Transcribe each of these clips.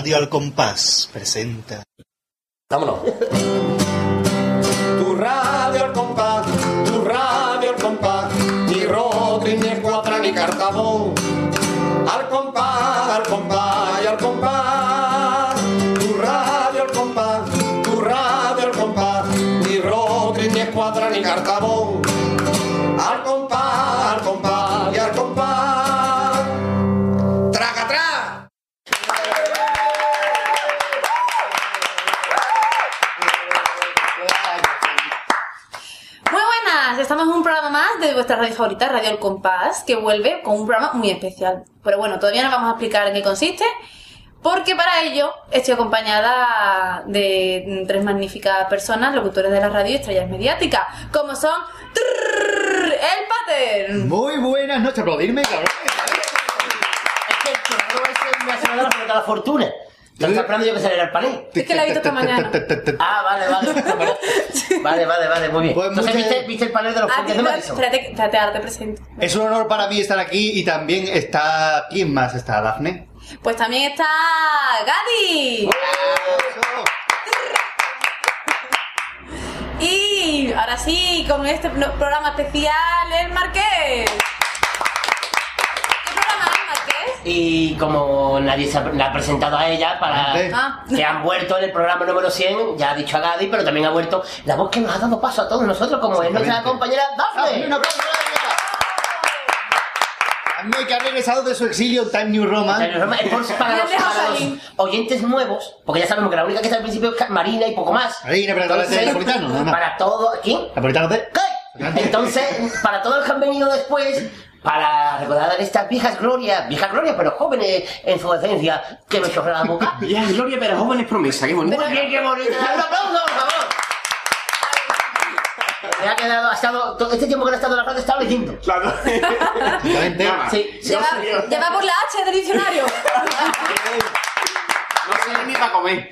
Radio Al Compás presenta. Vámonos. De vuestra radio favorita, Radio El Compás, que vuelve con un programa muy especial. Pero bueno, todavía no vamos a explicar en qué consiste, porque para ello estoy acompañada de tres magníficas personas, locutores de la radio y estrellas mediáticas, como son Trrrr, El Pater, Muy buenas noches, aplaudirme, cabrón. Es que el chorro ese me ha sonado la rueda de la fortuna. Estaba esperando yo que saliera el panel. Es que la he visto esta mañana. Ah, vale, vale. Vale, vale, vale, muy bien. Pues Entonces, muchas- ¿viste, viste el panel de los a ti, puentes de Madison? espérate, espérate, ahora te presento. Es un honor para mí estar aquí y también está. ¿Quién más está, Dafne? Pues también está Gadi. Y ahora sí, con este programa especial, el Marqués. ¿Qué programa es, Marqués? Y como nadie se ha, la ha presentado a ella para. Ah. que han vuelto en el programa número 100, ya ha dicho a Gadi, pero también ha vuelto la voz que nos ha dado paso a todos nosotros, como es nuestra compañera ¡Dafne, Dafne. un aplauso para ella! Dafne, que ha regresado de su exilio Time New Roman. Es por- para, los, para los oyentes nuevos, porque ya sabemos que la única que está al principio es Marina y poco más. Marina, pero Entonces, de Napolitano, nada más. Para todo. ¿Quién? Napolitano de. ¿Qué? Entonces, para todos los que han venido después, para recordar estas viejas glorias, viejas glorias, pero jóvenes en su esencia, que me chorrea la boca. Ya, Gloria, pero jóvenes promesa, qué bonito. Muy bien, qué bonita. Un aplauso, por favor. Me ha quedado, ha estado, todo este tiempo que no he estado en la radio, he estado leyendo. Claro. Sí, sí. Lleva, lleva por la H del diccionario. No sé ni para comer.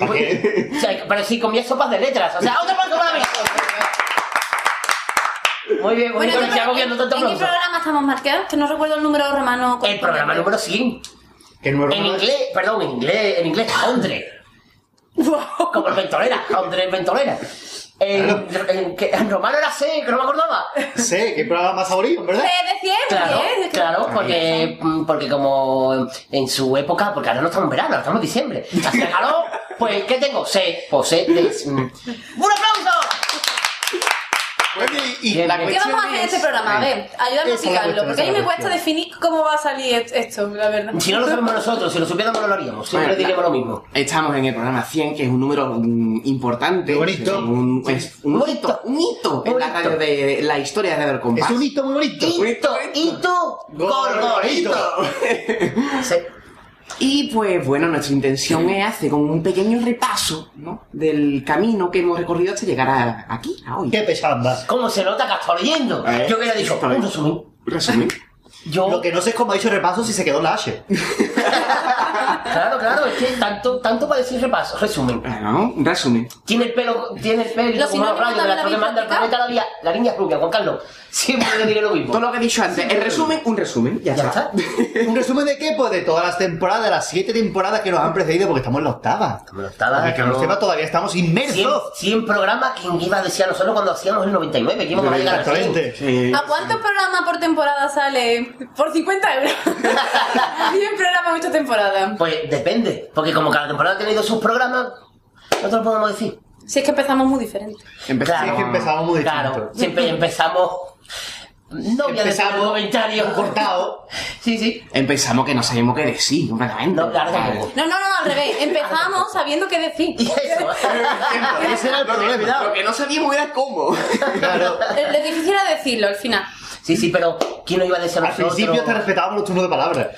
O sea, pero sí, comía sopas de letras. O sea, otro aplauso para mí. Muy bien, muy Bueno, bien, ¿en, ya cogiendo tanto ¿en qué aplauso. programa estamos, Marqués? Que no recuerdo el número romano. El programa número 100. Que nuevo En inglés, perdón, en inglés, en inglés, Andre. Como el ventolera, Andre el ventolera. En, en, que en romano era C, que no me acordaba. Sé, qué programa más favorito, ¿verdad? C de 100, Claro, ¿qué? claro, porque, porque como en su época, porque ahora no estamos en verano, ahora estamos en diciembre. Calor, pues, ¿qué tengo? C, pues C de... mm. ¡Un aplauso! Oye, y Bien, la bien. ¿Qué vamos a hacer en es- este programa? A ver, ayúdame a explicarlo, porque a mí me cuesta definir cómo va a salir esto, la verdad. Si no lo sabemos nosotros, si lo supiéramos no lo haríamos. Siempre Bueno, diremos lo mismo. Estamos en el programa 100, que es un número mm, importante. Muy bonito. Un, es un Muy hito, bonito. un hito en la Bonito. radio de la historia de Radio Compás. Es un hito muy bonito. Hito, hito, gorgorito. Y pues bueno, nuestra intención es hacer como un pequeño repaso ¿no? del camino que hemos recorrido hasta llegar a, aquí, a hoy. Qué pesada. ¿Cómo se nota que está leyendo? Eh, Yo hubiera dicho, un resumen. Resumen. Yo... Lo que no sé es cómo ha dicho repaso si se quedó en la H. Claro, claro, es que tanto, tanto para decir repaso. Resumen. Bueno, un resumen. Tiene el pelo, tiene el pelo Los como los rayos de la que manda el planeta la, vía, la niña rubia, Juan Carlos. Siempre le diré lo mismo. Todo lo que he dicho antes. El resumen, un resumen. Ya, Ya está. está. ¿Un resumen de qué? Pues de todas las temporadas, de las siete temporadas que nos han precedido, porque estamos en la octava. Como no estaba, Para que no sepa, todavía estamos 100, inmersos. 100 programas, ¿quién iba a decir a nosotros cuando hacíamos el 99? Que íbamos a llegar al 100? Exactamente. Sí. ¿A cuántos programas por temporada sale? Por 50 euros. 100 programas, 8 temporadas. Pues depende, porque como cada temporada ha tenido sus programas, no te lo podemos decir. Si es que empezamos muy diferente. Empezamos. Es que empezamos muy Claro, distinto. siempre empezamos... No voy a decir Empezamos comentarios cortado. Sí, sí. Empezamos que no sabíamos qué decir, completamente. No, claro. No, no, no, al revés. Empezamos sabiendo qué decir. Y eso. Ese era el problema. Lo que no sabíamos era cómo. Claro. Lo difícil era decirlo al final. Sí, sí, pero ¿quién no iba a decir a Al nosotros? principio te respetábamos los turnos de palabras.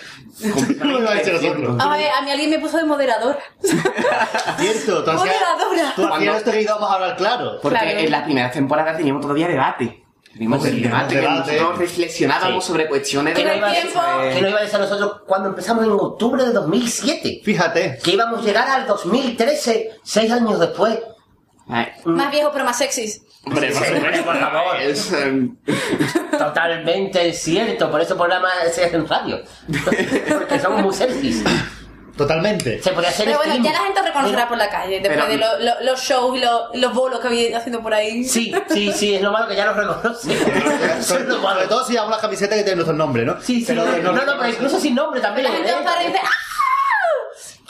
No lo iba a decir nosotros. A ver, a mí alguien me puso de moderadora. Cierto, tú hacías, Moderadora. tú hacías esto que íbamos a hablar claro. Porque Claro. en la primera temporada teníamos todavía debate. Teníamos el Teníamos debate, que debate. nosotros reflexionábamos Sí. sobre cuestiones ¿Quién de... no iba a tiempo. decir- quién no iba a decir a nosotros cuando empezamos en octubre de 2007? Fíjate. Que íbamos a llegar al 2013, seis años después. Ay, Más viejo pero más sexys. Hombre, Sí, hombre, por favor. Es, em, Totalmente cierto, por eso programa es en radio. Porque somos muy sexys. Totalmente. Se podría hacer Pero bueno, stream. ya la gente os reconocerá por la calle, después Pero- de lo- lo- los shows y los, los bolos que habéis ido haciendo por ahí. Sí, sí, sí, es lo malo que ya. Eso es Sobre, todo si llevamos la camiseta que tiene nuestro nombre, ¿no? Sí, sí, Pero no, no, pero incluso sin nombre también. La gente ¿eh? os para y dice, ¡ah!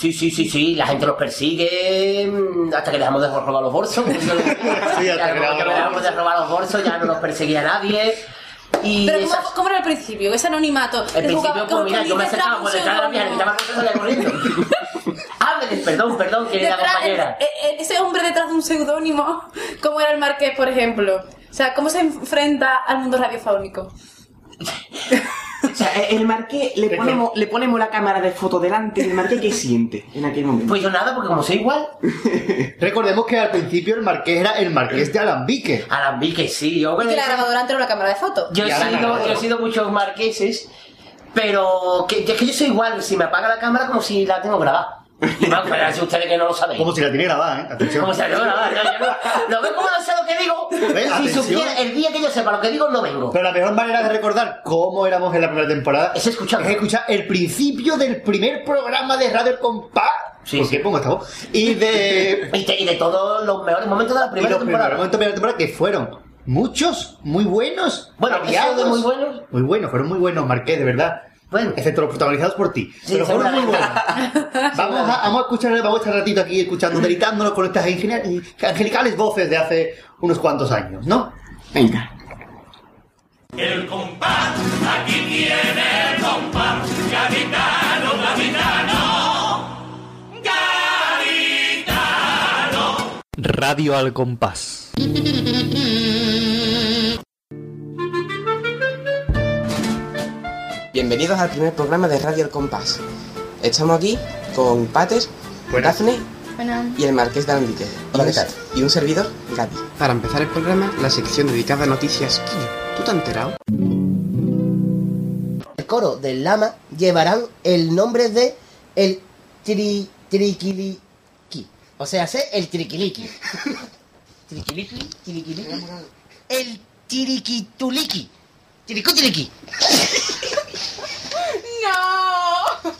Sí, sí, sí, sí, la gente nos persigue mm, hasta que dejamos de robar los bolsos. Sí, hasta que como dejamos los de robar los bolsos, ya no nos perseguía nadie. Y Pero esas- ¿cómo, ¿cómo era al principio? Ese anonimato. jugaba- principio, pues mira, yo me detrás acercaba de por detrás de la vieja, gritaba cosas corriendo. Háblele, perdón, perdón, querida compañera. e- e- ese hombre detrás de un seudónimo, como era el Marqués, por ejemplo. O sea, ¿cómo se enfrenta al mundo radiofónico? O sea, el marqués le ponemos, le ponemos la cámara de foto delante y el marqués ¿qué siente en aquel momento? Pues yo nada, porque como soy igual, Recordemos que al principio el marqués era el marqués de Alambique. Alambique sí, yo Y que la grabadora antes era una cámara de fotos. Yo he, sido, yo he sido muchos marqueses, pero que, es que yo soy igual, si me apaga la cámara como si la tengo grabada. Y más, para si ustedes que no lo saben. Como si la tiene grabada, ¿eh? Atención. Como si la tengo grabada. No, ¿Lo ves como no sé lo que digo? Ve, Si atención. supiera, el día que yo sepa lo que digo, no vengo. Pero la mejor manera de recordar cómo éramos en la primera temporada Es escuchando. es escuchar el principio del primer programa de Radio El Compás. Sí, ¿Por sí. qué pongo esta voz? Y de, Y, te- y de todos los mejores momentos de la y primera los primeros temporada. momentos de la primera temporada que fueron muchos, muy buenos. Bueno, variados. de muy buenos. Muy buenos, fueron muy buenos, Marqués, de verdad. Bueno. Excepto los protagonizados por ti. Sí, pero fueron muy buenos. vamos, a, vamos a escuchar, vamos a estar ratito aquí escuchando, deritándonos con estas angel- angelicales voces de hace unos cuantos años, ¿no? Venga. El compás, aquí tiene el compás, gaditano, gaditano, gaditano. Radio al compás. Bienvenidos al primer programa de Radio El Compás. Estamos aquí con Pater, Dafne y el Marqués de Alambique. Hola, Y ¿qué un- tal? Y un servidor, Gaby. Para empezar el programa, la sección dedicada a noticias. ¿Tú te has enterado? El coro del lama llevarán el nombre de el tri, triquiliqui. O sea, sé el triquiliqui. Triquiliqui, triquiliqui. El tiriquituliki. Tiricutiliki. ¡No!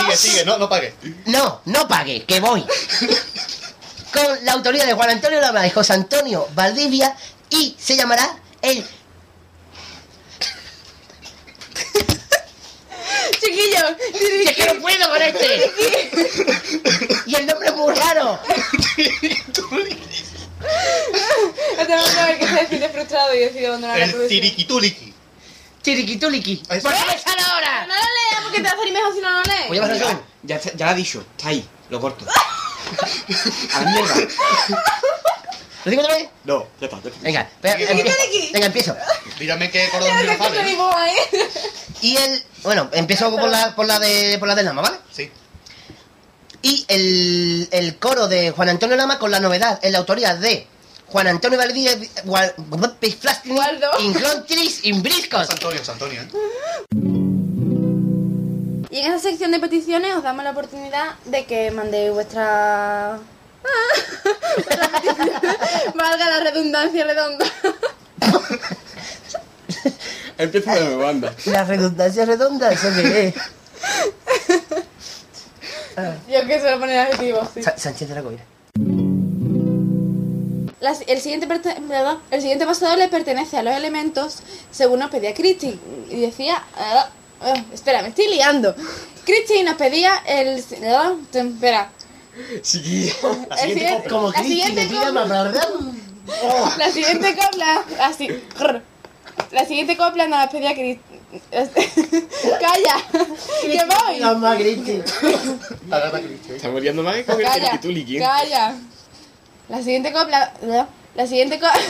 Sigue, sigue, no, no pague. No, no pague, que voy. Con la autoría de Juan Antonio Lama y José Antonio Valdivia y se llamará el Chiquillos, Y es que no puedo con este. y el nombre es muy raro. momento en el que se siente frustrado y decide abandonar la El profesión. tiriquituliki. Está. ¿Por sale ahora? No lo leas porque te va a salir mejor si no lo lees. Voy a pasar yo. Ya, ya lo ha dicho, está ahí, lo corto. a la mierda. ¿Lo digo otra vez? No, ya está. ya está. Venga, venga, empie- venga, empiezo. Dígame qué cordón no sale. ¿eh? Y el. Bueno, empiezo por la, por la de por la del Lama, ¿vale? Sí. Y el, el coro de Juan Antonio Lama con la novedad en la autoría de Juan Antonio Valdivia Plastin. Inglontris Imbriscos. Antonio, Antonio, ¿eh? Y en esa sección de peticiones os damos la oportunidad de que mandéis vuestra... vuestra petición. Valga la redundancia redonda. Empieza de nuevo, anda. La redundancia redonda, eso que es. Yo que suelo poner adjetivos, sí. Sa- Sánchez de la Coira. La- el, siguiente perdón, el siguiente pasador le pertenece a los elementos según nos pedía Cristi. Y decía... ah, ah, espera, me estoy liando. Cristi nos pedía el... espera. Sí. El siguiente- Como la siguiente copla- ¿verdad? La siguiente copla, así, la siguiente copla nos la pedía Cristi. Calla, que voy. Estamos liando más con el calla. La siguiente copla, la siguiente copla.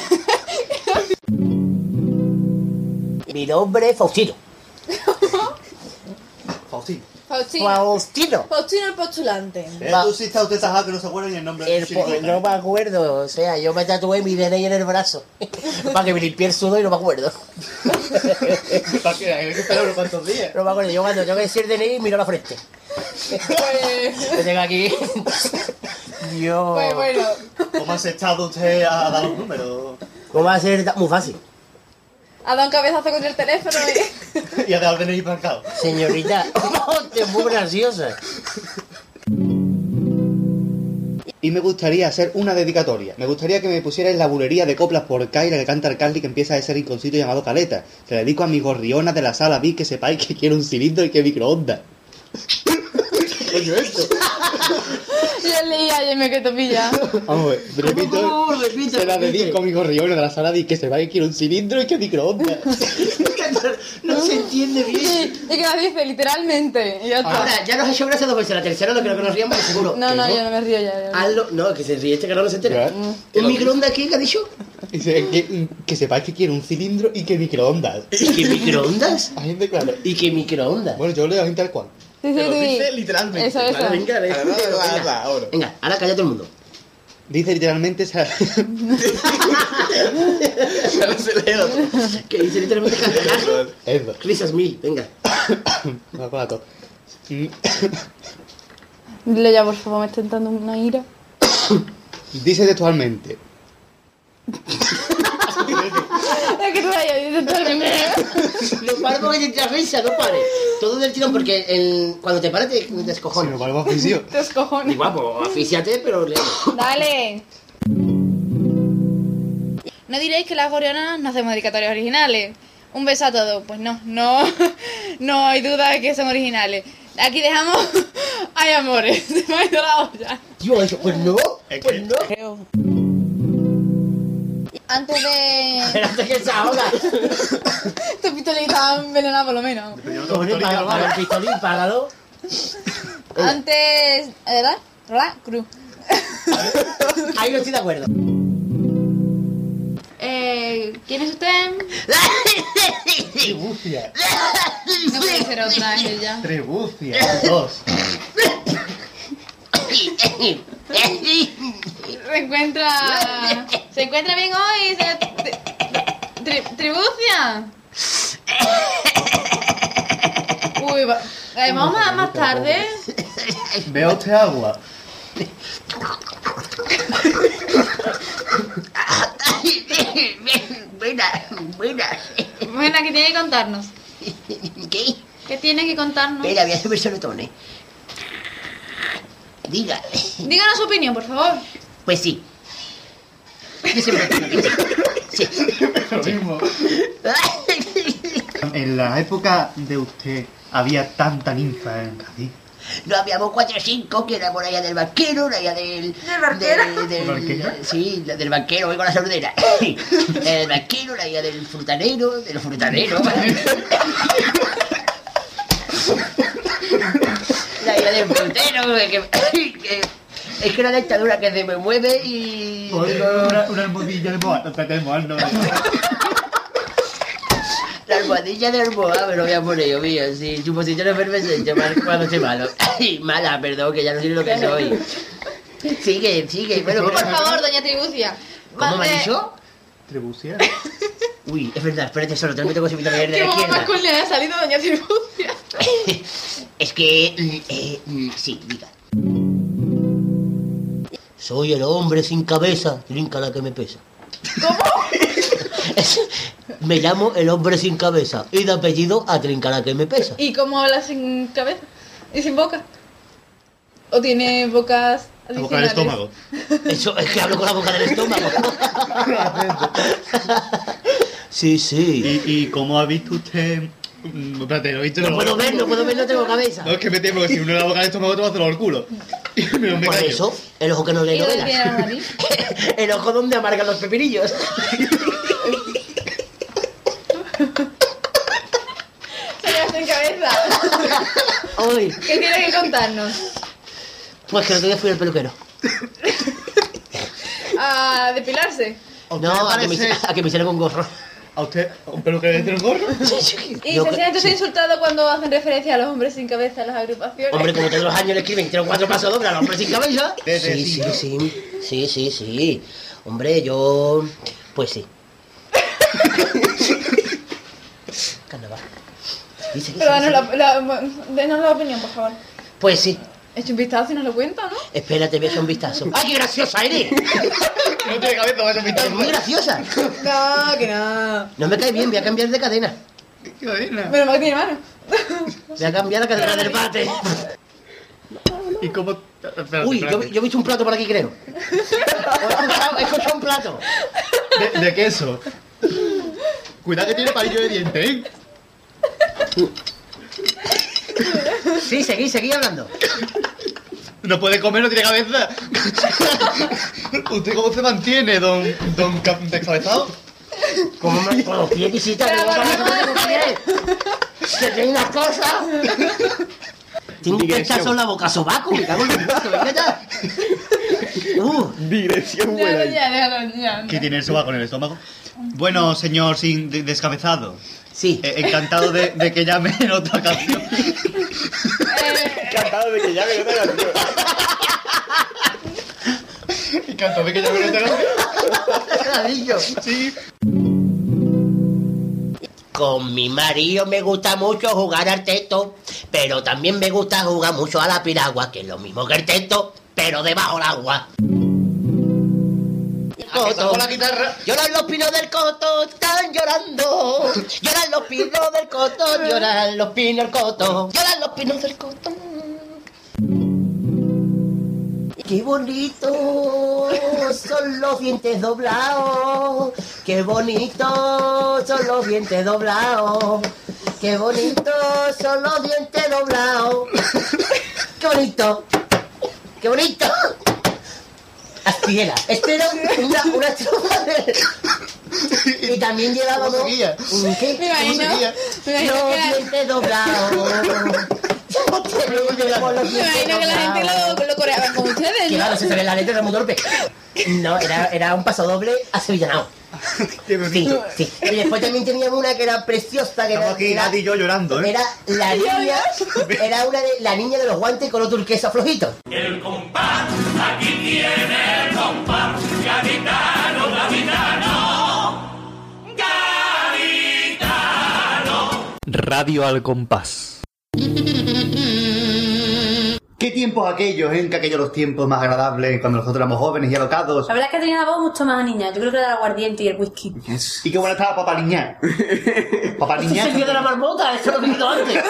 Mi nombre es Faustino. Faustino. Faustino. Faustino. Faustino el postulante. Eh, Va. tú sí está usted tajado que no se acuerda ni el nombre El po- no me acuerdo, o sea, yo me tatué mi DNI en el brazo para que me limpie el sudor y no me acuerdo. ¿Para qué? Hay que esperar unos cuantos días. No me acuerdo, yo cuando tengo que decir DNI miro la frente. Pues, tengo aquí. Dios. pues bueno. ¿Cómo has estado usted a dar los números? ¿Cómo va a ser muy fácil? Ha dado un cabezazo con el teléfono y... Y ha dejado el DNI marcado. Señorita, es muy graciosa. Y me gustaría hacer una dedicatoria. Me gustaría que me pusierais la bulería de coplas por Kaira que canta el Carly que empieza ese rinconcito llamado Caleta. Se la dedico a mis gorrionas de la sala Vi que sepáis que quiero un cilindro y que microondas. ¿Qué coño es esto? Yo leí ayer me quedo pilla. Vamos a ver, repito. ¿Cómo? Repite, Se la repite. dedico a mis gorrionas de la sala Vi que sepáis que quiero un cilindro y que microondas. No se entiende bien. Sí, y que la dice literalmente. Y ya está. Ahora, ya nos ha hecho gracia dos veces. La tercera no creo que nos riamos, que seguro. no, que no, yo no me río ya. ya. Hazlo. No, que se ríe este que no se entera. ¿Un microondas aquí que ha dicho? Dice que, que sepáis que quiero un cilindro y que microondas. ¿Y qué microondas? Hay gente claro. ¿Y qué microondas? Bueno, yo leo así tal cual. Sí, sí, Te lo sí. dice literalmente. Eso, eso. Vale, venga, venga, Ahora, ahora, venga. ahora. Venga, ahora calla todo el mundo. Dice literalmente esa... Ya no se lee otro. Que dice literalmente cancelazo. Eso. Risas mil, venga. Me acuerdo. Mm, Dile ya, por favor, me está entrando una ira. Dice textualmente. Es que tú vayas, dices totalmente. No paro porque te risa, no pare. Todo del tirón porque el- cuando te paras te Si me descojonas. parece oficio. Te escojones. Y guapo, asfixiate, pero le... Dale. No diréis que las gorionas no hacemos dedicatorias originales. Un beso a todos. Pues no, no, no hay duda de que son originales. Aquí dejamos. Ay, amores, se me ha ido la olla. Yo, eso, pues no, Es pues que- no. Creo. Antes de. Espérate que se ahoga. Tu pistolita envenenada, por lo menos. Cojones, el pistolín, págalo. Antes. ¿Verdad? ¿Verdad? Cruz. Ahí no estoy de acuerdo. Eh, ¿Quién es usted? Tribucia. No puede ser otra, ella. Tribucia. Dos. Se encuentra. ¿Se encuentra bien hoy? tri- tri- ¿Tribucia? Uy, va- eh, vamos más, más tarde. Veo usted agua. Buena, buena. Bueno, ¿qué tiene que contarnos? ¿Qué? ¿Qué tiene que contarnos? Espera, voy a subir. Diga. Díganos su opinión, por favor. Pues sí. Yo siempre tengo que Sí. Lo mismo. En la época de usted había tanta ninfa en Cádiz. No habíamos cuatro o cinco que era por allá del banquero, por allá del. ¿Del banquero? Del, ¿Banquero? Sí, del banquero, voy con la sordera. del banquero, la allá del frutanero, del frutanero. la allá del que, que- es que una dictadura que se me mueve y. Una, una almohadilla de moa. No. La almohadilla de Almohada me lo voy a poner yo, mío, sí. Suposición efervescente, mal cuando soy malo. Ay, mala, perdón, que ya no sé lo que soy. Sigue, sigue, bueno, Por favor, doña Tribucia. ¿Cómo me ha dicho? Tribucia. Uy, es verdad, espérate, solo tengo que que subir también de ¿Qué la izquierda. masculina ha salido doña Tribucia? Es que, mm, eh, mm, sí, diga. Soy el hombre sin cabeza, trinca la que me pesa. ¿Cómo? me llamo el hombre sin cabeza y de apellido a trinca la que me pesa. ¿Y cómo habla sin cabeza? ¿Y sin boca? ¿O tiene bocas La boca del estómago. Eso es que hablo con la boca del estómago. sí, sí. ¿Y, ¿Y cómo ha visto usted? Mm, Espérate, lo he visto No puedo ver, no puedo ver, no tengo cabeza. No, es que me temo que si uno la boca del estómago te va a hacer el culo. Y me, me Por callo. eso, el ojo que no lee ¿Y dónde novelas. el ojo donde amargan los pepinillos. Señor sin cabeza. Uy, ¿Qué tiene que contarnos? pues que el otro día fui al peluquero. ¿A depilarse? ¿A usted le No, a que, me, a que me hicieron con gorro. ¿A usted un peluquero le tiene un gorro? Y Yo se que- siente sí. insultado cuando hacen referencia a los hombres sin cabeza en las agrupaciones. Hombre, como todos los años le escriben, tiene cuatro pasos dobles al hombre sin cabeza. Desde Sí, sí, sí. Sí, sí, sí. Hombre, yo. Pues sí. Carnaval. Dice que Pero sí, danos sí. la, la, denos la opinión, por favor. Pues sí. Echa un vistazo y nos lo cuenta, ¿no? Espérate, voy a echar un vistazo. ¡Ay, qué graciosa eres! No tiene cabeza, vas a Es muy graciosa. No, que no. No me cae bien, voy a cambiar de cadena. Qué vaina. Pero mal que tiene mano. Voy a cambiar la cadena del bate. ¿Y cómo? Espérate, Uy, yo, espérate. yo he visto un plato por aquí, creo. O he escuchado, he escuchado un plato. De, de queso. Cuidado que tiene palillo de diente, ¿eh? Sí, seguí, seguí hablando. No puede comer, no tiene cabeza. ¿Usted cómo se mantiene, don, don descabezado? Como me con los pies ¿cómo pone con pies? Que tiene unas cosas. Tengo un pechazo en la boca sobaco, me cago en los muertos, venga ya. Uh, Dirección buena. Déjalo ahí. ya, déjalo ya. ¿Qué tiene el sobaco en el estómago? Bueno, señor sin de- descabezado. Sí. eh, encantado de, de que llame en otra canción. Encantado de que ya me otra canción. encantado de que llame en otra canción. Sí. Con mi marido me gusta mucho jugar al teto, pero también me gusta jugar mucho a la piragua, que es lo mismo que el teto, pero debajo del agua. ¿A que saco la guitarra? Lloran los pinos del coto, están llorando. Lloran los pinos del coto, lloran los pinos del coto. Lloran los pinos del coto. Qué bonito son los dientes doblados. Qué bonito son los dientes doblados. Qué bonito son los dientes doblados. Qué bonito. Qué bonito. Así era. Este era una, una estrofa de... Y también llevábamos... ¿Cómo seguía? ¿Un qué? Me imagino, seguía? me imagino que la, dientes doblados. Tenemos los me dientes imagino que la gente doblados. lo, lo coreaba con ustedes, Que ¿no? claro, se ve la letra, era muy torpe. No, era, era un paso doble asevillanado. Qué Sí, bonito. sí. Y después también teníamos una que era preciosa, que Estamos era, aquí era, Nati y yo llorando, ¿eh? era la niña, era una de la niña de los guantes con los turquesa flojitos. El compás, aquí tiene el compás, gaditano, gaditano, gaditano. Radio al compás. ¿Qué tiempos aquellos, en que aquellos los tiempos más agradables cuando nosotros éramos jóvenes y alocados? La verdad es que tenía la voz mucho más niña. Yo creo que era el aguardiente y el whisky. Y qué buena estaba Papá Niña. Papá Niña. el día de la marmota, eso lo he vivido antes.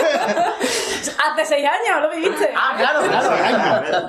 Hace seis años, ¿lo viviste? Ah, claro, claro.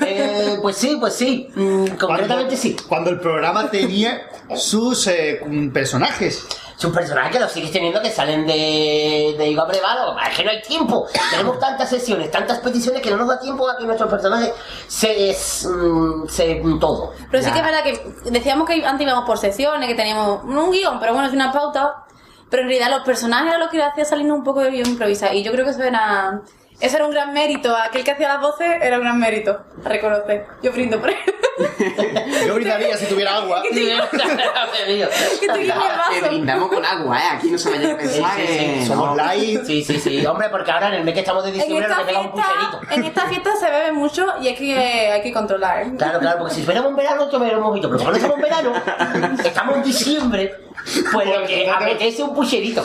Eh, pues sí, pues sí. Mm, concretamente sí. Cuando el programa tenía sus eh, personajes. Son personajes que los sigues teniendo que salen de, de Iba Prevado. Es que no hay tiempo. Tenemos tantas sesiones, tantas peticiones que no nos da tiempo a que nuestros personajes se. s- mm, se todo. Pero sí que es verdad que decíamos que antes íbamos por secciones, que teníamos un guion, pero bueno, es una pauta. Pero en realidad los personajes eran los que hacía salirnos un poco de guion improvisado. Y yo creo que eso era, eso era un gran mérito. Aquel que hacía las voces era un gran mérito. A reconocer. Yo brindo por él. Yo brindaría si tuviera agua. que el Que vaso. brindamos con agua, ¿eh? Aquí no se vaya a Sí, pensar sí, sí, que... somos no. light. Sí, sí, sí. Hombre, porque ahora en el mes que estamos de En diciembre nos esta, pega un pucherito. fiesta, en esta fiesta se bebe mucho y hay que, hay que controlar. ¿eh? Claro, claro, porque si fuéramos en verano, tomaríamos un mojito. Pero como no estamos en verano, estamos en diciembre, pues lo que apetece un pucherito.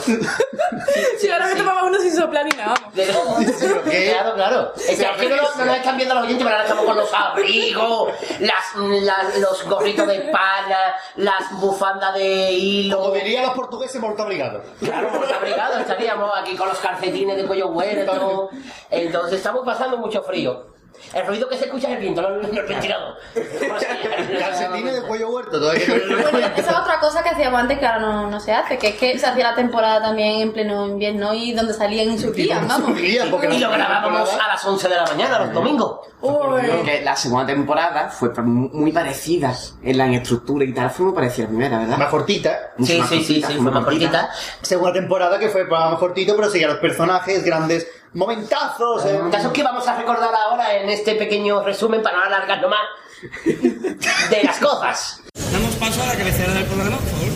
Si ahora me tomaba uno sin soplar ni nada, vamos. Claro, claro. Es que aquí no, nos- no nos están viendo los oyentes, pero ahora estamos con los abrigos, las, las- los gorritos de pana, las bufandas de hilo. Como dirían los portugueses, morto abrigado. Claro, los abrigados estaríamos aquí con los calcetines de cuello huerto. Entonces estamos pasando mucho frío. El ruido que se escucha es el viento, no no el ventilador. Calcetines de cuello huerto. Todavía no- Bueno, esa es otra cosa que hacíamos antes que ahora no, no se hace, que es que se hacía la temporada también en pleno invierno y donde salían en sus días, vamos. Y lo grabábamos a las 11 de la mañana, los domingos. Porque la segunda temporada fue muy parecida en la estructura y tal, fue muy parecida a la primera, ¿verdad? Más cortita. Sí, sí, sí, sí, fue más cortita. Segunda temporada que fue más cortito, pero seguía los personajes, grandes momentazos. eh. Casos que vamos a recordar ahora en este pequeño resumen para no alargarlo más de las cosas. Damos paso a la cabecera del programa, por favor.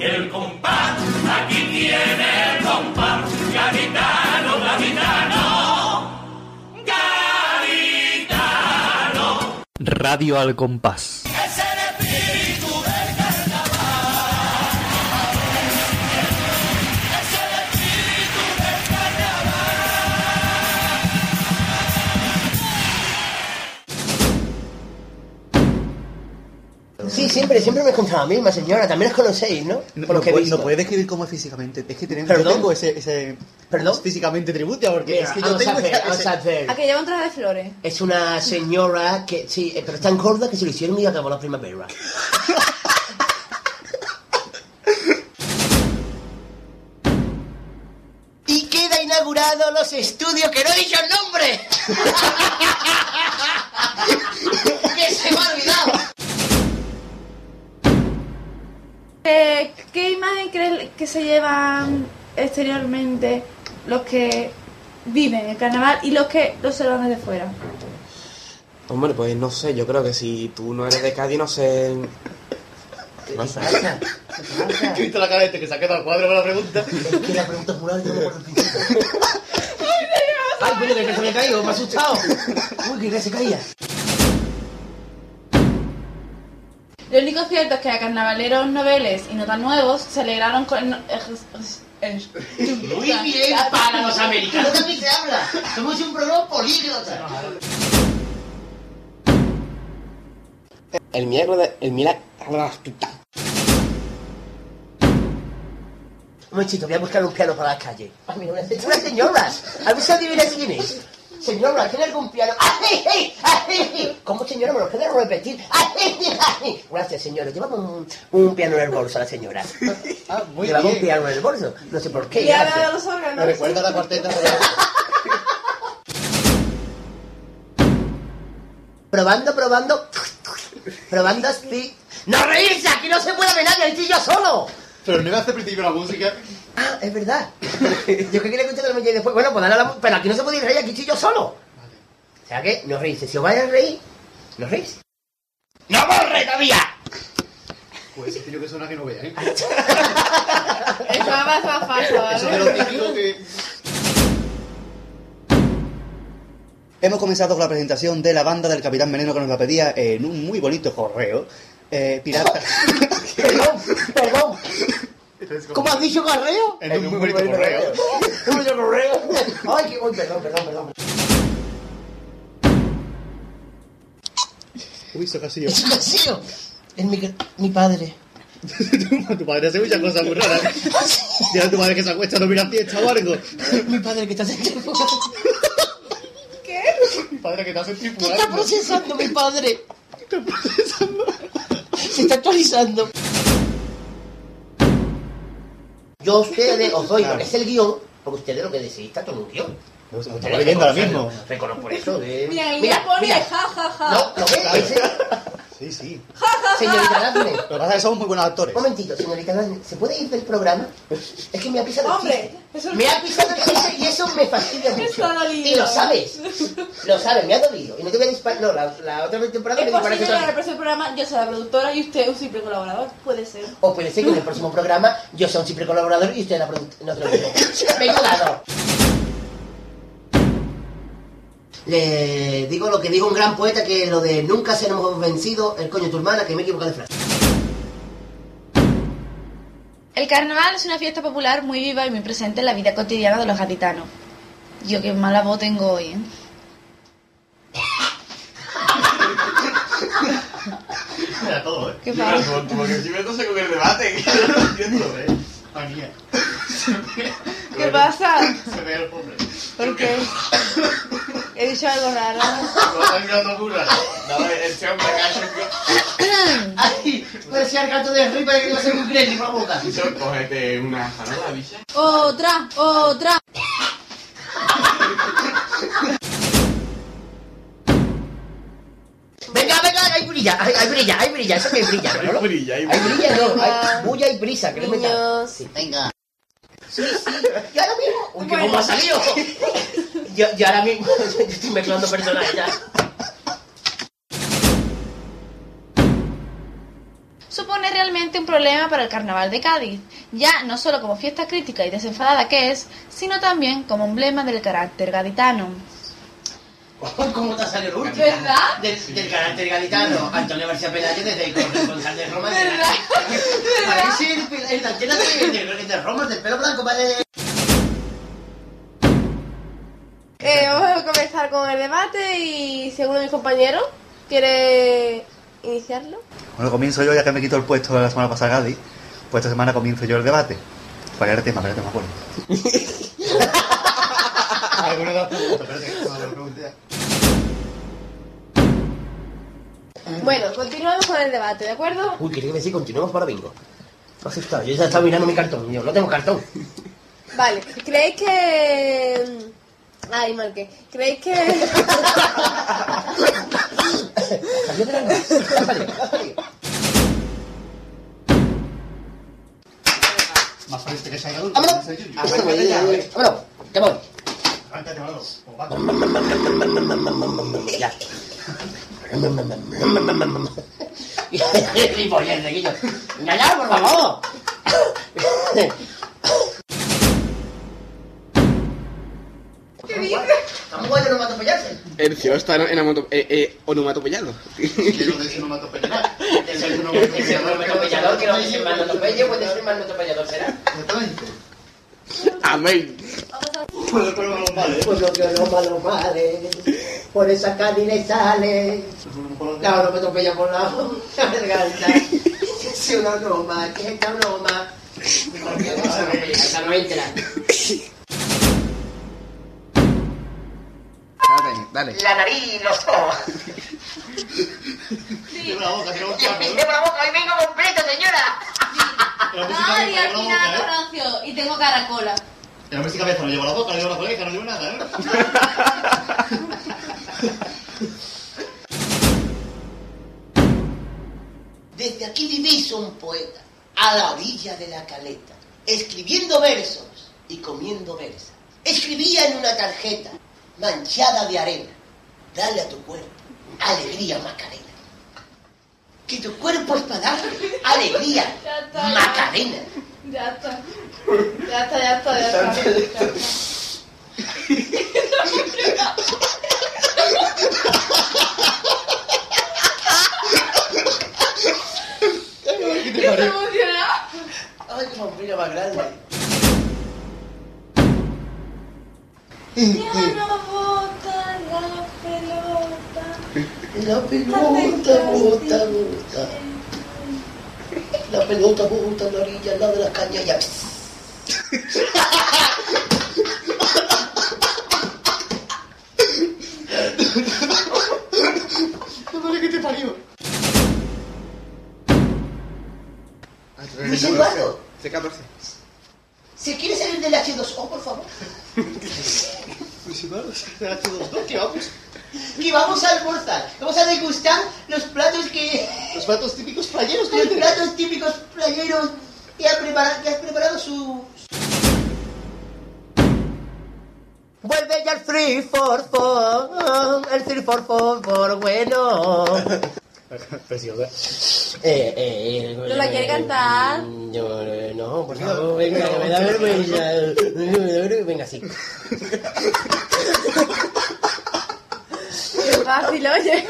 El compás, aquí tiene el compás, gaditano, gaditano, gaditano. Radio al compás. Sí, siempre, siempre me he encontrado a la misma señora. También os conocéis, ¿no? No, Por lo no que he visto. no puede describir cómo es físicamente. Es que tenemos, ¿Perdón? yo tengo ese, ese ¿Perdón? físicamente tributo porque Mira, es que yo vamos a tengo hacer, ese- a hacer. A que lleva un traje de flores. Es una señora que, sí, eh, pero es tan gorda que se lo hicieron y acabó la primavera. y queda inaugurado los estudios que no he dicho el nombre. que se me ha olvidado. Eh, ¿Qué imagen crees que se llevan exteriormente los que viven el carnaval y los que lo observan desde fuera? Hombre, pues no sé, yo creo que si tú no eres de Cádiz, no sé. No sé. ¿Qué visto la cara de este que se ha quedado al cuadro con la pregunta? Es que la pregunta es muy larga y no me acuerdo el principio. Ay, coño, que se me ha caído, me ha asustado. Uy, que se caía. Lo único cierto es que a carnavaleros noveles y no tan nuevos se alegraron con Muy bien, para los americanos también se habla. Somos un programa políglota. El milagro de. El milagro. Un momentito, voy a buscar un piano para la calle. Ah, mira, una, una señora. ¿Has visto adivinar quién es? Señora, ¿tiene algún piano? ¡Ay, ay, ay! ¿Cómo, señora? ¿Me lo puede repetir? ¡Ay, ay! Gracias, señora. Llevamos un, un piano en el bolso a la señora. Ah, muy Llevamos un piano en el bolso. No sé por qué. Y ahora de gracias. los Me órganos. recuerda a la cuarteta de Probando, probando. Probando así. ¡No reírse! ¡Aquí no se puede ver nadie! ¡Estoy yo solo! Pero no iba a hacer principio la música. Ah, es verdad. Yo que quería escuchar la música y después, bueno, pues dale a la Pero aquí no se puede reír, aquí estoy yo solo. O sea que, no reírse. Si os vais a reír, no reís. ¡No borre todavía! Pues es que yo que suena que no vea, ¿eh? Eso va más fácil, Eso es ¿vale? lo típico que... Hemos comenzado con la presentación de la banda del Capitán Veneno que nos la pedía en un muy bonito correo. Eh, pirata. Perdón, perdón. ¿Cómo has dicho correo? En un muy bonito correo. Un bonito correo. Ay, que... Uy, perdón, perdón, perdón. Uy, eso casi yo. Es un vacío. Es mi, mi padre. tu padre hace muchas cosas muy raras. Dile a tu madre que se acuesta a dormir a fiesta o algo. Mi padre que está centrifugando. ¿Qué? Mi padre que está ¿Qué está procesando mi padre? Se está actualizando. Yo a ustedes os doy lo que es el guion, porque ustedes lo que decís está todo un guion. Lo estamos leyendo ahora mismo. Reconozco por eso. De... Mira, y mira, ya pone mira. ja, ja, ja. No, ¿lo ves? Ese- Sí, sí. Señorita Daphne. Lo que pasa es que somos muy buenos actores. Un momentito, señorita Daphne. ¿Se puede ir del programa? Es que me ha pisado el Hombre, chiste. eso Me ha pisado el chiste y eso me fastidia mucho. Está dolido. Y lo sabes. Lo sabes, me ha dolido. Y no te voy a disparar. No, la, la otra temporada Es me disparaste posible que en el otra vez. próximo programa yo sea la productora y usted un simple colaborador. Puede ser. O puede ser que en el próximo programa yo sea un simple colaborador y usted la productora. No te lo digo. Venga, dado. Le digo lo que dijo un gran poeta que lo de nunca seremos vencidos, el coño tu hermana, que me he equivocado de frase. El carnaval es una fiesta popular muy viva y muy presente en la vida cotidiana de los gaditanos. Yo qué mala voz tengo hoy, ¿eh? Todo, ¿eh? ¿Qué pasa? Porque si me con el debate, que yo no entiendo, ¿eh? Manía. ¿Qué pasa? Se ve el pobre. ¿Por qué? He dicho algo raro. No está mirando burra. No, este hombre que ha hecho Ay, parecía el gato de Ripa que iba a ser un gremlin por la boca. Cógete una janola, bicha. Otra, otra. Venga, venga, hay brilla, hay, hay brilla, hay brilla, eso que hay brilla, ¿no? Hay brilla, hay Hay brilla. brilla, no, hay bulla y prisa, que no me da. Niños. Sí, venga. Sí, sí, y ahora mismo. Uy, qué bomba ha salido. Yo, yo ahora mismo yo estoy mezclando personajes ya. supone realmente un problema para el carnaval de Cádiz, ya no solo como fiesta crítica y desenfadada que es, sino también como emblema del carácter gaditano. ¿Cómo te ha salido el último? ¿Verdad? Del, del carácter gaditano, Antonio García Pelayo desde el corresponsal de Roma. de- ¿Verdad? Parece el, el, el antena de, de, de Roma, del pelo blanco. eh, Eh, vamos a comenzar con el debate y si alguno de mis compañeros quiere iniciarlo. Bueno, comienzo yo, ya que me quito el puesto de la semana pasada Gadi. Pues esta semana comienzo yo el debate. Para el tema, para el tema, bueno. Alguna de las preguntas, espérate, Bueno, continuamos con el debate, ¿de acuerdo? Uy, quería decir, continuemos para bingo. Me asustado. Yo ya estaba mirando mi cartón. Yo no tengo cartón. Vale, ¿creéis que... Ay, marqué. ¿Creéis que... Más que salga luz. ¡Vámonos! Arráncate ya, güey. Vámonos, que voy. Arráncate, Manolo. O va. Ya. Guillo. Ya, ya, por favor. ¿Qué dices? Estamos bueno no matopellarse. Ercio está en onomato- eh, eh. Quiero decir, es un matopellador que no dice puede ser ¿será? Exactamente. Amén. Los males. Pues lo que no malo madre, por esa calle le sale. La no me atropella por la garganta. Es una broma, que es esta broma. Esa no entra. Dale, dale. La nariz, los ojos. Cierra la boca, cierra la Y el boca. hoy vengo completo, señora. Ay, al final ¿eh? Horacio, y tengo caracola. Y la música cabeza no llevo la boca, no llevo la colega, no llevo nada, ¿eh? Desde aquí diviso un poeta, a la orilla de la caleta, escribiendo versos y comiendo versa. Escribía en una tarjeta, manchada de arena, dale a tu cuerpo alegría Macarena. Que tu cuerpo es para dar alegría Ya está, ya. Macarena. Ya está. Ya está, ya está, ya está. Ya está. ¿Qué ¡Qué emocionado! Ay, qué sombrilla más grande. Ya no bota la pelota. La pelota bota, bota. La pelota bota en la orilla, al lado de la caña ya. No que te parió. Luis Eduardo, C14. ¿se quiere salir del H2O, por favor? Pues H2O, ¿qué vamos? Que vamos a almorzar. Vamos a degustar los platos que... Los platos típicos playeros, Los platos típicos playeros que, ha prepara- que has preparado su... Vuelve ya el free for for, el free for for, for bueno. Preciosa. Eh, eh, ¿No la quiere cantar? Yo, eh, no, por favor, venga, que me da vergüenza. Venga, sí. Qué fácil, oye.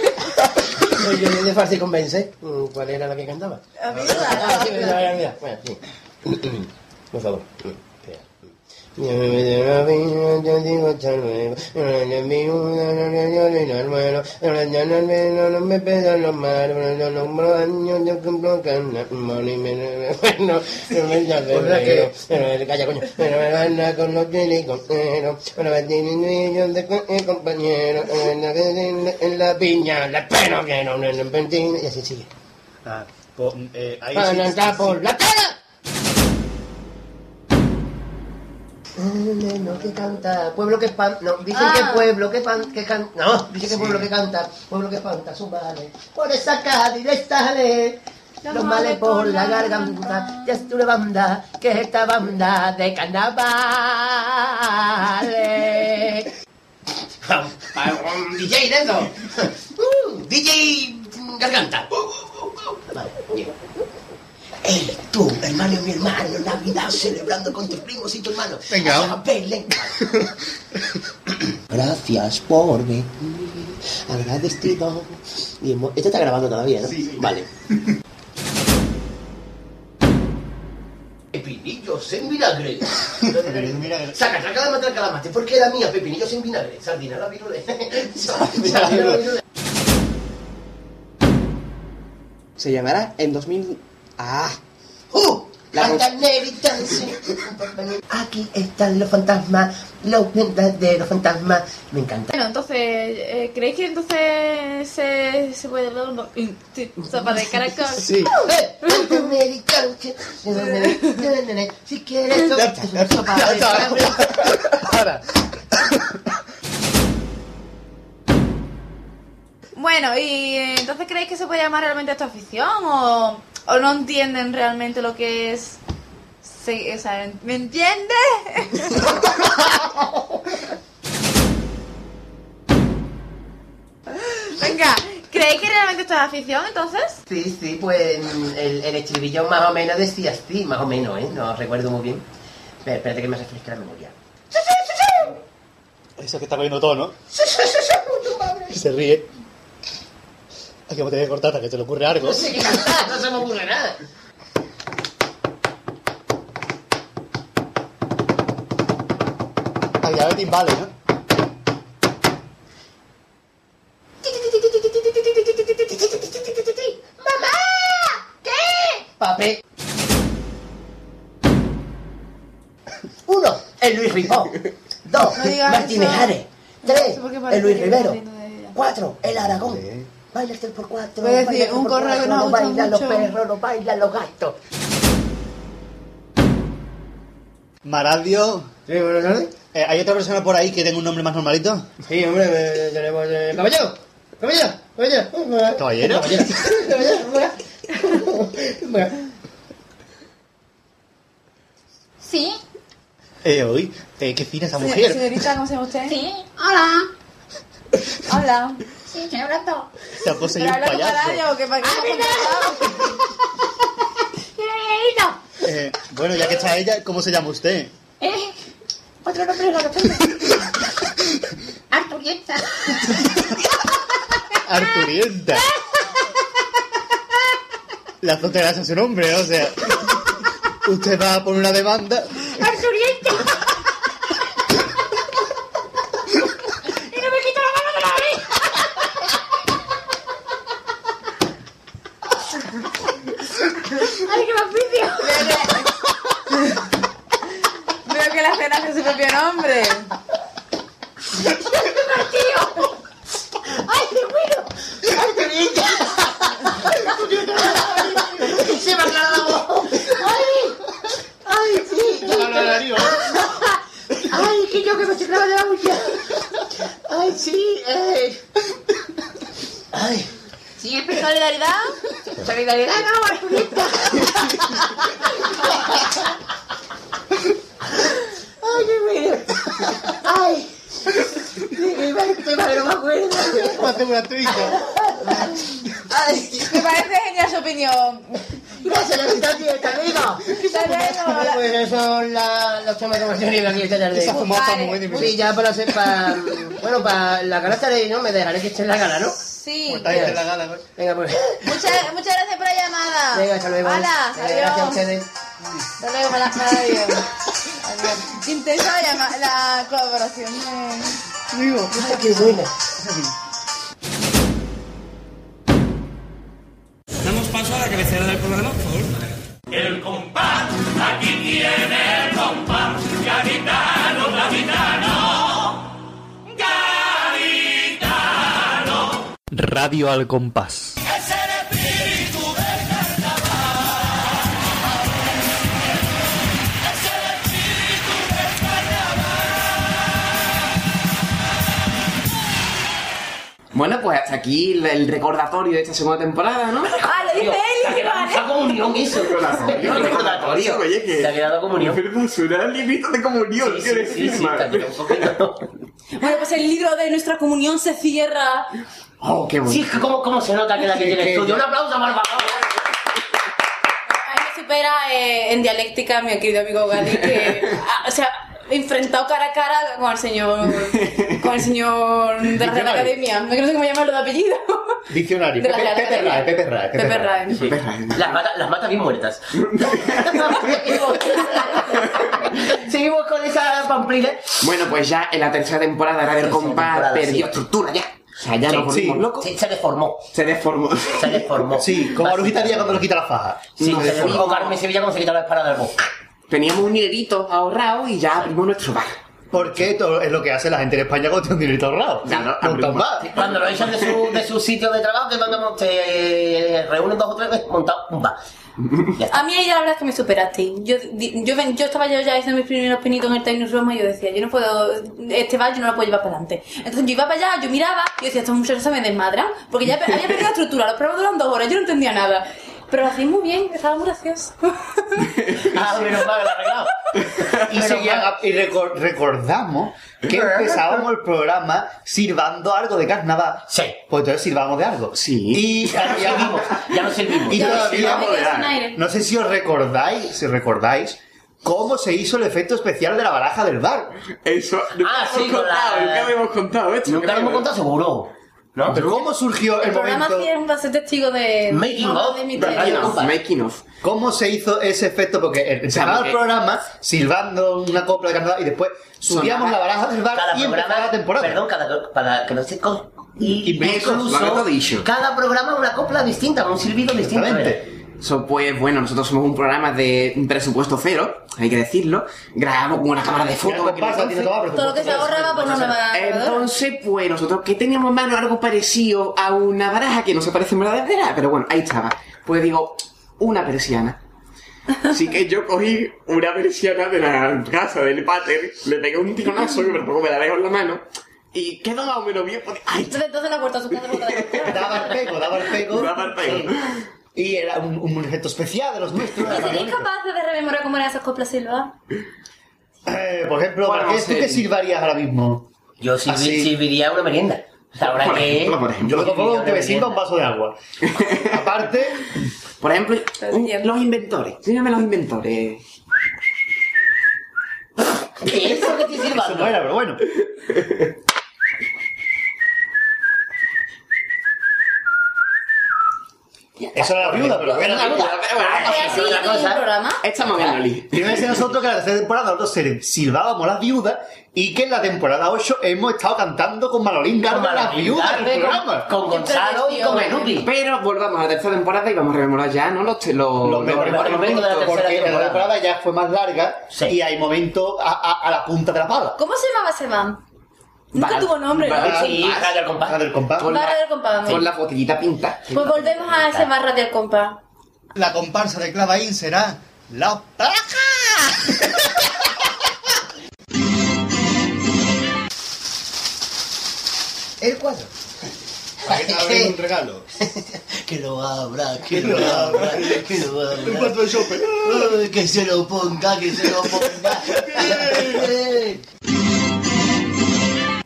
Oye, de fácil convence. Mm, ¿Cuál era la que cantaba? A mí Ah, sí, había olvidado. Bueno, sí. Por favor. Ah, pues, eh, ahí sí- por la cara. No, que canta, pueblo que espanta, no, dicen Ah. que pueblo que, pan, que canta, no, dicen que pueblo que canta, pueblo que espanta sus males, por esa Cádiz le sale, los males por la garganta, ya es una banda, que es esta banda de carnavales. DJ de eso, Uh, DJ garganta. Vale, bien. Ey, tú, hermano y mi hermano, Navidad celebrando con tus primos y tu hermano. Venga. Gracias por venir, agradecido. Y Esto está grabando todavía, ¿no? Sí. Vale. Pepinillos en vinagre. Saca, saca de matar calamate, porque era mía, pepinillos en vinagre. Sardina la virule. Sardina la virule. se llamará en 2000... ¡Ah! ¡Uh! La sí. Aquí están los fantasmas, los verdaderos fantasmas. Me encanta. Bueno, entonces, eh, ¿creéis que entonces se, se puede ver una sopa de caracol? Sí. Eh. Si quieres, sopa de caracol. Ahora. Bueno, ¿y eh, entonces creéis que se puede llamar realmente esto afición o, o no entienden realmente lo que es... Sí, o sea, ¿me entiendes? Venga, ¿creéis que realmente esto es afición entonces? Sí, sí, pues el, el estribillo más o menos decía así, más o menos, ¿eh? No recuerdo muy bien. Pero espérate que me refresque la memoria. Eso que está cogiendo todo, ¿no? Y se ríe. Hay que tener que cortar hasta que te le ocurre algo. No sé qué no se me ocurre nada. Que haber timbales, ¿no? ¡Mamá! ¿Qué? Papel. Uno, el Luis Ripó. Dos, No Martínez. Ares. Tres, el Luis Rivero. Cuatro, el Aragón. Baila el por cuatro. Voy a decir, baila un correo que nos no gusta bailan los perros, no bailan los gatos. Maradio. Sí, buenas tardes. Eh, ¿Hay otra persona por ahí que tenga un nombre más normalito? Sí, hombre, eh, tenemos eh, caballero. Caballero, caballero. ¿Caballero? Caballero. Caballero. Sí, Eh, hoy, eh, qué fina esa mujer. Señorita, ¿cómo se llama usted? sí. Hola. Hola. Sí, estoy hablando. Se ha poseído ¿Pero un payaso. que para qué Ah, Eh, bueno, ya que está ella, ¿cómo se llama usted? Eh, otro nombre no lo tengo. Arturienta. Arturienta. La frontera es su nombre, o sea. Usted va a poner una demanda. Arturienta. y no me quito la mano de la nariz. Ay, qué oficio. Veo que la cena hace su propio nombre. Martillo. Ay, qué bueno. Arturienta. Se me ha aclarado la voz. Ay. Ay, sí. Ay, que yo que me estoy clavando la uña. Ay, sí. Eh. Ay. Siempre ¿Solidaridad? Solidaridad, no, Arturienta. Ay, qué bueno. Ay. Qué mal, qué mal, no me acuerdo. Hace una. Ay. Me parece genial su opinión. Gracias, la mitad de esta amigo. Hasta Pues eso son la- los temas que hemos tenido aquí esta tarde. Esa. Sí, ya para hacer, para, bueno, para la gana estaré, ¿no? Me dejaré que esté en la gana, ¿no? Pues está ahí en la gala, ¿no? Venga, pues. Muchas, muchas gracias por la llamada. Venga, hasta luego. Hala, Venga, Gracias a adiós. ustedes. Hasta luego, mala- adiós. Adiós. Intensa la, la colaboración de... Digo, ay, qué buena. Damos paso a la cabecera del programa, por favor. El compás, aquí tiene Radio al compás. Bueno, pues hasta aquí el- recordatorio de esta segunda temporada, ¿no? Ah, lo dice él, que vale. La comunión, eso. Recordatorio, recordatorio. Oye, que. Se ha quedado comunión. Pero suena el librito de comunión, Sí, sí, sí, sí. Bueno, pues el libro de nuestra comunión se cierra. Oh, qué Sí, bonito. ¿cómo, cómo se nota que la que tiene Que- estudio? Un aplauso para el favor. A mí me supera eh, en dialéctica mi querido amigo Gadi, que, ah, o sea, enfrentado cara a cara con el señor, con el señor de la Real Academia. No sé cómo llamarlo de apellido. Diccionario. De la Pepe, Real Pepe Academia. Rae, Pepe Rae, Pepe Pepe Rae. Rae. Las mata, las mata bien muertas. Seguimos con esa pamplina. Bueno, pues ya en la tercera temporada El Tercera Compás perdió sí. estructura ya. sea, ya nos volvimos sí. locos. Sí, se deformó. Se deformó. Se deformó. Sí, como Brujita Díaz cuando nos quita la faja. Sí, No, se de deformó Carmen Sevilla cuando se quitó la espada del boca. Teníamos un dinerito ahorrado y ya abrimos nuestro bar. Porque esto es lo que hace la gente en España cuando tiene un dinerito ahorrado. Un bar. Cuando lo echan de su, de su sitio de trabajo, que mandamos, te reúnen dos o tres veces, montar un bar. Ya. A mí ahí la verdad es que me superaste. Yo, yo, ven- yo estaba yo ya haciendo mis primeros pinitos en el Tecnos Roma y yo decía, yo no puedo, este bar yo no lo puedo llevar para adelante. Entonces yo iba para allá, yo miraba y decía, estos muchachos se me desmadran. Porque ya había perdido la estructura, los programas duran dos horas, yo no entendía nada. Pero lo hacéis muy bien, estaba muy gracioso. Ah, menos mal lo arreglado. Y, seguía- mal. y recor- recordamos que empezábamos el programa sirvando algo de carnaval. Sí. Pues entonces sirvamos de algo. Sí. Y Ya no servimos, ya no servimos. Y Ya, todavía, ya no sé si os recordáis, si recordáis, cómo se hizo el efecto especial de la baraja del bar. Eso. Nunca Ah, hemos sí, con contado, la- nunca habíamos contado esto. Nunca lo hemos contado seguro. ¿No? ¿Cómo surgió el, El programa momento? 100 va a ser testigo de... Making no, of. de mi Making of. Making of. ¿Cómo se hizo ese efecto? Porque empezaba el programa silbando una copla de carnaval y después subíamos Sonaba- la baraja del bar Cada y empezaba programa, la temporada. perdón, cada, para que no se... Y todo dicho. cada programa una copla distinta, un silbido distinto. So, pues bueno, nosotros somos un programa de un presupuesto cero, hay que decirlo. Grabamos con una cámara de fotos. todo lo que se ahorraba por una nueva. Entonces, pues nosotros que teníamos en mano algo parecido a una baraja que no se parece en verdadera, pero bueno, ahí estaba. Pues digo, una persiana. Así que yo cogí una persiana de la casa del pater, le pegué un tironazo que por poco me la dejo en la mano, y quedó más o menos bien. porque- ¡Ay! Entonces, entonces la puerta a su casa Daba el pego, daba el pego. Daba el pego. Y era un, un efecto especial de los nuestros. ¿Y seréis capaces de rememorar cómo eran esas coplas silvas? Eh, por ejemplo, Bueno, ¿para qué, ¿tú sí. qué silbarías ahora mismo? Yo sirvi- Así. serviría una merienda. Ahora Por que... ejemplo, por ejemplo. Yo lo propongo que me sirva un vaso de agua. Aparte, Por ejemplo, un- los inventores. Dígame los inventores. ¿Qué es eso que estoy eso silbando? no era, pero bueno. Eso era la viuda, pero bueno. Una duda. Ah, ¿Es así otra en? Estamos bien, Oli. Fíjense nosotros que en la tercera temporada nosotros se- silbábamos las viudas y que en la temporada 8 hemos estado cantando con Manolín Con las viudas del programa. Con, con Gonzalo y con Menuti. Pero volvamos a la tercera temporada y vamos a rememorar ya, ¿no? Los, los, Los mejores mejores momentos de la tercera porque la temporada. ya fue más larga y hay momentos a, la punta de la pala. ¿Cómo se llamaba ese van? Nunca tuvo nombre, ¿no? Sí, Radio del Compás. La del compás. Con la- Barra del compás. Con la botellita pinta. Pues volvemos a ese barra del compás. La comparsa de Clavaín será la El cuadro. Para que te un regalo. Que lo abra, que lo abra, que lo abra. cuatro de Chopin. Ay, Que se lo ponga, que se lo ponga.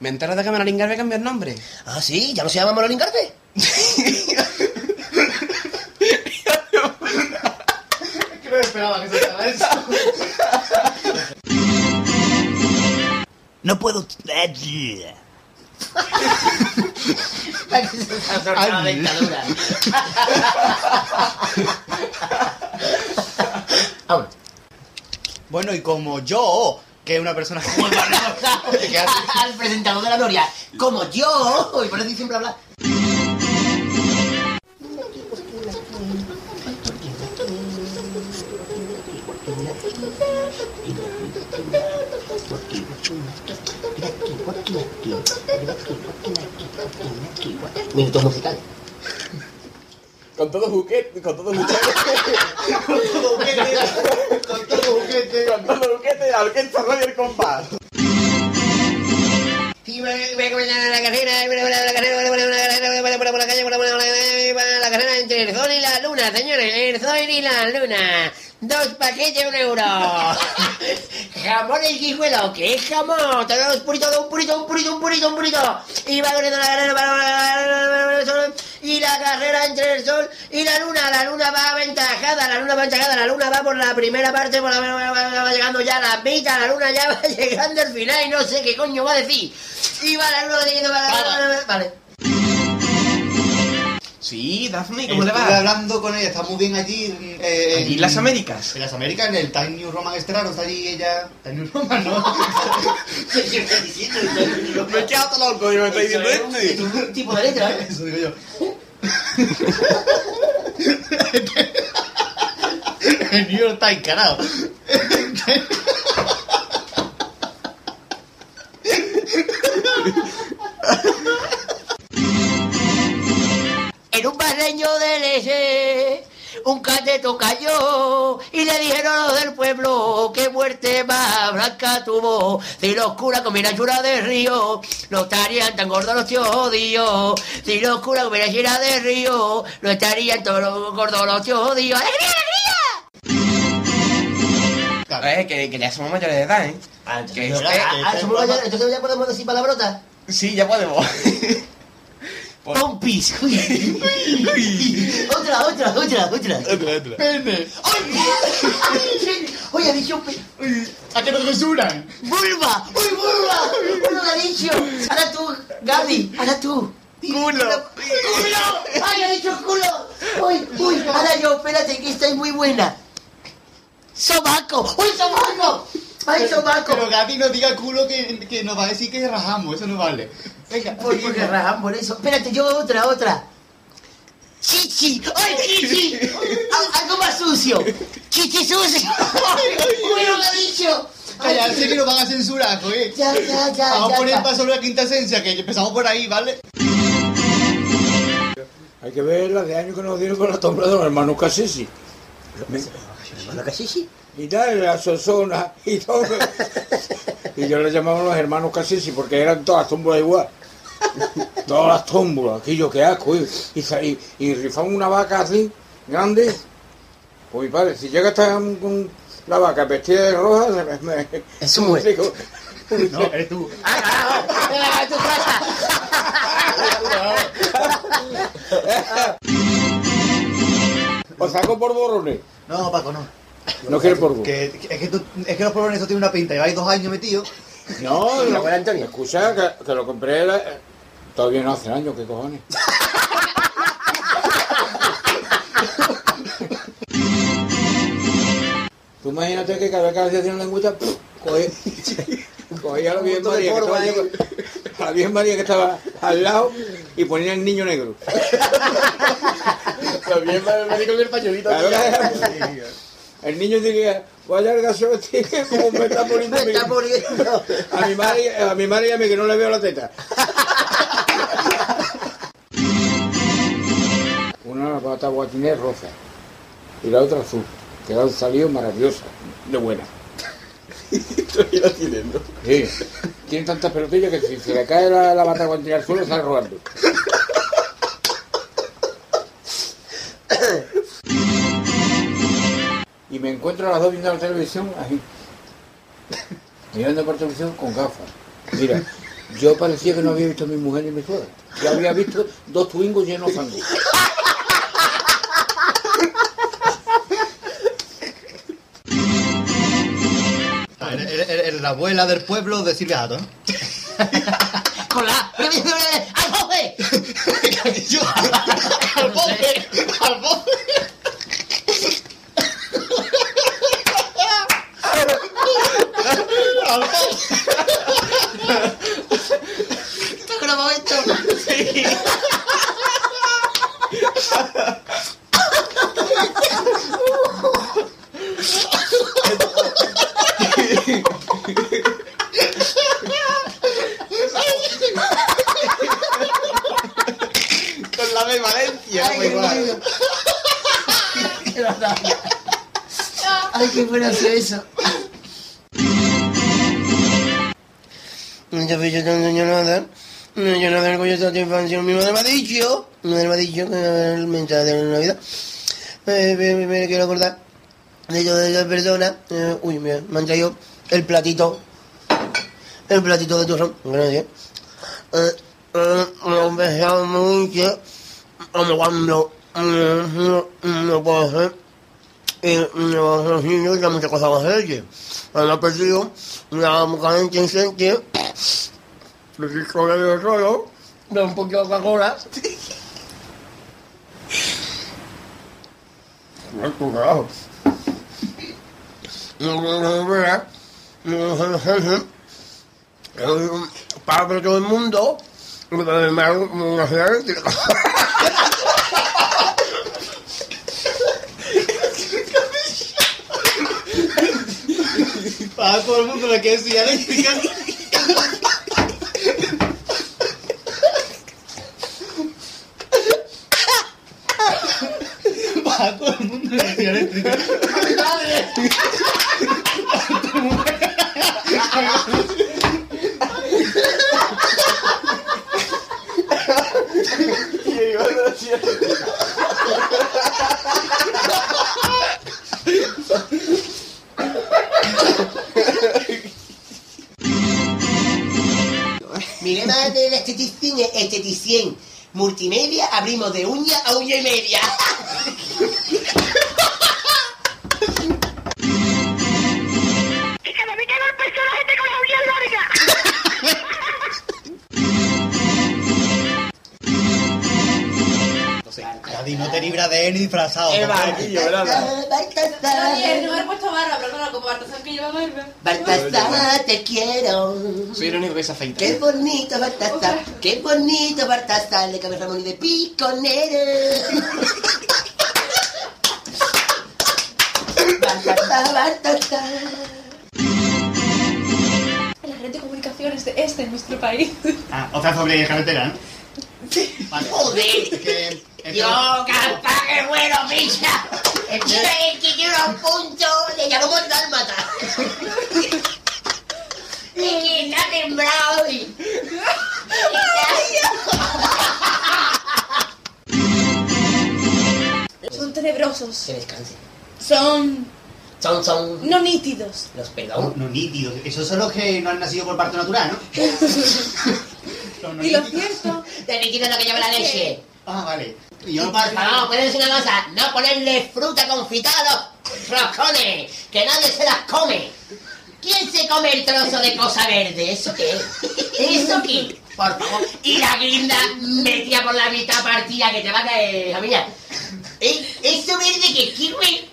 ¿Me enteras de que Manolín Garbe cambió el nombre? Ah, sí, ya no se llama Manolín Garde. Que no esperaba que se eso. No puedo. Para que se trastornara la dentadura. Vámonos. Bueno, y como yo, que una persona que hace- Al presentador de la Noria, como yo, y por eso siempre habla. Minutos musicales. Con todo juguete, con todo juguete. con todo juguete, con todo juguete. con todo juguete, la orquesta Radio El Compás. Y voy a comenzar la carrera, a la carrera, voy a la a por la calle, a la carrera entre el sol y la luna, señores, el sol y la luna. Dos paquetes, un euro. Jamón el guijuelo, que es jamón. Tenemos un purito, un purito, un purito, un purito, un purito. Y va corriendo la carrera para el sol. Y la carrera entre el sol y la luna. La luna va aventajada, la luna va aventajada. La luna va por la primera parte, por la, va llegando ya la mitad. La luna ya va llegando al final y no sé qué coño va a decir. Y va la luna diciendo... Vale. Sí, Daphne, ¿cómo le Estuve va? hablando con ella, está muy bien allí. eh, Allí en las Américas. En las Américas, en el Time New Roman Estrano, está allí ella. Time New Roman, ¿no? Me he quedado loco y me está diciendo Eso es esto. un- un tipo de letra, ¿eh? Eso digo yo. el New York Times, carajo. En un barreño cateto cayó y le dijeron a los del pueblo que muerte más blanca tuvo. Si los curas comieran chura de río, no estarían tan gordos los tíos jodidos. Si los curas comieran chura de río, no estarían todos gordos los tíos jodidos. ¡Alegría, Eh, que, que ya somos mayores de edad, ¿eh? alegría! Que es que- Ah, ah, entonces ya podemos decir palabrotas. Sí, ya podemos. Pompis. otra, otra, otra, otra. Pene. Oye, ha dicho pe- ¿A qué no te censuran? vulva. ¡Uy, vulva! ¡Uy, lo ha dicho! Ahora tú, Gaby, ahora tú. Culo. ¡Culo! ¡Ay, ha dicho culo! ¡Uy, uy! Ahora yo, espérate, que esta es muy buena. ¡Sobaco! ¡Uy, sobaco! ¡Ay, sobaco! Pero Gaby no diga culo que, que nos va a decir que rajamos, eso no vale. Venga, Uy, porque rajan por eso. Espérate, yo otra, otra. ¡Chichi! ¡Ay, chichi! Al- Algo más sucio. ¡Chichi sucio! ¡Uy, lo ha dicho! Ay, Callarse que nos van a censurar, joder. Ya, ya, ya, Vamos ya, a poner paso sobre la quinta esencia, que empezamos por ahí, ¿vale? Hay que ver la de años que nos dieron con la sombra de los hermanos Cassisi. ¿Hermano Cachichi? Y tal, la Sosona y todo. Y yo les llamaba los hermanos Cassisi porque eran todas tómbolas igual. Todas las tómbolas, aquello que asco. Y, y, y, y rifaban una vaca así, grande. Pues mi padre, si llega hasta con- con la vaca vestida de roja, se me, me- Eso muere. digo, No, eres tú. ¡Ah, tu casa! Os saco por borrones. No, Paco, no. No quiere por. Que, es, que tú- es que los tienen una pinta. Lleváis dos años metidos. No, ¿La no, Antonio? escucha, que, que lo compré la- todavía no hace años, ¿qué cojones? Tú imagínate que cada vez que hacía una lengüita, coge, cogía a la Virgen María, la Virgen María que estaba al lado y ponía el niño negro. También me dijo que el pañuelito. El niño diría, vaya el gaso este, como me está poniendo Me está muriendo. a mi madre, a mi madre y a mí que no le veo la teta. Una pata guatinés rosa y la otra azul, que han salido maravillosas, de buena. Todavía la tienen, ¿no? Sí, tiene tantas pelotillas que si se le cae la, la bata guatinés al suelo sale rodando. Y me encuentro a las dos viendo la televisión ahí. Mirando por televisión con gafas. Mira, yo parecía que no había visto a mi mujer ni mi suegra. Yo había visto dos twingos llenos de fango. Eres, la abuela del pueblo de ¿no? Con la... ¡Al bofe! Al bofe, al bofe. Al bofe. ¿Te grabado esto? Con la de Valencia. Ay, pues, qué igual. bueno. Qué batalla. Ay, qué hacer eso. Yo no enseño nada. No yo nada con esta infancia. Mi madre me ha dicho. Mi madre me ha dicho que el mensaje de Navidad. Me, quiero acordar de yo de esa persona. Eh, uy, mira, me han traído el platito. El platito de turrón. Gracias. Eh, eh, me han besado mucho. Como cuando no, no puedo hacer. Y los niños ya muchas cosas más hacer. Han perdido una mujer inteligente. Solo. Da un poquito de Coca-Cola. Para todo el mundo. Para todo el mundo le quiere decir eléctrica. Todo el mundo le decía eléctrica. Mirema del esteticien, esteticien. Multimedia, abrimos de uña a uña y media. Cádiz no te libra de él ni disfrazado. El barquillo, ¿verdad? Oye, no me he puesto barba, pero bueno, como Bartosar que lleva barba. Baltasar, te quiero. Soy el único que se afeita. Qué bonito Baltasar, qué bonito Baltasar, de cabeza Ramón y de piconero. Baltasar, Baltasar. La red de comunicaciones de este, nuestro país. Ah, otra sobre carretera, ¿no? Vale. Joder. Que- Yo, capaz que bueno, picha. El que el que quiero un punto, le llamamos dálmata. Y que está temblado y... Son tenebrosos. Que descanse. Son Son, son no nítidos. los perdón. no nítidos. Esos son los que no han nacido por parto natural, ¿no? Los no Y lo cierto De líquido lo que lleva la leche. Ah, vale. Yo Por favor, pueden decir una cosa, no ponerle fruta confitada a los roscones, que nadie se las come. ¿Quién se come el trozo de cosa verde? ¿Eso qué es? ¿Eso qué? Por favor. Y la guinda metida por la mitad partida que te va a caer, familia. ¿Eh? ¿Eso verde que es kiwi?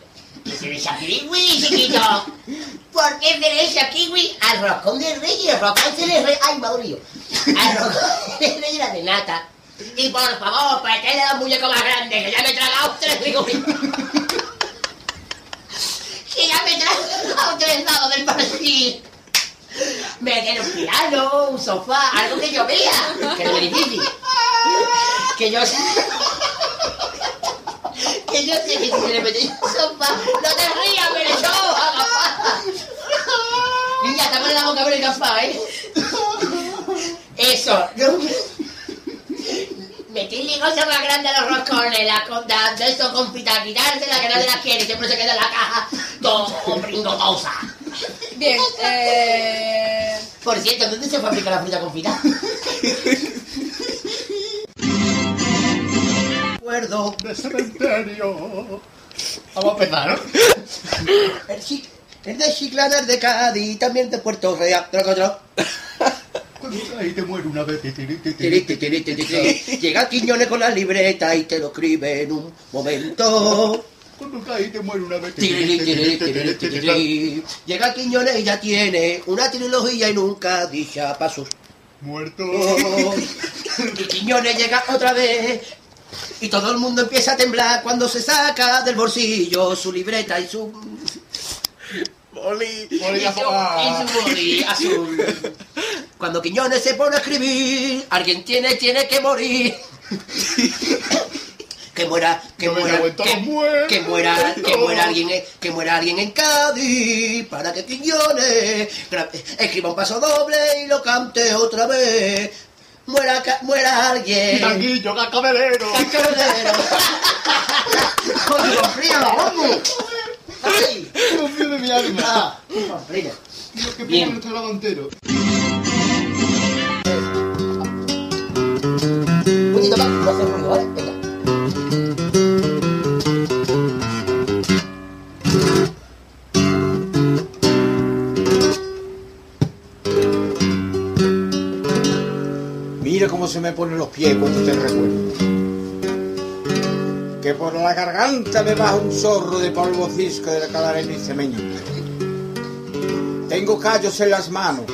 ¿Qué echa kiwi, chiquito? ¿Por qué se le echa kiwi al roscón de reyes? El roscón se le re... ¡Ay, dolido! Al roscón de reyes era de nata. Y por favor, pétele a un muñeco más grande, que ya me he tragado tres frigoritos. que ya me he tragado tres dados del partir. Meter un piano, un sofá, algo que yo vea, que no es difícil. Que yo sé... Que yo sé que si se le mete un sofá, no te rías, me le echó agafada. Niña, te pones la boca por el gafá, ¿eh? Eso. Metirle cosas más grandes a los roscones, la conda de eso confita, quitársela que nadie las quiere, siempre se queda en la caja todo pringotosa. Bien, eh... Por cierto, ¿dónde se fabrica la fruta confita? Recuerdo de cementerio. Vamos a empezar, ¿no? El, chi- el de Chiclana, el de Cádiz, también de Puerto Real. Troco, troco. Ahí te muere una vez. Llega Quiñones con la libreta y te lo escribe en un momento. Te muere una vez. Llega Quiñones y ya tiene una trilogía y nunca dicha para sus Muerto. Y Quiñones llega otra vez y todo el mundo empieza a temblar cuando se saca del bolsillo su libreta y su... Boli. y su, y su boli azul. Cuando Quiñones se pone a escribir, alguien tiene, tiene que morir. Que muera, que No muera, que, muera, que muera alguien, en- que muera alguien en Cádiz para que Quiñones escriba un paso doble y lo cante otra vez. Muera, muera alguien. Tanguillo, cascabelero. Cascabelero. Coño, frío, vamos. Ay, Dios mío de mi alma. ah. Dios, que Bien. pena nuestro lado entero. Un poquito más, no hace ruido, ¿vale? Venga. Mira cómo se me ponen los pies cuando te recuerdo. Que por la garganta me baja un zorro de polvo cisco de la calarena licemeña. Tengo callos en las manos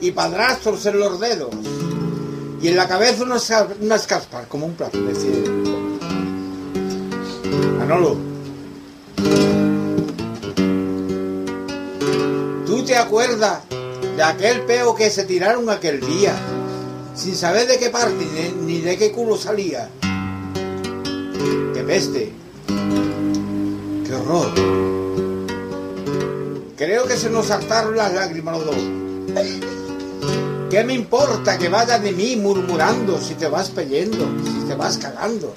y padrastros en los dedos y en la cabeza unas, unas caspas como un plato. Decía, Manolo, ¿tú te acuerdas de aquel peo que se tiraron aquel día sin saber de qué parte ni de qué culo salía? ¡Qué peste! ¡Qué horror! Creo que se nos saltaron las lágrimas los dos. ¿Qué me importa que vayas de mí murmurando si te vas peyendo, si te vas cagando?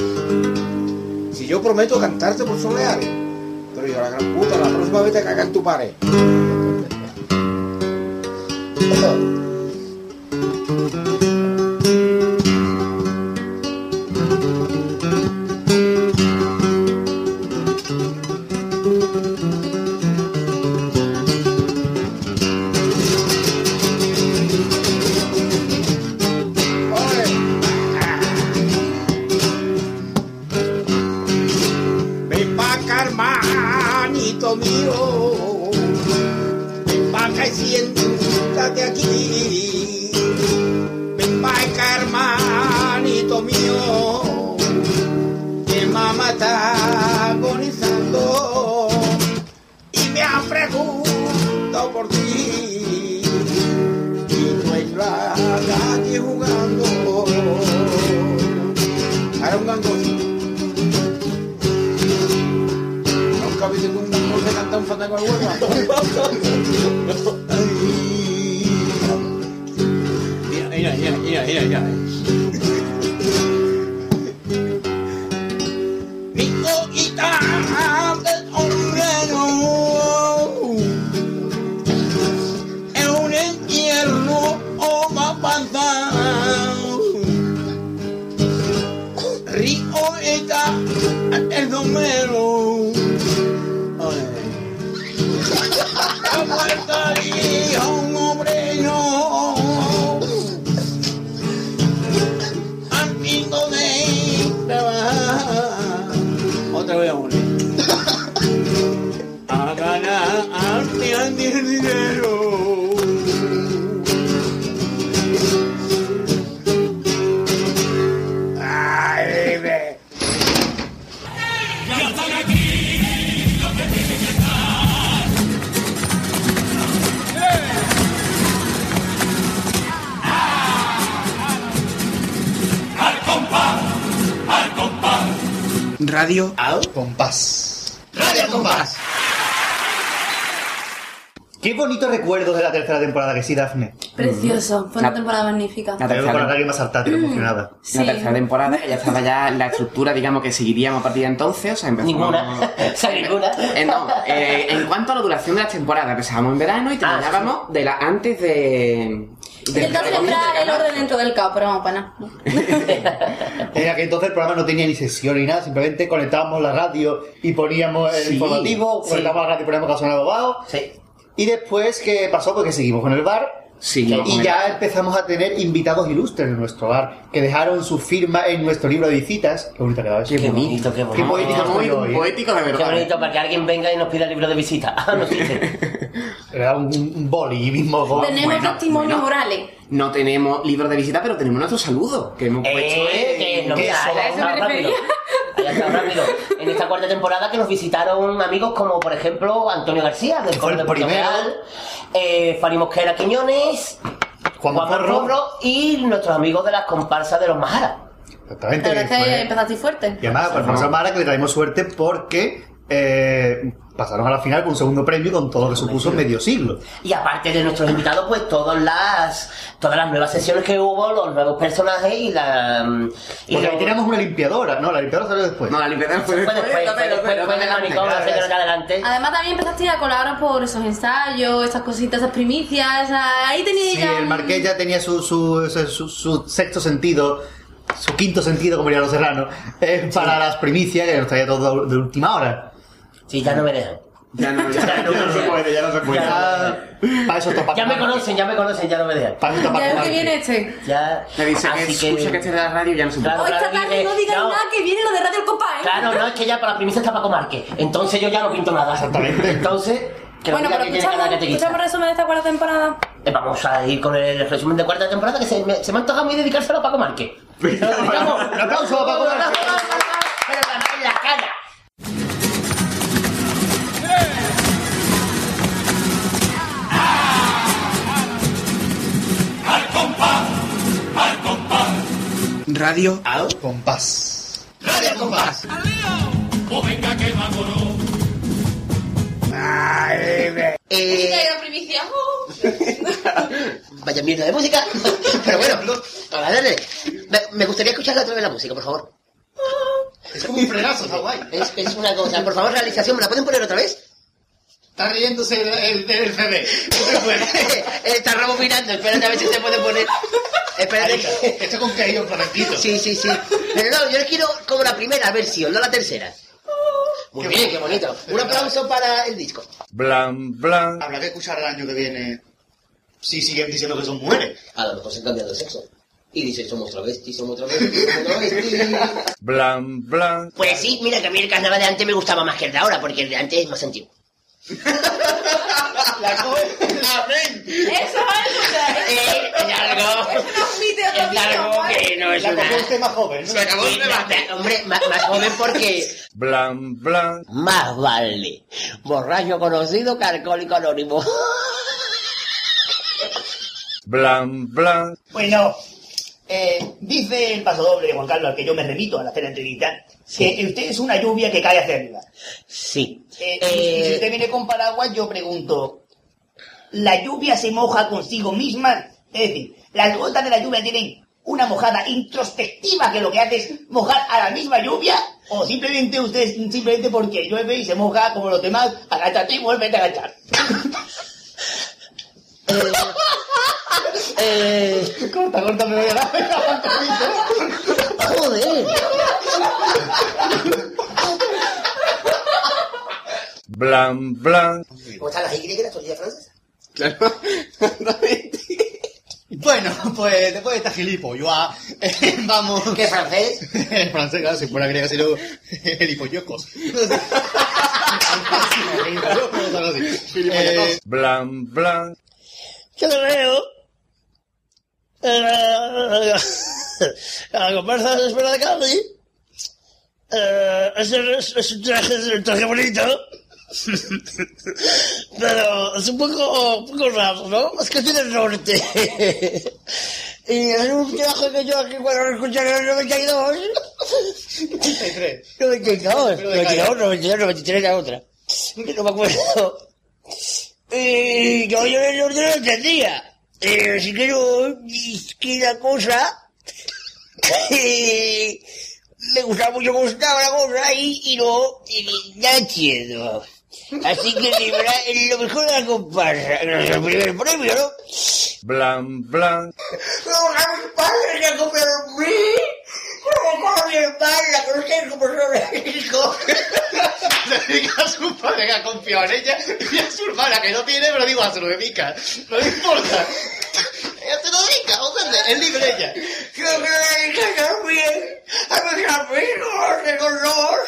Si yo prometo cantarte por soleares. Pero yo la gran puta, la próxima vez te caga en tu pared. Que sí, Dafne. Precioso, fue una La- temporada magnífica. Con tercera, las lágrimas saltantes, emocionada. Sí. la tercera temporada ya estaba ya la estructura, digamos, que seguiríamos a partir de entonces. O sea, empezamos... Ninguna. O sea, ninguna. Eh, no, eh, en cuanto a la duración de las temporadas, empezábamos en verano y terminábamos de la antes de... Intentando celebrar el orden dentro del caos, pero vamos para nada. En aquel entonces el programa no tenía ni sesión ni nada, simplemente conectábamos la radio y poníamos el Sí, informativo, sí. conectábamos la radio y poníamos Casona de Abogado. Sí. Y después, ¿qué pasó? Porque seguimos con el bar. Seguimos y ya empezamos a tener invitados ilustres en nuestro bar, que dejaron su firma en nuestro libro de visitas. Qué bonito quedado eso. Qué bonito, qué Qué bonito. poético Muy hoy, ¿eh? poético de Qué verdad. bonito para que alguien venga y nos pida el libro de visita. Ah, no existe. Era un, un boli mismo. Tenemos bueno, testimonios bueno. orales. No tenemos libros de visita, pero tenemos nuestro saludo que hemos puesto Eh, en- que no, ¿qué mira, eso? allá rápido. Allá está rápido. En esta cuarta temporada que nos visitaron amigos como, por ejemplo, Antonio García, del el de Puerto primero. Real, eh, Fari Mosquera Quiñones, Juan Juan Porro. Porro y nuestros amigos de las comparsas de los Majaras. Exactamente. Verdad es que empezaste fuerte. Y además, por Alfonso Mara, que le traemos suerte porque eh, pasaron a la final con un segundo premio con todo lo que supuso medio siglo. Y aparte de nuestros invitados, pues todas las todas las nuevas sesiones que hubo, los nuevos personajes y la... Y Porque los- ahí teníamos una limpiadora. No, la limpiadora salió después. No, la limpieza fue después. después, después, manicomio, claro, adelante. Además también empezaste a colaborar por esos ensayos, estas cositas, esas primicias. Ahí tenía Sí, ya el Marqués ya tenía su, su, su, su- su sexto sentido, su quinto sentido, como dirían los serranos, eh, para las primicias que nos traía todo de última hora. Sí, ya no me dejan. Ya no, ya, ya no se puede, ya no se puede. Para eso Ya me conocen, ya me conocen, ya no me dejan. Para eso Ya lo que viene este. Ya. Me dice que escucha que este de la radio ya no se puede. Claro, esta tarde no digáis no. nada que viene lo de Radio El Compás, ¿eh? Claro, no, es que ya para la primicia está Paco Márquez. Entonces yo ya no pinto nada. Exactamente. Entonces, que Bueno, no pero escuchamos, escuchamos resumen de esta cuarta temporada. Eh, Vamos a ir con el resumen de cuarta temporada que se me, se me antoja muy dedicárselo a Paco Márquez. ¿Se lo dedicamos? Un aplauso a Paco Márquez. Pero la cara. Radio. Al compás. Radio Compás. o venga que vámonos. Eh, primicia. vaya mierda de música. Pero bueno, a darle. Me, me gustaría escuchar otra vez la música, por favor. Es como un frenazo, está guay. Es, es una cosa. Por favor, realización, ¿me la pueden poner otra vez? Está riéndose el, el, el CD. Está rebobinando, espérate a ver si se puede poner. Espérate. Ahí, Esto con caído franquito. Sí, sí, sí. Pero no, yo les quiero como la primera versión, no la tercera. Muy bien, qué bonito. Un aplauso para el disco. Blan, blan. Habrá que escuchar el año que viene si siguen diciendo que son mujeres. A lo mejor se han cambiado de sexo. Y dice, somos travestis, somos travestis, somos travestis. Blan, blan. Pues sí, mira que a mí el carnaval de antes me gustaba más que el de ahora, porque el de antes es más antiguo. La ven. Eso es. Eh, es largo. Es una mitad Es largo, que no es La una... usted más joven. Se acabó el Sí, Hombre, más joven porque... Blan, blan. Más vale. Borracho conocido que alcohólico anónimo. Blan, blan. Bueno, eh, dice el paso doble, Juan Carlos, al que yo me remito al hacer la entrevista, que usted es una lluvia que cae hacia arriba. Sí. Eh, Eh, si usted viene con paraguas, yo pregunto, ¿la lluvia se moja consigo misma? Es decir, ¿las gotas de la lluvia tienen una mojada introspectiva que lo que hace es mojar a la misma lluvia? ¿O simplemente usted, simplemente porque llueve y se moja como los demás, agáchate y vuelve a agachar? eh, Corta, corta, me voy a dar. joder. Blan, blan. ¿Cómo están las Y las tortillas francesas? Claro. Bueno, pues después de esta gilipollas, eh, vamos. ¿Qué francés? En francés, claro, si fuera griega, sería gilipollocos. Eh, Blan, blan. Yo creo. Eh, la comparsa de Espera de Cali. Eh, es, es, es un traje, es un traje bonito. Pero es un poco, un poco raro, ¿no? Es que soy del norte. y es un traje que yo aquí cuando lo escuché en el 92. 33. 92, Pero de 92, 92, 93 la otra. No me acuerdo. Y yo, yo no, yo no entendía. Eh, así que no, es que la cosa, me gustaba mucho cómo estaba la cosa y, y no, y ya entiendo. Así que libra lo mejor de la comparsa. No es el primer premio, ¿no? Blan, blan. Luego a mis padres ya compraron mí. Luego con mi hermana, que no sé cómo son hijos. Se dedica a su padre que ha confiado en ella y a su hermana que no tiene, pero digo, a se lo dedica. No le importa. Ella se lo dedica, o sea, es libre ella. Creo que le dedican también a mis amigos de color.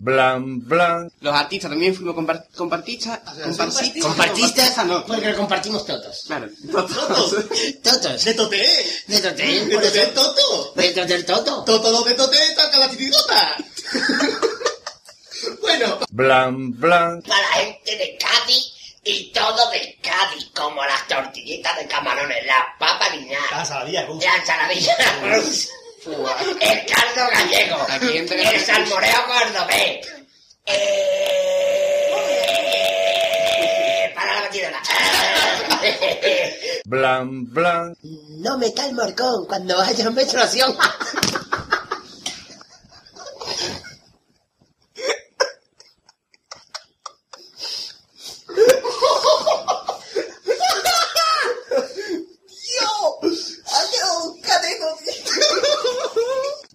Blan, blan. Los artistas también fuimos compar- compartistas. Compartistas. Compartistas, no. porque lo compartimos todos. Claro. Todos. De Toté. De Toté. De por Toté. Toto. De Toté el Toto. Toto lo de Toté saca la titigota. bueno. Blan, blan. Para la gente de Cádiz y todo de Cádiz, como las tortillitas de camarones, las papas liñadas, La saladilla rusa. la ensaladilla rusa, el caldo gallego, Aquí entre- el salmoreo cordobés. Eh... Para la batidora. Blan, blan. No me el morcón cuando haya menstruación.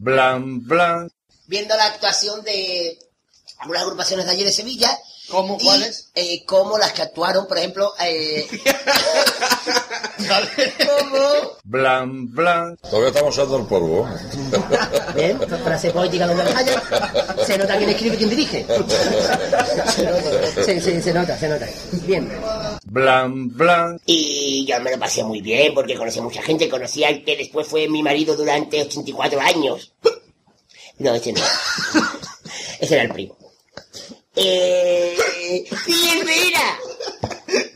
Blan, blan. viendo la actuación de algunas agrupaciones de allí de Sevilla. ¿Cómo? ¿Cuáles? eh, como las que actuaron, por ejemplo, eh, como... Blan, blan. Todavía estamos usando el polvo. Bien, frase poética donde las haya. Se nota quién escribe y quién dirige. Se nota, se, se- se nota, se nota. Bien. Blan, blan. Y yo me lo pasé muy bien porque conocí a mucha gente. Conocí al que después fue mi marido durante 84 años. No, ese no. Ese era el primo. Eh... ¡Sí, es Vera!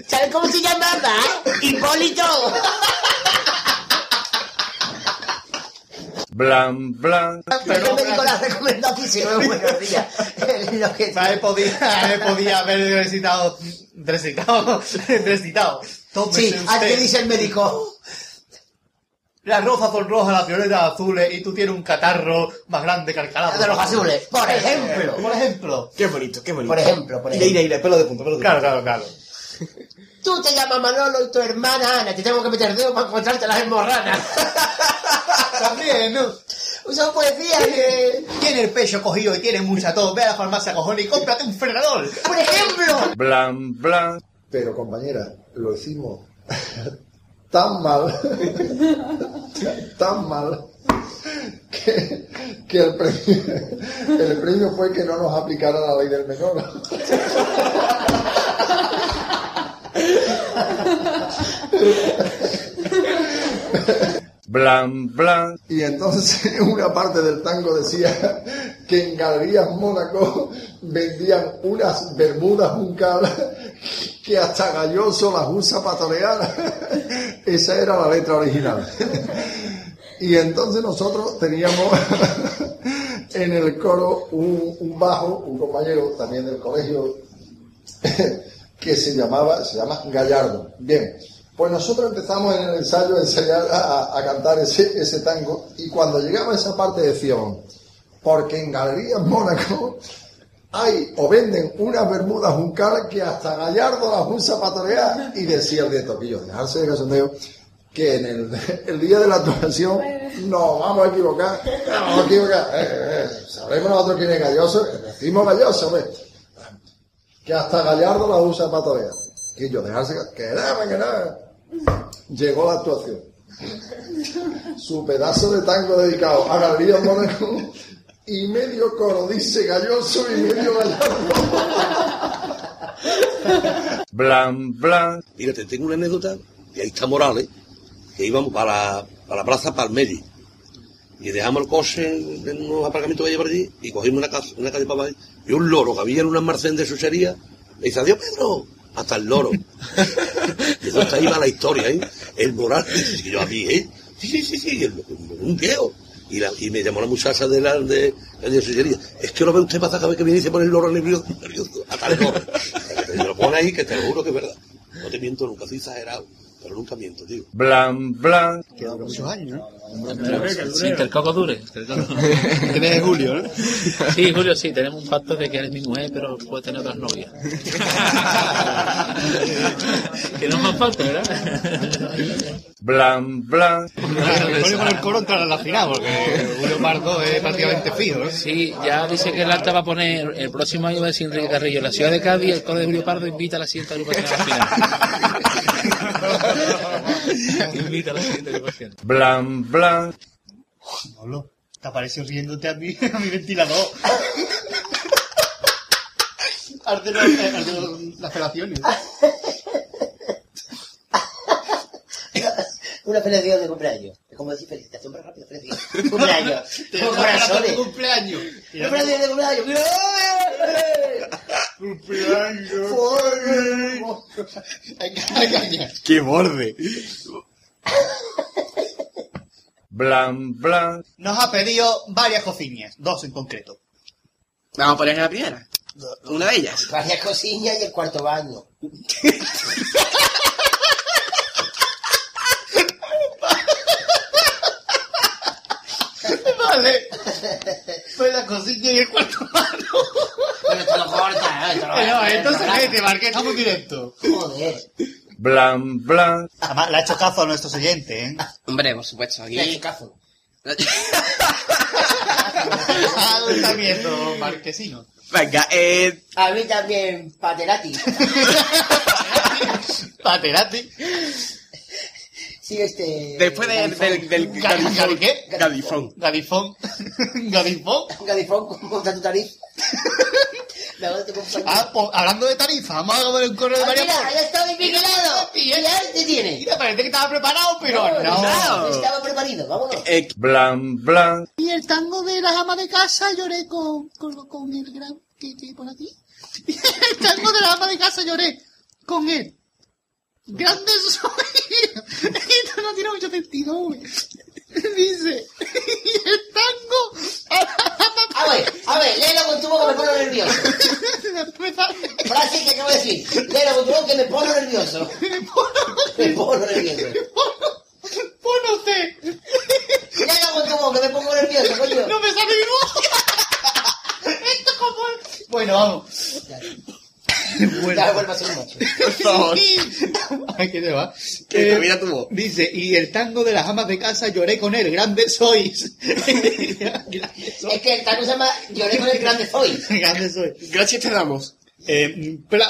¿Sabes cómo se llamaba? ¡Hipólito! Blan, blan. Pero el médico la ha recomendado 19 buenos días. Lo que- Me podía, me podía haber recitado, recitado, recitado. Tómese Sí, ¿a usted. qué dice el médico? Las rosas son rojas, las violetas azules y tú tienes un catarro más grande que el calabozo. De los azules, por ejemplo. Por ejemplo. Qué bonito, qué bonito. Por ejemplo, por Ira, ejemplo. ira, ira, pelo de punta, pelo de Claro, punta. claro, claro. Tú te llamas Manolo y tu hermana Ana. Te tengo que meter dedo para encontrarte las hemorranas. También, ¿no? Usa poesía que... Tiene el pecho cogido y tiene mucha tos. Ve a la farmacia cojones y cómprate un frenador. Por ejemplo. Blan, blan. Pero compañera, lo hicimos tan mal, tan mal, que, que el, premio, el premio fue que no nos aplicara la ley del menor. Blan, blan. Y entonces una parte del tango decía que en Galerías Mónaco vendían unas bermudas juncal que hasta Galloso las usa para torear. Esa era la letra original. Y entonces nosotros teníamos en el coro un, un bajo, un compañero también del colegio, que se llamaba, se llama Gallardo. Bien, pues nosotros empezamos en el ensayo a ensayar a, cantar ese, tango y cuando llegaba a esa parte decíamos, porque en Galerías Mónaco hay o venden unas bermudas juncal que hasta Gallardo las usa para torear y decía el de Toquillo, dejarse de casondeo, que en el, día de la actuación nos vamos a equivocar, nos vamos a equivocar, eh, eh, sabremos nosotros quién es Galloso, decimos Galloso, que hasta Gallardo la usa para torear. Y yo, dejarse, que que. Llegó la actuación. Su pedazo de tango dedicado a Galería Mónaco y medio coro dice Galloso y medio Gallardo. Blan, blan. Fíjate, tengo una anécdota, y ahí está Morales, que íbamos para, para la plaza Palmeri. Y dejamos el coche en unos aparcamientos que hay por allí y cogimos una, calle para abajo y un loro que había en una almacén de suchería le dice, adiós Pedro, hasta el loro. y entonces ahí va la historia, ¿eh? El Morales, y yo a mí, ¿eh? Sí, sí, sí, sí, el- un viejo. Y, la- y me llamó la muchacha de la de, de suchería. Es que lo ve usted pasar cada vez que viene y se pone el loro nervioso, nervioso hasta el loro. Y me lo pone ahí que te lo juro que es verdad. No te miento nunca, soy exagerado, pero nunca miento, tío. Blan, blan. Quedan muchos años, ¿no? Sí, que el coco dure. Que el coco... Julio, ¿no? Sí, Julio, sí, tenemos un pacto de que eres mi mujer, pero puede tener otras novias. que no más falta, ¿verdad? Blan, blan. Antonio con el coro entrará en la final, porque Julio Pardo es prácticamente fijo, ¿no? Sí, ya dice que el acta va a poner el próximo año va a decir Enrique Carrillo, la ciudad de Cádiz, el coro de Julio Pardo invita a la siguiente agrupación a la final. invita a la siguiente agrupación. Blan, blan. Manolo, te apareció riéndote a mí, a mi ventilador. Arde los- eh, las relaciones. Una felicitación de cumpleaños. Es como decir felicitación, pero rápido, felicitación. Cumpleaños. Con corazones. de cumpleaños. Felicitación de cumpleaños. Cumpleaños. ¡Qué borde! Blan, blan. Nos ha pedido varias cocinas, dos en concreto. Vamos a poner la primera. Una de ellas. Varias cosillas y el cuarto baño. Vale. Pues la cocina y el cuarto mano. Pero te lo corta, ¿eh? Te lo- No, entonces vete, Marqués, estamos directo. Joder. Blan, blan. Además, le ha hecho caso a nuestros oyentes, ¿eh? Hombre, por supuesto, aquí... Le ha hecho caso. Agotamiento marquesino. Venga, eh. A mí también, Paterati. Paterati. Sí, este... Después de- del, del ¿qué? Gadifón. Gadifón. Gadifón. Gadifón, contra tu tarifa. Ah, pues, hablando de tarifa, vamos a ver el correo de Ah, María mira, está mi Miguelado. Y Y ya te tiene. Mira, parece que estaba preparado, pero no. Estaba preparado, vámonos. Eh, Blan, blan. Y el tango de las amas de casa lloré con, con, con el gran... ¿Qué, qué por aquí? Y el tango de las amas de casa lloré con él. Grande soy. Esto no tiene mucho sentido, güey. Dice... Y el tango... A ver, a ver, léelo con tu boca que me pone nervioso. Frase que acabo de decir. Léelo con tu boca que me pone nervioso. Me pone nervioso. Pónote. Léelo con tu boca que me pongo nervioso, coño. No me sale mi voz. Esto es como... Bueno, vamos. Ya vuelvo a ser macho. Por favor. Ay, ¿qué te va? Que Eh, termina tu voz. Dice, y el tango de las amas de casa lloré con él, grandes sois. Es que el tango se llama Lloré con el grande Zoe. grandes sois. Gracias te damos. Eh, pla-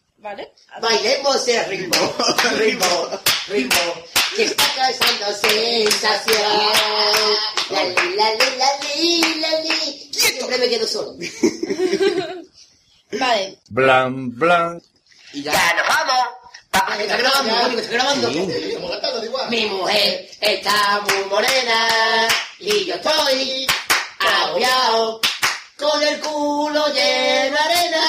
¿vale? Bailemos el ritmo, ritmo, ritmo, que está causando sensación. La li, la li, la li, la li. Siempre me quedo solo. Vale. Blan, blan. Y ya nos vamos. Que está grabando, está grabando. Mi mujer está muy morena y yo estoy agobiado con el culo lleno de arena.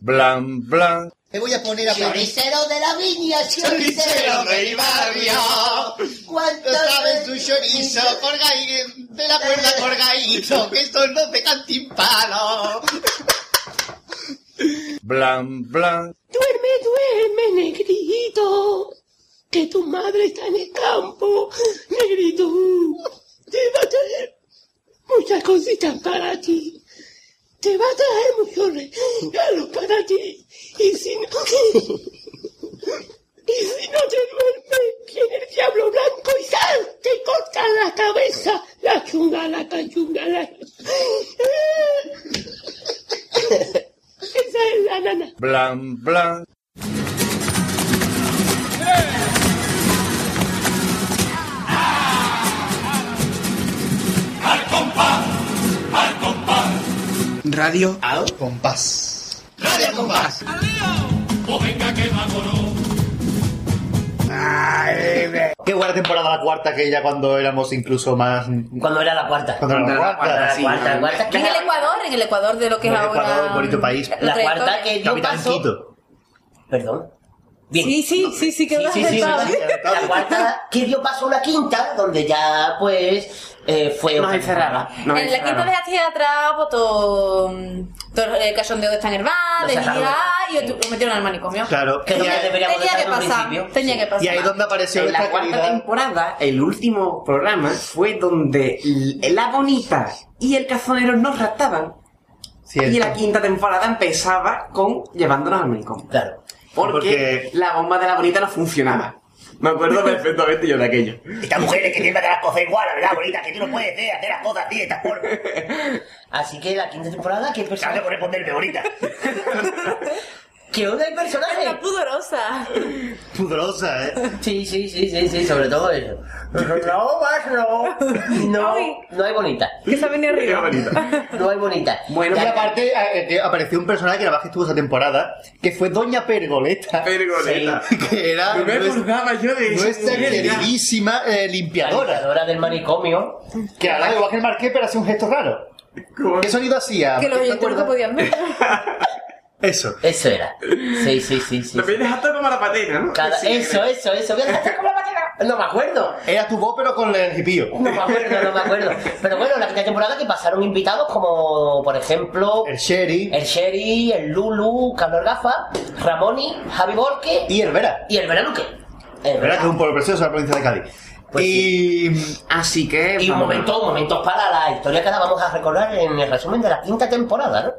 Blan, blan. Te voy a poner a Choricero de la viña, choricero del barrio. ¿Cuánto sabes tu chorizo colgadito, de la cuerda colgadito, que estos no te cantimpalo. Blan, blan. Duerme, duerme, negrito. Que tu madre está en el campo, negrito. Te va a traer muchas cositas para ti. Te va a traer muchos regalos para ti. Y si no... Y si no te duermes, viene el diablo blanco y ¡sal! Te corta la cabeza. La chunga, la cachunga, la... Esa es la nana. Blan, blan. Al compás, Radio. Compás. radio compás. O venga que vámonos. Qué buena temporada la cuarta que ya cuando éramos incluso más... Cuando era la cuarta. Cuando era la cuarta, La cuarta, la cuarta. En el Ecuador, en el Ecuador de lo que es ahora. Ecuador, bonito país. la La cuarta que dio Capitán paso... Quito. Perdón. Bien. Sí, sí, sí, sí, que Sí, sí, sí, sí. La cuarta que dio paso a una quinta, donde ya, pues, eh, fue... Nos encerraba. Nos En la quinta de hacia atrás, pues todo, todo el cachondeo de bar, Lo de ligar, y lo metieron al manicomio. Claro. Que que deberíamos Tenía que pasar, principio. tenía que pasar. Y ahí donde apareció En la cuarta calidad... temporada, el último programa fue donde la bonita y el cazonero nos raptaban. Cierto. Y la quinta temporada empezaba con llevándonos al manicomio. Claro. Porque, Porque- la bomba de la bonita no funcionaba. Me acuerdo perfectamente yo de aquello. Estas mujeres que tienen que hacer las cosas igual, la verdad, bonita, que tú no puedes eh, hacer las cosas así, estas formas. Así que la quinta temporada, ¿qué personaje? corresponderme, bonita. ¿Qué onda el personaje? Está pudorosa. Pudorosa, ¿eh? Sí, sí, sí, sí, sí, sobre todo eso. No, más no. No, no hay bonita. Que se Qué arriba. bonita. No hay bonita. Bueno, Y aparte eh, que apareció un personaje que nada más que estuvo esa temporada, que fue Doña Pergoleta. Pergoleta. Que era No me nuestra, yo de eso. nuestra queridísima eh, La limpiadora. limpiadora del manicomio. Que igual que el marqués, pero hacía un gesto raro. ¿Cómo? ¿Qué sonido hacía? Que los ¿Te oyentes no podían ver. Eso. Eso era. Sí, sí, sí, sí. Lo voy a dejar todo como la patena, ¿no? Cada- Sí, eso, eso, eso. Voy a dejar como la patena. No me acuerdo. Era tu voz, pero con el hipío. No me acuerdo, no me acuerdo. Pero bueno, la quinta temporada que pasaron invitados como, por ejemplo... El Sherry. El Sherry, el Lulu, Carlos Gafa, Ramoni, Javi Borque... Y el Vera. Y el Vera Luque. El ¿Verdad que es un pueblo precioso de la provincia de Cádiz? y... Así que... Y un vamos. momento, momentos para la historia que ahora vamos a recordar en el resumen de la quinta temporada, ¿no?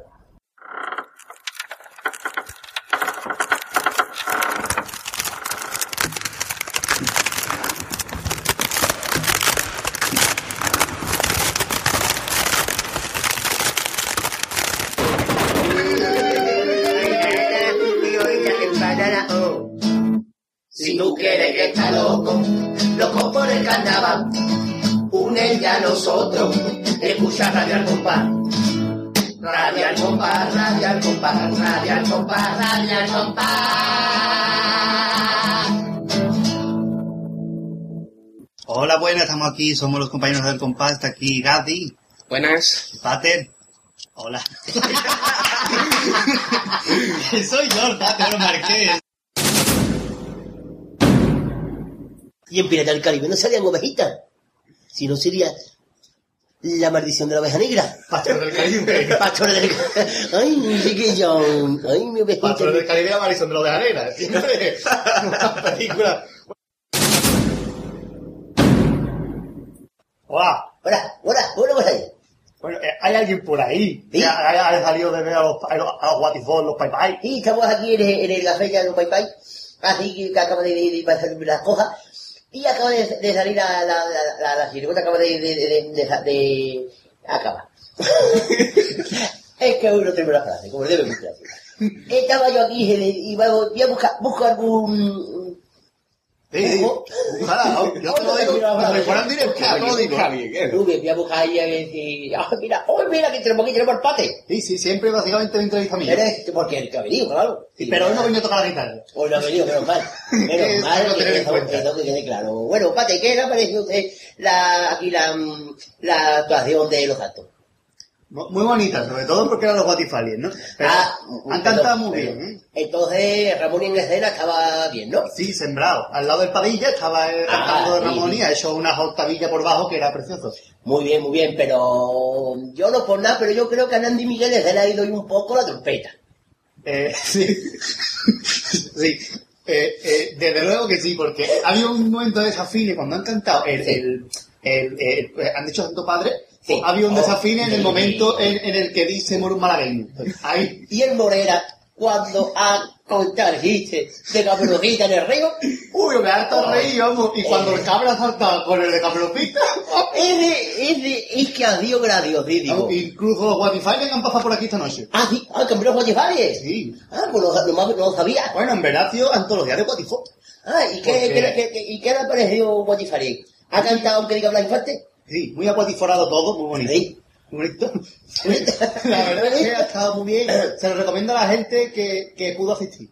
El carnaval, une ya a nosotros, escucha Radio al compás. Radio al compás, radio al compás, radio al compás, radio al compás. Hola, buenas, estamos aquí, somos los compañeros del compás, está aquí Gadi. Buenas. Pater. Hola. Soy yo, el Pater, lo marqué. Y en Pirata del Caribe no salían ovejitas. Si no sería la maldición de la oveja negra. Pastor del Caribe. Pastor del Caribe. Ay, mi chiquillo. Ay, mi ovejita. Pastor del Caribe, la Marisol de la oveja negra. Siempre. Una película. Hola. Hola, hola, hola, hola. Bueno, eh, hay alguien por ahí que ha, salido de ver a los, a los, a los Guatifón, los Pai Pai. Sí, estamos aquí en, en la fecha de los Pai Pai. Así que acaba de, de, de pasar las cosas. Y acaba de, de salir la, la, la, acaba de, de, acaba. es que hoy no tengo la frase, como debe ser. Estaba yo aquí y iba voy a buscar, busco algún... Sí, sí. Ojalá, ¿no? Yo te lo digo, cuando me fueran directo, te lo digo. Rubio, voy a buscar ahí a ver si... ¡Ah, mira! ¡Oh, mira que tenemos aquí, tenemos el pate! Sí, sí, siempre básicamente me entrevista a mí. Eres, porque el que ha venido, claro. Sí, pero hoy no vengo a tocar la guitarra. Hoy no ha venido, menos mal. Menos mal que que tener en eso, cuenta. eso que quede claro. Bueno, Pate, ¿qué le ha parecido a usted la, aquí la, la actuación de los actos? Mu- Muy bonita, sobre todo porque eran los Guatifalies, ¿no? Pero Ah, han cantado muy bien, ¿eh? Entonces, Ramón escena estaba bien, ¿no? Sí, sembrado. Al lado del Padilla estaba eh, Ah, cantando de Ramón y ha hecho una octavilla por bajo que era precioso. Muy bien, muy bien, pero yo no por nada, pero yo creo que a Nandi Miguel le ha ido un poco la trompeta. Eh, sí. sí. Eh, eh, desde luego que sí, porque había un momento de desafine cuando han cantado el, el, el- el- han dicho Santo Padre, Sí. había un Oh, desafine en el momento en, en el que dice Moro malagueño. Ahí. Y el Morera, cuando ha contado el chiste de Caperucita en el río, Uy, me harto reír, vamos. Y cuando el cabra saltaba con el de Caperucita, ese, ese, es que adiós graciosísimo. incluso los Guatifalies han pasado por aquí esta noche. Ah, sí, ah, cambió los. Sí. Ah, pues no, no, no lo sabía. Bueno, en verdad, tío, antología de Guatifó. Ah, ¿y qué, qué- qué- qué- ¿y qué le ha parecido Guatifari? ¿Ha cantado aunque diga Blas Infante? Sí, muy aguatiforado todo, muy bonito. Sí. Muy bonito. La verdad es que ha estado muy bien. Se lo recomiendo a la gente que, que pudo asistir.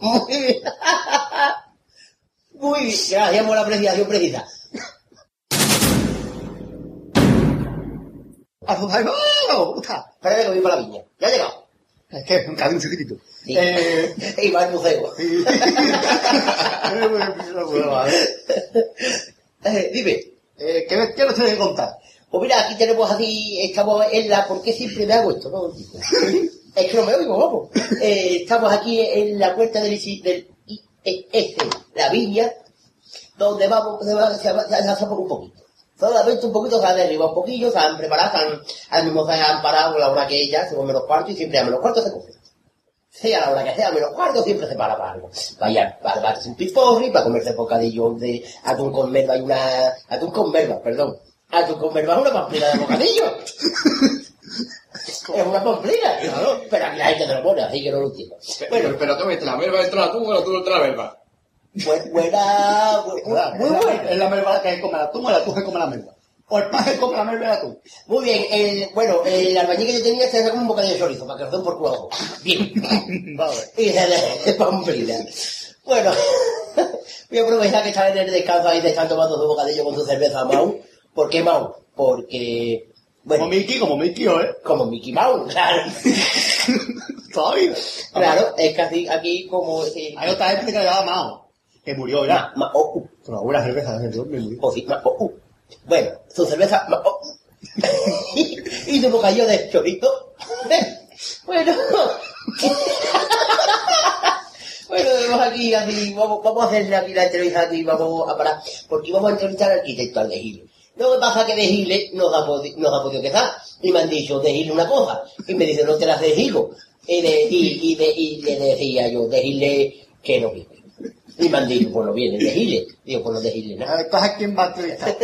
Muy bien. Muy bien, gracias por la apreciación precisa. ¡A su ¡Ah! ¡Me gusta! Espérate que voy para la viña. Ya ha llegado. Es que cambio un chiquitito. Sí. Eh, y va al museo. Eh, dime. eh, ¿qué, ¿Qué nos tienes que contar? Pues mira, aquí tenemos así, estamos en la... ¿Por qué siempre me hago esto? Es que no me oigo, vamos. Eh, estamos aquí en la puerta del, del IES, la viña, donde vamos, se va, se va, se por un poquito. Solamente un poquito se han derribado un poquillo, se han preparado, se han, mismo han parado la hora que ella, se comen los cuartos y siempre a menos cuartos se coge. Sea la hora que sea, a menos cuartos siempre se para para algo. Vaya, para batirse un piporri, para comerse bocadillo de atún con merva y una... atún con merva, perdón. Atún con merva es una pamplina de bocadillo. es una pamplina, claro. Pero aquí la gente te lo pone, así que no lo entiendo. Bueno, pero tú viste la merva dentro de la tuba o la tuba dentro de la merva. Bu- buena, bu- bu- muy buena. Es la melva que come la tú, la tú que come la melva. O el come la melva y la tú. Muy bien, el, bueno, el albañil que yo tenía se hace como un bocadillo de chorizo, para que nos den por culo. Bien. Vale. Y de, de pamplina. Bueno, voy a aprovechar que está en el descanso ahí, te están tomando su bocadillo con su cerveza Mau. ¿Por qué Mau? Porque, bueno, Como Mickey, como Mickey, ¿eh? como Mickey Mouse, claro. Todavía. Claro, es así, aquí como... sí. Hay otra gente que le llama Mao. Que murió, ¿verdad? Ma, oh, uh. Con alguna cerveza, ¿no? Murió. Oh, sí, ma, oh, uh. Bueno, su cerveza, oh, y su bocadillo de chorizo. bueno. bueno, vemos aquí, así, vamos, vamos a hacer aquí la entrevista aquí, vamos a parar, porque vamos a entrevistar al arquitecto, al de Giles. Lo que pasa es que de Giles nos ha, podi- nos ha podido quedar. Y me han dicho, de Giles una cosa. Y me dicen, no te las de Giles. Y, de, y, y, de, y le decía yo, de Giles que no viene. Y me han dicho, pues no viene, de Giles. Digo, pues no de Giles nada. Entonces, ¿a quién va a entrevistar?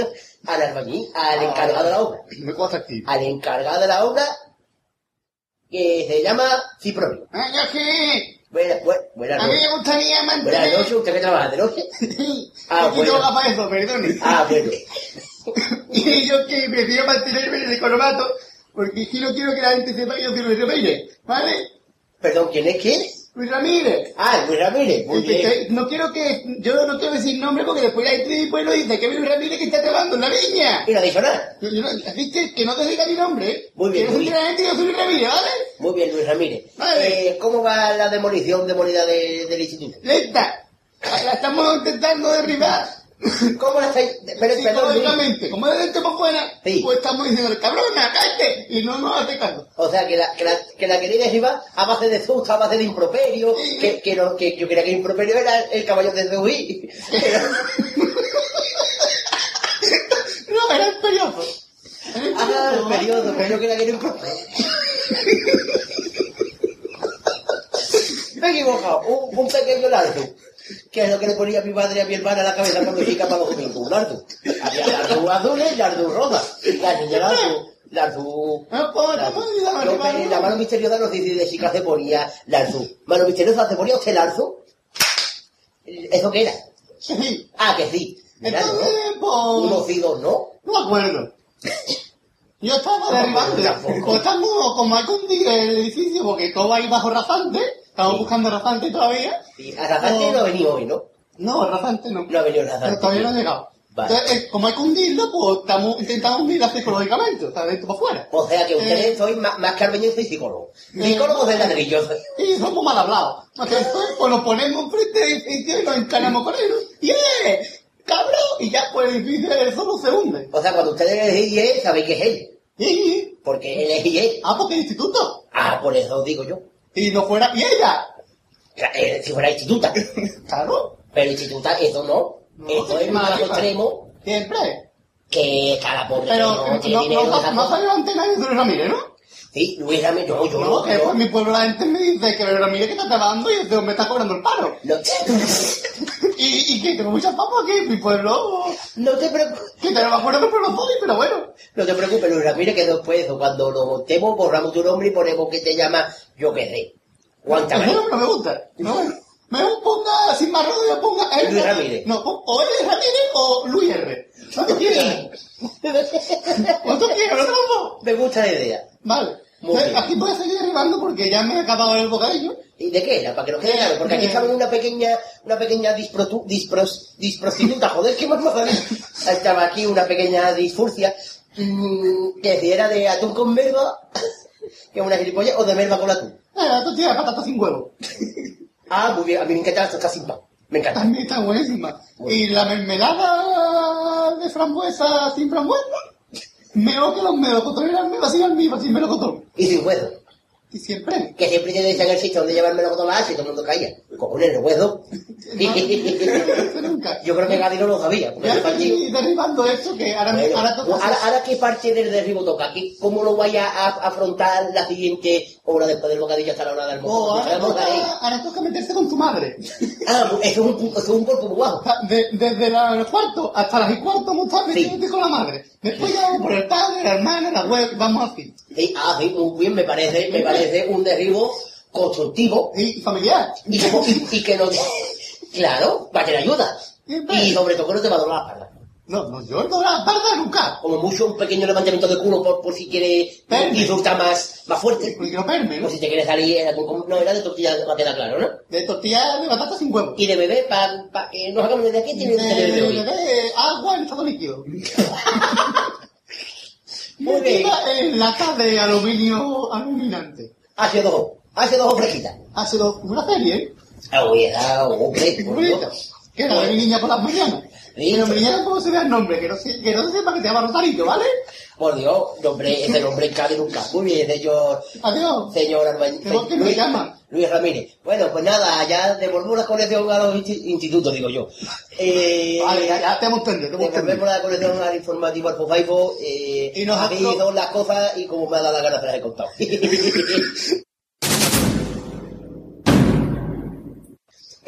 Al albañil, al encargado de la obra. Me cuesta aquí. Al encargado de la obra, que se llama Cipronio. Ah, yo qué. Buenas, buenas, buenas A mí me gustaría Buenas mantener... noches, ¿usted que trabaja de noche? Ah, bueno. no para eso, perdone. Ah, bueno. Y yo que prefiero mantenerme en el economato, porque si no quiero que la gente sepa que yo soy Luis Ramírez, ¿vale? Perdón, ¿quién es quién? Luis Ramírez. Ah, Luis Ramírez, muy bien. no quiero que, yo no quiero decir nombre porque después la gente de mi pueblo dice que es Luis Ramírez que está trabajando en la viña. Y no dicho nada. Yo, yo no, así que, que no te diga mi nombre. Muy bien, muy se entere la gente que yo soy Luis Ramírez, ¿vale? Muy bien, Luis Ramírez. Vale. Eh, ¿Cómo va la demolición demolida de, del instituto? Lenta. La estamos intentando derribar. ¿Cómo la estáis? Pero, Psicológicamente, como es dentro para afuera, Sí. pues estamos diciendo, cabrona, cállate, y no nos hace caso. O sea, que la, que la, que la queréis derribar a base de susto, a base de improperio, que, que, no, que yo creía que improperio era el caballo de Zeus. No, era el periodo. Ah, el periodo, pero yo creía que era improperio. Me he equivocado, un, un pequeño lardo. Que es lo que le ponía a mi madre y a mi hermana a la cabeza cuando chica para los domingos, un lardo. Había lardo azules y lardo rosa. La niña lardo, lardo... No, pues, lardo. estamos ayudando a Yo, derribar, eh, ¿no? la mano misteriosa nos dice de chica se ponía lardo. Mano misteriosa se ponía usted lardo. ¿Eso qué era? Sí. Ah, que sí. Mira, Entonces, ¿no? pues, Unos y dos, ¿no? no me acuerdo. Yo estaba derribando. tampoco. Pues estamos como hay que hundir el edificio porque todo va ahí bajo rasante. Estamos buscando rasante todavía. Y a Razante no ha venido hoy, ¿no? No, rasante no. No ha venido Razante. Pero todavía no ha llegado. Vale. Entonces, eh, como hay que hundirlo, pues estamos intentando hundirla psicológicamente, o sea, de dentro para afuera. O sea que ustedes Eh, sois más, más que arbeños y psicólogos. Psicólogos de ladrillos. Y somos mal hablados. Entonces, pues nos ponemos enfrente del edificio y nos encaramos con él. ¡Yeah! ¡Cabrón! Y ya, pues el edificio solo se hunde. O sea, cuando ustedes le decís IE, sabéis que es él. Y, Porque él es IE. ah, porque es instituto. Ah, por eso digo yo. Y no fuera, y ella. Eh, Si fuera instituta. Claro. Pero instituta, eso no. Eso es más extremo Siempre. que cada pobre Pero no no, no, no cosa. salió ante nadie de Ramírez, ¿no? Sí, Luis Ramírez, no, yo No, no. que yo- por mi pueblo la gente me dice que Ramírez que está trabajando y este hombre está cobrando el paro. No, Y, y que tengo muchas papas aquí en mi pueblo. no te preocupes. Que te no me acuerdo qué pueblo soy, pero bueno. No te preocupes, Luis Ramírez, que después, cuando lo montemos, borramos tu nombre y ponemos que te llama, yo qué sé, nombre no me gusta. No. Me ponga sin más rodillas, ponga él. Luis Ramírez. No, o él Ramírez o Luis R. ¿No te quieres? ¿No te quieres? ¿No te lo Me gusta la idea. Vale. Entonces, aquí a seguir derribando porque ya me he acabado el bocadillo. ¿Y de qué era? Para que nos quede claro, porque aquí estamos una pequeña, una pequeña disprotu, dispros, disprostituta, joder, ¿qué más Estaba aquí una pequeña disfurcia, mm, que si era de atún con merva, que es una gilipollas, o de merva con atún. Eh, la tortilla de patata sin huevo. Ah, muy bien, a mí me encanta la torta sin pan. Me encanta. También está buenísima. Y la mermelada de frambuesa sin frambuesa. Mejor que los melocotones eran me vacían mi sin melocotón. Y sin hueso. Y siempre. Que siempre te decían el sitio donde llevar melocotón y todo el mundo caía. Con el hueso. Yo creo que Gadi no lo sabía. Porque Ya estoy derribando esto que ahora, Bueno, ahora toca ahora, ahora qué parte del derribo toca, ¿Qué- ¿cómo lo vaya a a afrontar la siguiente hora después del bocadillo hasta la hora del Oh, almuerzo? ahora, Sabemos toca, ahora toca meterse con tu madre. Ah, eso es un, eso es un cuerpo muy bajo. O sea, de- desde la- los cuartos hasta las y cuarto muy tarde Sí. con la madre. Después ya vamos por el padre, la hermana, la web, vamos así. Sí, ah, sí, muy bien, me parece, me parece un derribo constructivo Y familiar. y, que- y- y que no te... Claro, para que le ayuda. Y sobre todo que no te va a doler la espalda. No, no, yo no la parda nunca. Como mucho un pequeño levantamiento de culo por, por si quieres disfrutar más, más fuerte. No perme, ¿no? O si te quieres salir, era no, era de tortilla, va a quedar claro, ¿no? De tortilla de batata sin huevo. Y de bebé, para que nos hagamos de aquí, tiene tener de de agua en estado líquido. Muy bien. En lata de aluminio aluminante. Hace dos, hace dos fresquitas. Ha sido una serie, ¿eh? Ah, oye, ah, hombre, Muy por bonita. Dios. Que era de mi niña por las mañanas. Pero mi niña tampoco se vea el nombre, que no, se, que no se sepa que se llama Rosarito, ¿vale? Por Dios, nombre, ese nombre en Cádiz nunca. Muy bien, señor. Adiós. Señor Arbañez. ¿Qué que me llama? Luis Ramírez. Bueno, pues nada, ya devolvemos la colección a los insti- institutos, digo yo. Eh, Vale, ya, ya te hemos entendido, te hemos entendido. Devolvemos la colección al informativo al Fofaifo. Eh, Y nosotros- Habéis ido las cosas y como me ha dado la gana se las he contado.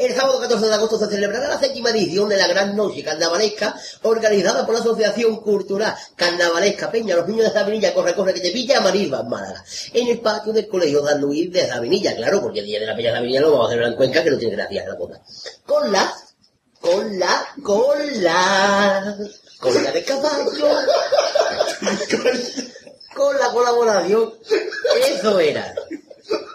El sábado 14 de agosto se celebrará la séptima edición de la Gran Noche Carnavalesca organizada por la Asociación Cultural Carnavalesca Peña. Los Niños de Sabinilla Corre Corre que te pilla Marilva, Málaga, en el patio del Colegio Dan Luis de Sabinilla, claro, porque el día de la Peña Sabinilla lo vamos a celebrar en Cuenca que no tiene gracia la cosa. Con la, con la, con la, con la de caballo, con la colaboración, eso era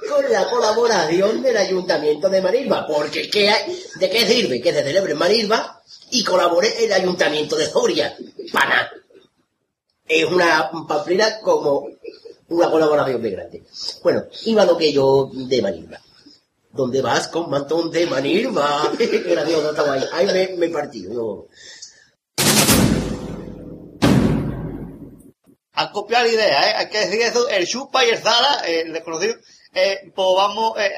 con la colaboración del Ayuntamiento de Marilva, porque ¿qué hay? ¿de qué sirve que se celebre en Marilva y colabore el Ayuntamiento de Soria? Para. Es una pamplina como una colaboración muy grande. Bueno, iba lo que yo de Marilva. ¿Dónde vas con mantón de Manilva? Gracioso, estaba ahí. Ahí me, me partí. yo. Han copiado la idea, ¿eh? Hay que decir eso, el Chupa y el Zara, eh, el desconocido, eh, pues vamos, eh.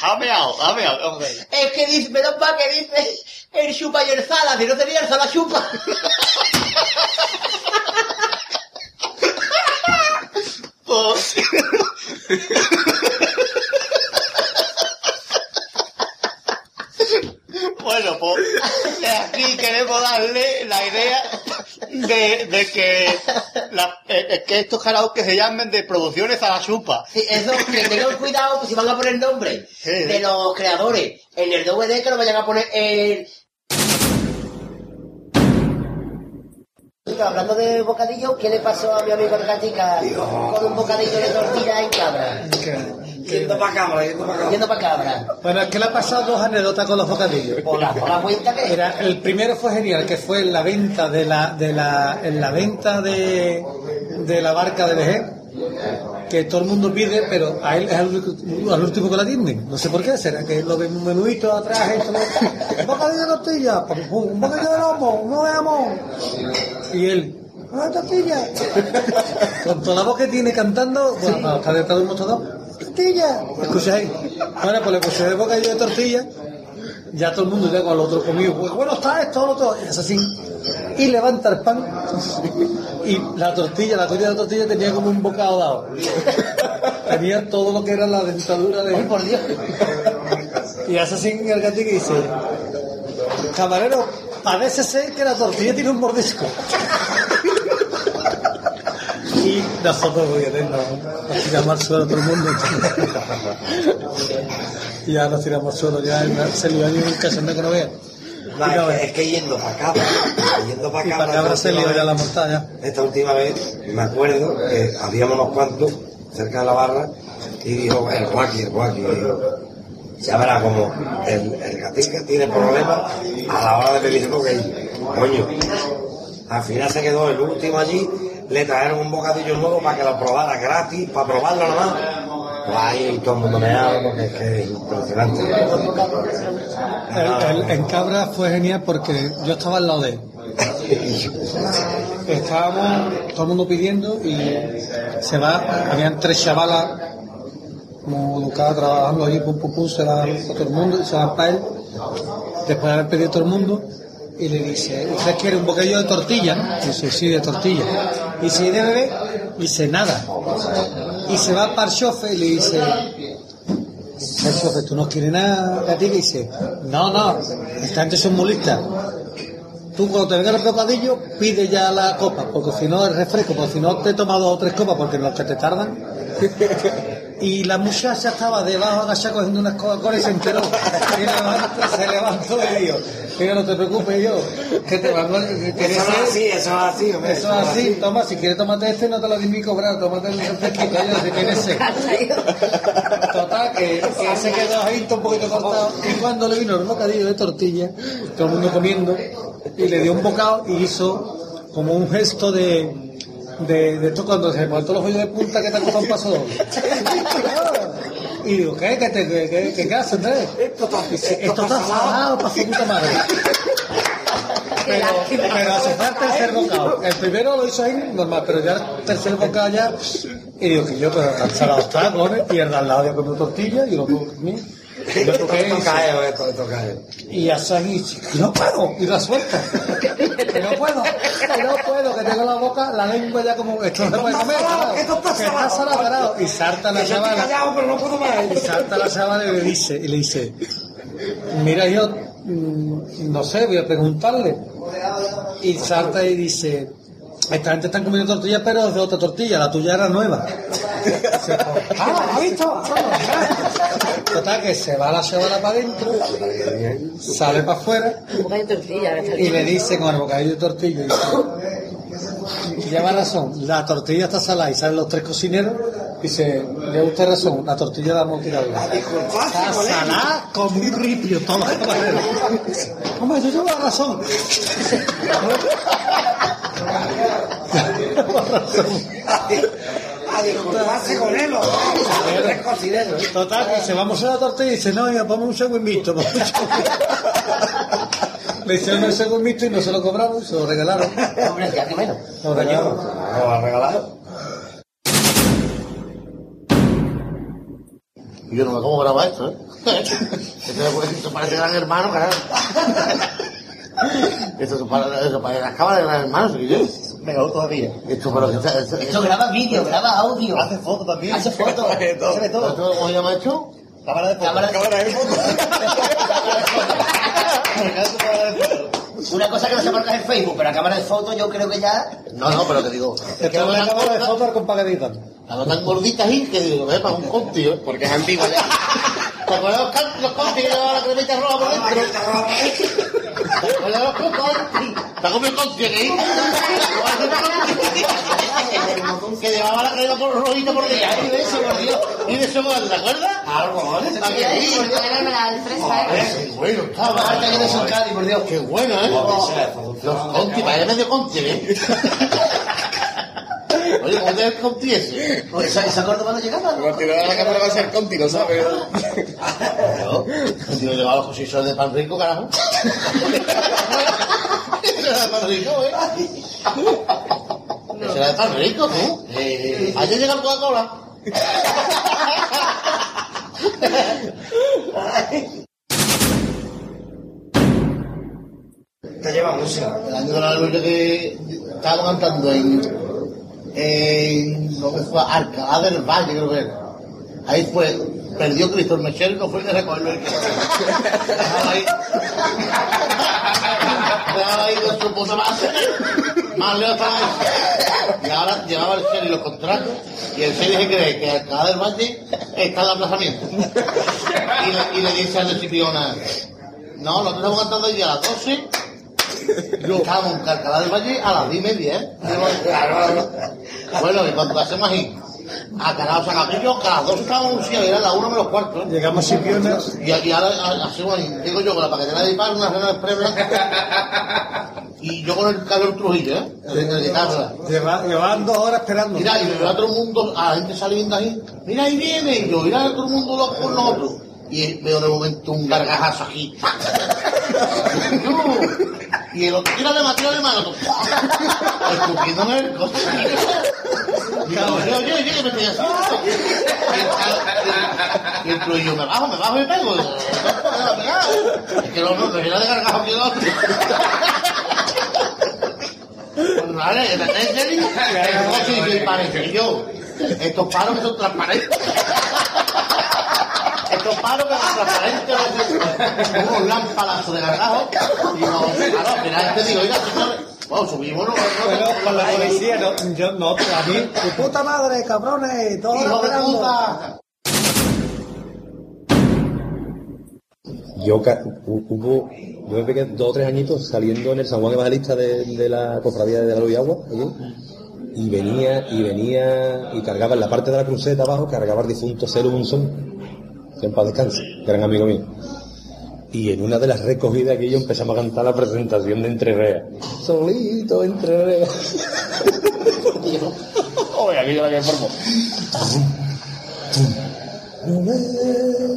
Jameado, jameado, vamos a ver. Es que dice, menos mal que dice el chupa y el sala, si no sería el sala chupa. Pues... Bueno, pues aquí queremos darle la idea de, de que, la- eh, eh, que estos karaoke se llamen de producciones a la chupa. Sí, eso, que tengan cuidado pues, si van a poner nombre de los creadores en el DVD que lo vayan a poner el... Hablando de bocadillo, ¿qué le pasó a mi amigo el Gatica con un bocadillo de tortilla en cabra? Yendo para cabra, yendo para cabra. Yendo para cabra. Bueno, es que le ha pasado dos anécdotas con los bocadillos. Hola, hola, cuenta que... Era, el primero fue genial, que fue en la venta de la, de la, en la venta de, de la barca de Vejer, que todo el mundo pide, pero a él es al, último que la atienden. No sé por qué, será que lo ven un menudito atrás, esto, lo- un bocadillo de tortilla, pum, un bocadillo de lomo, uno de jamón. Y él, una tortilla. Con toda la voz que tiene cantando, bueno, para estar detrás de un mostrador, tortilla. ¿Escucháis? Bueno, pues le puse el bocadillo de tortilla ya todo el mundo ya con el otro comido, pues bueno está esto, lo otro, y es así, y levanta el pan, y la tortilla, la tortilla de la tortilla tenía como un bocado dado, tenía todo lo que era la dentadura de... por Dios! Y hace así el gatito y dice, camarero, parece ser que la tortilla tiene un mordisco. Y nosotros, oye, nos, nos tiramos al suelo todo el mundo. y ya nos tiramos al suelo, ya se le dio un cachondeo que no vea. No, es, que, es que yendo para cabra, yendo para Y cabra, para esta se ya la montaña. Esta última vez, me acuerdo que habíamos unos cuantos cerca de la barra y dijo, el guaki, el dijo, ya verá como el, el gatica tiene problemas a la hora de pedir bocadillo. Coño, al final se quedó el último allí, le trajeron un bocadillo nuevo para que lo probara gratis, para probarlo nomás. Pues ahí todo el mundo me habla porque es que es impresionante. El- el- en Cabra fue genial porque yo estaba al lado de él. Estábamos todo el mundo pidiendo y se va, habían tres chavalas como educadas trabajando allí, pum pum pum, se van para todo el mundo y se van para él. Después de haber pedido todo el mundo y le dice, ¿usted quiere un bocadillo de tortilla? Dice, sí, de tortilla. Y si de bebé, dice, nada. Y se va para el chofer y le dice, el chofer, ¿tú no quieres nada, gatito? Y dice, no, no, esta gente son muy listas. Tú cuando te venga el bocadillo, pide ya la copa, porque si no el refresco, porque si no te tomas dos o tres copas, porque los que te tardan. Y la muchacha estaba debajo agachada cogiendo unas Coca-Cola y se enteró. Y se levantó y dijo, mira, no te preocupes yo, que te van a... Eso es así, eso es así, hombre, Eso es así, toma, si quieres tomate este, no te lo di ni cobrar, tómate el refresquito, yo, si tienes sed. Total, que, que se quedó ahí un poquito cortado. Y cuando le vino el bocadillo de tortilla, todo el mundo comiendo, y le dio un bocado y hizo como un gesto de, de, de esto cuando se muerto los hoyos de punta que te copa un paso doble. Y digo, ¿qué? ¿Qué, te, qué, qué, qué, qué haces, Andrés? Esto está, esto está salado para su puta madre. Pero, pero hace falta el tercer bocado. El primero lo hizo ahí normal, pero ya el tercer bocado ya. Y digo que yo, pero tan salado está, cojones. Y el de al lado ya comió tortilla y lo comí. Y y hace ahí, y no puedo, y la suelta. Que no puedo, que no puedo, que tengo la boca, la lengua ya como, esto no se puede comer, Que está carajo. Y salta la más. Y salta la chavala y le dice, y le dice, mira yo, mm, no sé, voy a preguntarle. Y salta y dice, esta gente está comiendo tortillas, pero es de otra tortilla, la tuya era nueva. Dice, ah, ¿ha visto? Total, que se va la chavala para adentro, sale para afuera y le dice con el bocadillo de tortilla, dice, lleva razón, la tortilla está salada y salen los tres cocineros, dice, lleva usted razón, la tortilla la vamos a tirar. Está salada como un ripio, todo. Hombre, yo llevo razón. A disculparse con él. Total, se vamos a la tortilla y dice, no, ya ponme un segundo segundo". Le hicieron el segundo mixto y no se lo cobraron, se lo regalaron. Hombre, ya que menos. Lo regalaron. Lo ha regalado. Y yo no me cómo graba esto, ¿eh? Esto, esto parece gran hermano, carajo. Esto eso parece las cámaras de gran hermano, ¿sí yo? Mejor todavía. Esto, pero que está- esto- Esto graba vídeo, graba audio. Hace fotos también. Hace fotos. Se ve todo. ¿Esto ¿Cómo se llama esto? Cámara de fotos. Cámara de Una cosa que no se marca en Facebook, pero la cámara de fotos yo creo que ya... No, no, pero te digo. Esta es una cámara de fotos con pagadita. La no tan gordita ahí que digo, eh, para un conti, ¿eh? Porque es antigua ya. ¿Te acuerdas los, los conti que llevaban la cremita roja por dentro? ¿Te acuerdas los conti? ¿Te has comido conti aquí? que llevaba la crema por rojita por dentro. Y de eso, por Dios. Y de eso, ¿te acuerdas? Algo, ¿vale? Bueno estaba. Marca que no es un Cádiz, por Dios. Qué bueno, ¿eh? Los conti, vaya medio conti, ¿eh? Oye, ¿cómo te ves conti ese? Pues esa, esa Córdoba no llegaba. ¿no? Cuando tiró la cámara va a ser conti, lo sabes. Yo, yo llevaba los cosechos de pan rico, carajo. Eso era de pan rico, ¿eh? Eso era de pan rico, tú. Ayer llega el Coca-Cola. Te lleva música. El año de la lucha que estábamos cantando en, en lo que fue Alcalá del Valle, creo que era. Ahí fue, perdió Cristo el mechero y no fue ni a recogerlo. Ahí. Dejaba ahí con su. Más lejos estaba eso. Y ahora llevaba el Sherry los contratos y el Sherry se cree que Alcalá del Valle está el aplazamiento. Y le, y le dice a la no, nosotros estamos cantando ya a las 12 yo estábamos en Alcalá del Valle a las 10 y media, ¿eh? Bueno, y cuando hacemos ahí, a Canal San que a las 2 estábamos en Lucía, era las 1 menos cuarto, ¿eh? Llegamos a Sipiona. Y, y ahora hacemos ahí, digo yo, con la paquetera de pan, una cena de blanca. Y yo con el Carlos Trujillo, ¿eh? De, guitarra. Llevaban dos horas esperando. Mira, y me veo a todo el mundo, a la gente saliendo ahí, mira ahí viene, y yo, mira a todo el mundo loco con nosotros. Y veo de momento un gargajazo aquí. y el otro, tírale más, tírale más, el otro, escupiéndome el coche. Y yo, oye, que me estoy haciendo. Y el tal- Y el Trujillo, me bajo, me bajo y me pego. Es que no, no, no era de gargajo que el otro. Pues vale, en el serio, el coche dice, parece yo, estos paros que son transparentes. Estos paros que son transparentes, unos lámparas de gargajo, y no, claro, al final te digo, oiga, señores, bueno, subimos, no, Pero con la policía, no, yo no, a mí, tu puta madre, cabrones, dos horas Hijo de puta. Yo hubo, yo me pegué dos o tres añitos saliendo en el San Juan Evangelista de, de la cofradía de la Luz y Agua, allí, y venía, y venía, y cargaba en la parte de la cruceta abajo, cargaba el difunto Cero Munson, que en paz descanse, gran amigo mío. Y en una de las recogidas que yo empezamos a cantar la presentación de Entre Reas. Solito Entre Reas. Oye, aquí yo la que formo. No me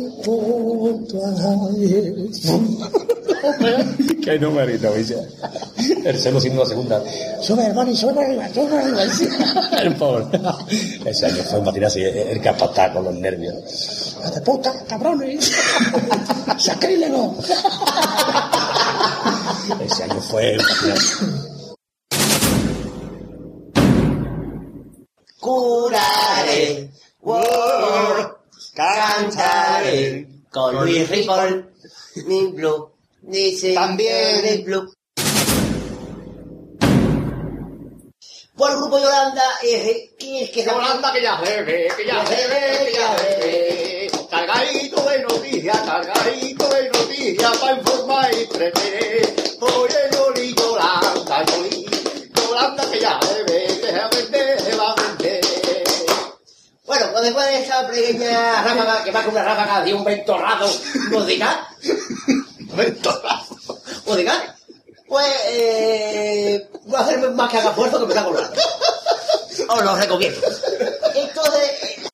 importa a nadie. Qué numerito, ¿viste? El solo siendo la segunda. Sube, hermano, y sube para arriba, sube para arriba. El pobre. Ese año fue un matinal así, el que apataba con los nervios. ¡De puta, cabrones! ¡Sacrílego! Ese año fue un matinal. Curaré, wow, cantaré con Luis Ripoll, mi blue, dice también blue. Por el grupo Yolanda, eh, ¿quién es que Yolanda que ya se ve, que ya se ve, que ya se ve. Cargadito de noticias, cargadito de noticias para informar y entretener. Oye, Yoli, Yolanda, Yoli, Yolanda que ya se ve, que se vende, se va a vender. Bueno, pues después de esa pequeña ráfaga, que más que una ráfaga de un ventorrado musical, ventorrado musical, pues eh, voy a hacer más que haga esfuerzo que me está colgando. Os lo recomiendo. Entonces, eh,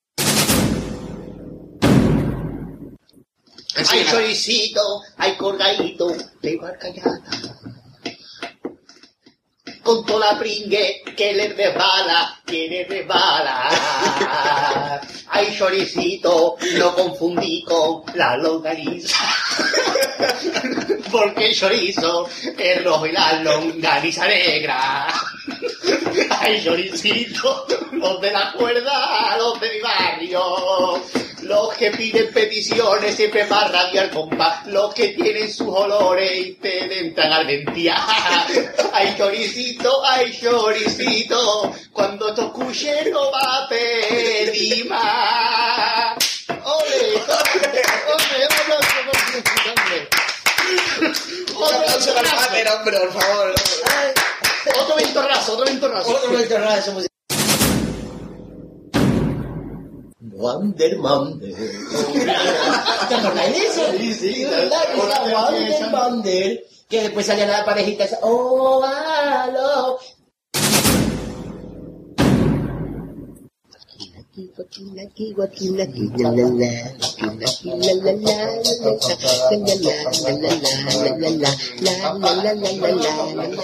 Hay choricito, hay colgadito de barcallata. Con toda la pringue que le resbala, que le resbala. Hay choricito, lo confundí con la longaniza. Porque el chorizo es rojo y la longaniza negra. Hay choricito, los de la cuerda, los de mi barrio. Los que piden peticiones siempre para rabiar compás. Los que tienen sus olores y te entran al. Ay, choricito, ay, choricito. Cuando esto escuche no va a pedir más. ¡Ole! ¡Ole! ¡Ole! ¡Ole! aplauso para el Pater, hombre, por favor. Otro ventorrazo, otro ventorrazo. Otro ventorrazo musical. Wonder Monday. ¿Te acordáis de eso? Sí, sí. Que después salía la parejita esa. Oh, hello. Por favor. Es que no termina la vez. Está la sintonía de la temporada que viene. Claro. La, la, la, la, la, la.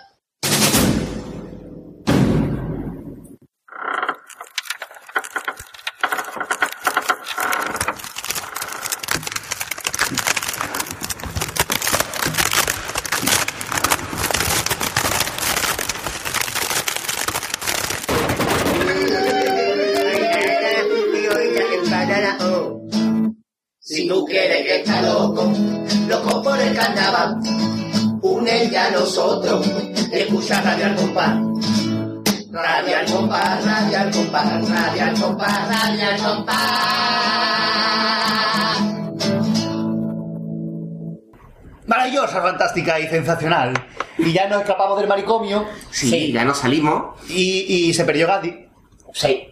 fantástica y sensacional. Y ya nos escapamos del manicomio. Sí, ya nos salimos. Y, y se perdió Gadi. Sí.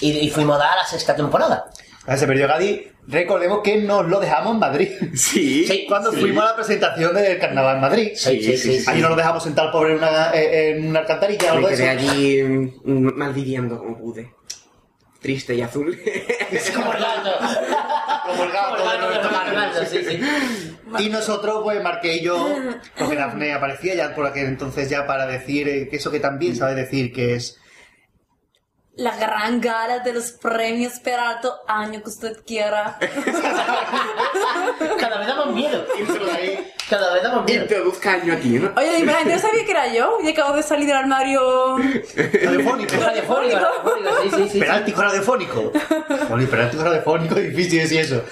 Y, y fuimos a dar la sexta temporada. Ah, Se perdió Gadi. Recordemos que nos lo dejamos en Madrid. Sí. Cuando sí. fuimos a la presentación del carnaval en Madrid. Sí, sí, sí, nos lo dejamos sentado pobre en una, eh, en una alcantarilla Me quedé allí mm, malviviendo como pude. Triste y azul. Como el gato. Como el gato de Roberto Carlos. sí, sí. Y nosotros, pues marqué yo, porque Dafne aparecía ya por aquel entonces ya para decir eh, que eso que también sabe decir que es La gran gala de los premios Peralto, año que usted quiera. Cada vez damos miedo. Cada vez damos miedo. Introduzca año aquí, ¿no? Oye, y la gente no sabía que era yo y acabo de salir del armario. radiofónico. Radiofónico, radiofónico, sí, sí, sí. Peráltico radiofónico. Oli, Peráltico radiofónico, difícil decir eso.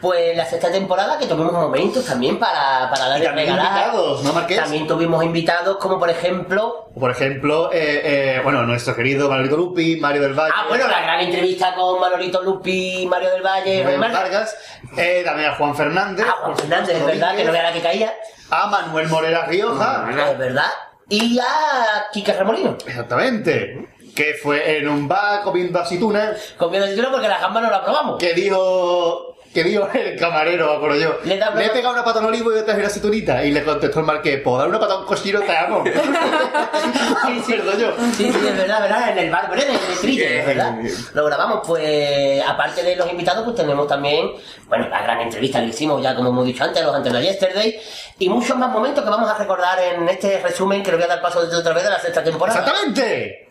Pues la sexta temporada que tuvimos momentos también para, para dar Y también invitados, ¿no, Marqués? También tuvimos invitados como por ejemplo... Por ejemplo, eh, eh, bueno, nuestro querido Manolito Lupi, Mario del Valle. Ah, bueno, la gran entrevista con Manolito Lupi, Mario del Valle, Manuel Vargas, eh, también a Juan Fernández. Ah, Juan Fernández, es verdad, que no vea la que caía. A Manuel Morera Rioja. Es verdad. y a Kike Remolino. Exactamente. Que fue en un bar comiendo aceitunas. Comiendo aceitunas porque la gamba no la probamos. Que dijo. Que dijo el camarero, me acuerdo yo. Le Le, da- he pegado una pata a un olivo y otra una aceitunita. Y le contestó el marqués, ¿puedo dar una pata a un cochino? Te amo. Sí, yo. Sí, sí, es verdad, verdad, en el bar de Trille, es verdad. Lo grabamos, pues, aparte de los invitados, pues tenemos también, bueno, la gran entrevista que hicimos ya, como hemos dicho antes, los Antena Yesterday, y muchos más momentos que vamos a recordar en este resumen que le voy a dar paso desde otra vez de la sexta temporada. ¡Exactamente!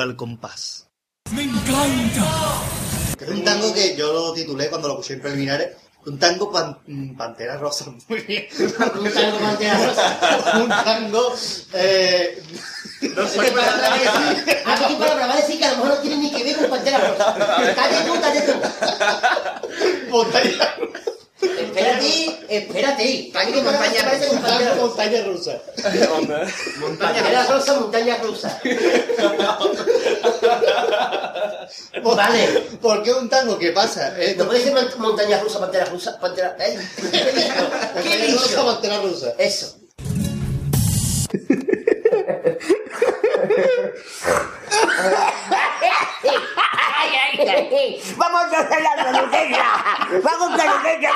Radio al compás. ¡Me encanta! Es un tango que yo lo titulé cuando lo puse en preliminares. Un tango pan- pantera rosa. Muy bien. un tango pantera rosa. un tango. Eh, no sé ¿Qué palabra va a decir? ¿A qué palabra va a decir que a lo mejor no tiene ni que ver con Pantera Rosa? Cállate tú, cállate tú. Montaña Espérate, espérate. Montaña parece con Pantera Rosa. Montaña rusa. Pantera Rosa, montaña rusa. Vale. ¿Por qué un tango? ¿Qué pasa? Eh, No puede ser mon- montaña rusa, pantera rusa, pantera... ¿eh? ¿Qué Montaña dicho? rusa, pantera rusa. Eso. Vamos a hacer la Nutella. Vamos a Nutella.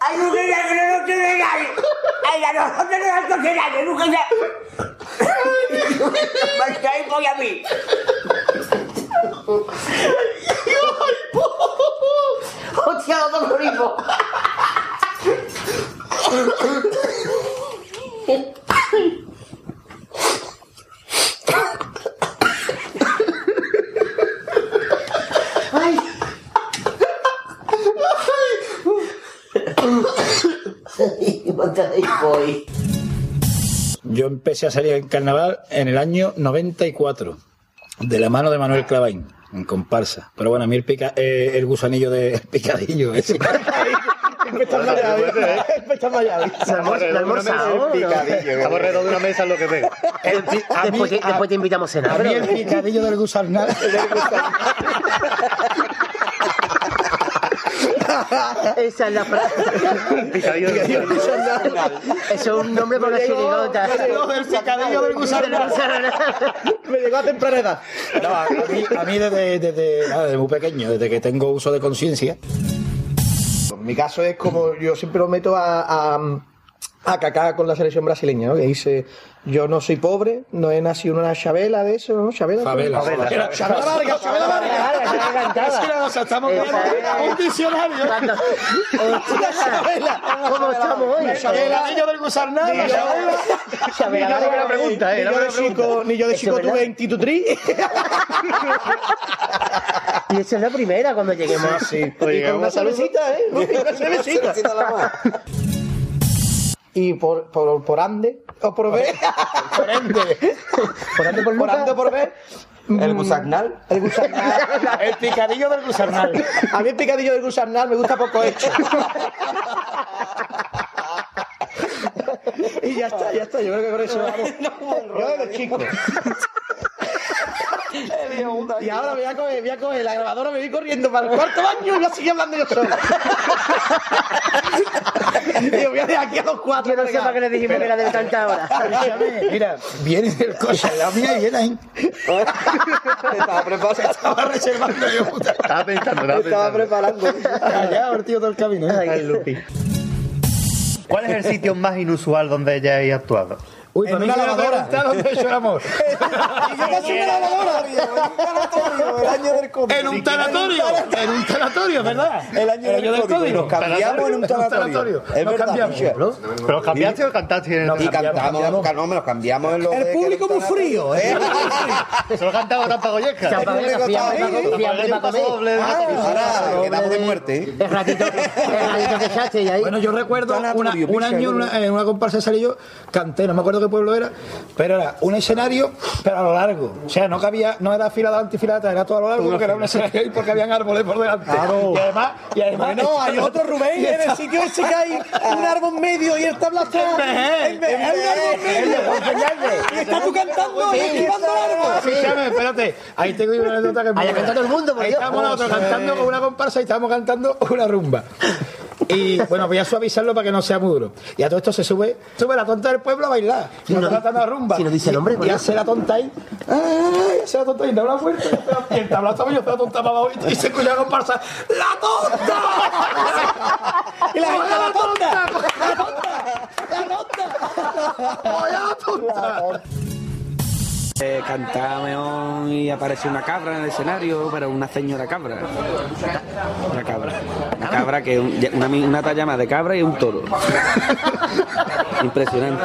Ay, Nutella, que no tiene nadie. Ay, a nosotros no nos coge nadie. Se... Me cae por a mí. ¡Hostia, los dos morimos! ¡Ay! voy. Yo empecé a salir en carnaval en el año 94, de la mano de Manuel Clavain, en comparsa. Pero bueno, a mí el, pica- eh, el gusanillo de el picadillo ese. Estamos alrededor de una mesa lo que veo. Después, te, después te invitamos a cenar. A mí el picadillo del gusarnal. Esa es la frase. Picadillo del Eso es un nombre para una chirigota. Picadillo del. Me llegó a temprana edad. No, a mí, a mí desde, desde, nada, desde muy pequeño, desde que tengo uso de conciencia. En mi caso es como yo siempre lo meto a, a, a cacar con la selección brasileña, ¿no? Que dice, yo no soy pobre, no he nacido en una chabela de eso, ¿no? Chabela. Favela. Chabela, Chabela Vargas, Chabela Vargas. Es que no, o sea, estamos viendo un diccionario. Hostia, Chabela. ¿Cómo estamos hoy? Chabela. Picadillo del yo- Chabela yo de- Vargas. pregunta, ¿eh? Ni yo de chico, ni yo de chico tuve institutriz. Y esa es la primera cuando lleguemos. Sí, y con una cervecita, ¿eh? Una cervecita. Y por, por, por ande, o por ver. por ande. Por ande, por Por ande, por ver. El gusarnal. El gusarnal. El picadillo del gusarnal. A mí el picadillo del gusarnal me gusta poco hecho. y ya está, ya está. Yo creo que con eso vamos. Yo desde chico. Y ahora voy a, coger, voy a coger la grabadora, me voy corriendo para el cuarto baño y voy a seguir hablando yo solo. y voy a dejar aquí a los cuatro. Yo no sé para qué le dijimos que era de tanta hora. Mira, viene el coche la mía y viene ahí. Estaba preparando. Estaba reservando yo, puta. Estaba pensando, estaba Estaba preparando. El tío todo el camino. ¿eh? ¿Cuál es el sitio más inusual donde hayáis actuado? Uy, En una lavadora. el. Y yo una en un el año del código. En un tanatorio, en un tanatorio, ¿verdad? El año del código. Nos cambiamos en un tanatorio. Es Nos verdad, cambiamos. ¿Pero cambiaste o cantaste? en el- Y cantamos, no, me los cambiamos en los El de- público que muy no frío, ¿eh? Se lo cantaba Rampa Goyesca. El público estaba ahí. Ah, Ahora quedamos de muerte. El ratito, el ratito que echaste ahí. Bueno, yo recuerdo un año en una, comparsa de Sarillo, canté, no me acuerdo pueblo era, pero era un escenario, pero a lo largo. O sea, no cabía, no era fila adelante y fila atrás, era todo a lo largo porque era un escenario y porque habían árboles por delante. Claro. Y además, y además Bueno, hay otro Rubén en el sitio ese que hay un árbol medio y el tabla está. Medio. Y estás tú cantando y esquivando el árbol. Espérate. Ahí tengo una anécdota que muy Ahí todo el mundo, por Dios. estábamos nosotros José. cantando con una comparsa y estábamos cantando una rumba. Y bueno, voy a suavizarlo para que no sea muy duro. Y a todo esto se sube, sube la tonta del pueblo a bailar. Y nos cantando la rumba. si no dice el nombre, Y, y hace la tonta ahí. ¡Ay! Hace la tonta ahí, una vuelta. Y la- el tablazo estaba yo, la tonta para abajo y- se escucha la comparsa. ¡La tonta! Y la gente, la tonta. ¡La tonta! Eh, cantaba y apareció una cabra en el escenario, pero una señora cabra. Una cabra. Una cabra que un- una, una talla más de cabra y un toro. Impresionante.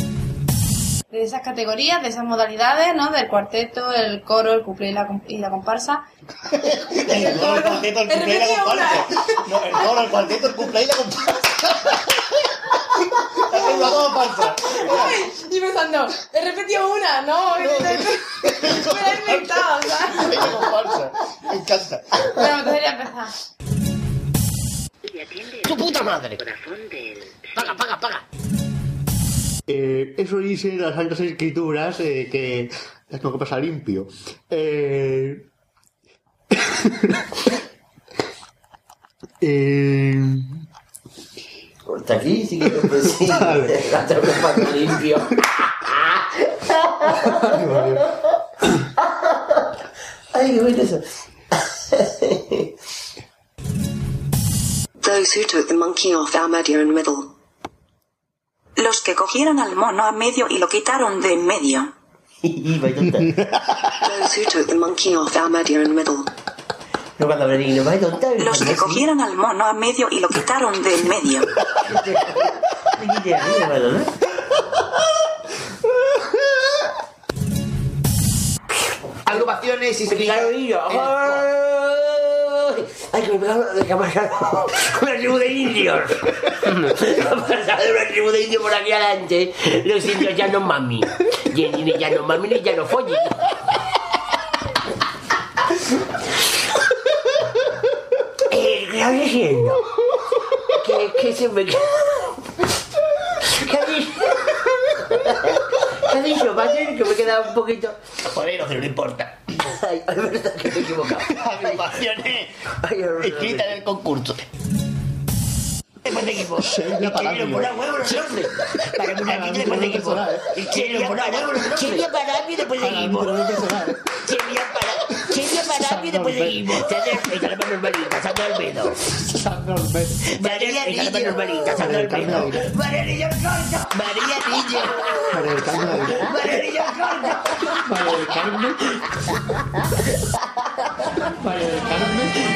De esas categorías, de esas modalidades, ¿no? Del cuarteto, el coro, el cuplé y la, y la comparsa. El coro, el cuarteto, el cumple y la comparsa. No, el coro, el cuarteto, el cumple y la comparsa. La comparsa. Y pensando, he repetido una, no, me la he inventado. Y la comparsa. Me encanta. Bueno, entonces ya empezar. ¡Tu puta madre! Paga, paga, paga. Eh, eso dice las Santas Escrituras eh, que las tengo que pasar limpio. Eh... eh... Corta aquí, sí que pues sí. La tengo que pasar limpio. Ay, qué bueno eso. Those who took the monkey off our medio and middle. Los que cogieron al mono a medio y lo quitaron de en medio. Those who took the monkey off our medio and middle. No, cuando venís, no vais tonta. Los que cogieron al mono a medio y lo quitaron de en medio. Agrupaciones y cigarrillos. ¡Ay! Ay, que de que ha pasado una tribu de indios. Ha pasado una tribu de indios por aquí adelante. Los indios ya no mami. Y ya no mami ni ya no follen. Eh, ¿Qué está diciendo? Que, que se me... ¿Qué? ¿Qué ha dicho, padre? Que me he quedado un poquito... Joder, no, no importa. Ay, es verdad que me he equivocado. Agrupaciones escritas en el concurso. Después de equipo. Ingeniero por huevo los nombres. Para niña después de equipo. Ingeniero por huevo los para mí después de equipo. Chevia para... Chevia para mí después de equipo. Sandra normalita, Sandra Almedo. María Niño. Sandra Almedo. María Niño Corto. María Niño. María del Carmen Navidad. María Niño Corto. María del Carmen. María del Carmen.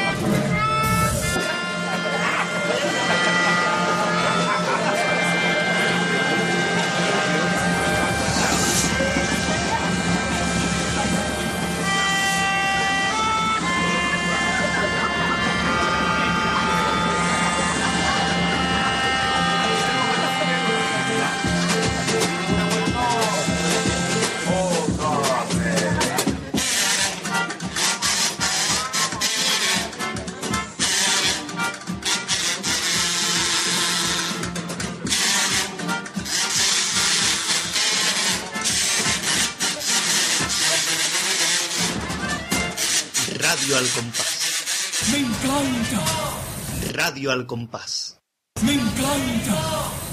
Radio al compás. Me encanta. Radio al compás. Me encanta.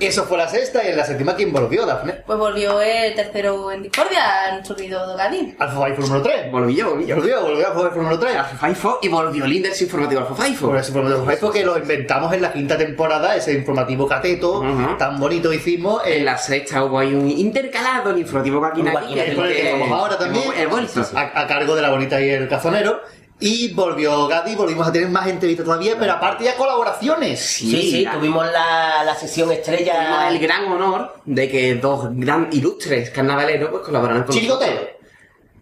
Eso fue la sexta y en la séptima ¿quién volvió, Dafne? Pues volvió el tercero en discordia, nuestro querido Gadi. Alfa Faifo número 3. Volví yo, volví yo. Volvió, volvió Alfa Faifo número 3. Alfa Faifo y volvió el Index Informativo Alfa Faifo. Por ese informativo Faifo que lo inventamos en la quinta temporada, ese informativo cateto, tan bonito hicimos. En la sexta hubo ahí un intercalado el informativo Caquinati, que el que vamos ahora también, He vuelto. a, a cargo de la bonita y el cazonero. Y volvió Gadi, volvimos a tener más entrevistas todavía, pero aparte ya colaboraciones. Sí, sí, tuvimos la, la sesión estrella. Tuvimos el gran honor de que dos gran ilustres carnavaleros pues colaboraran con nosotros.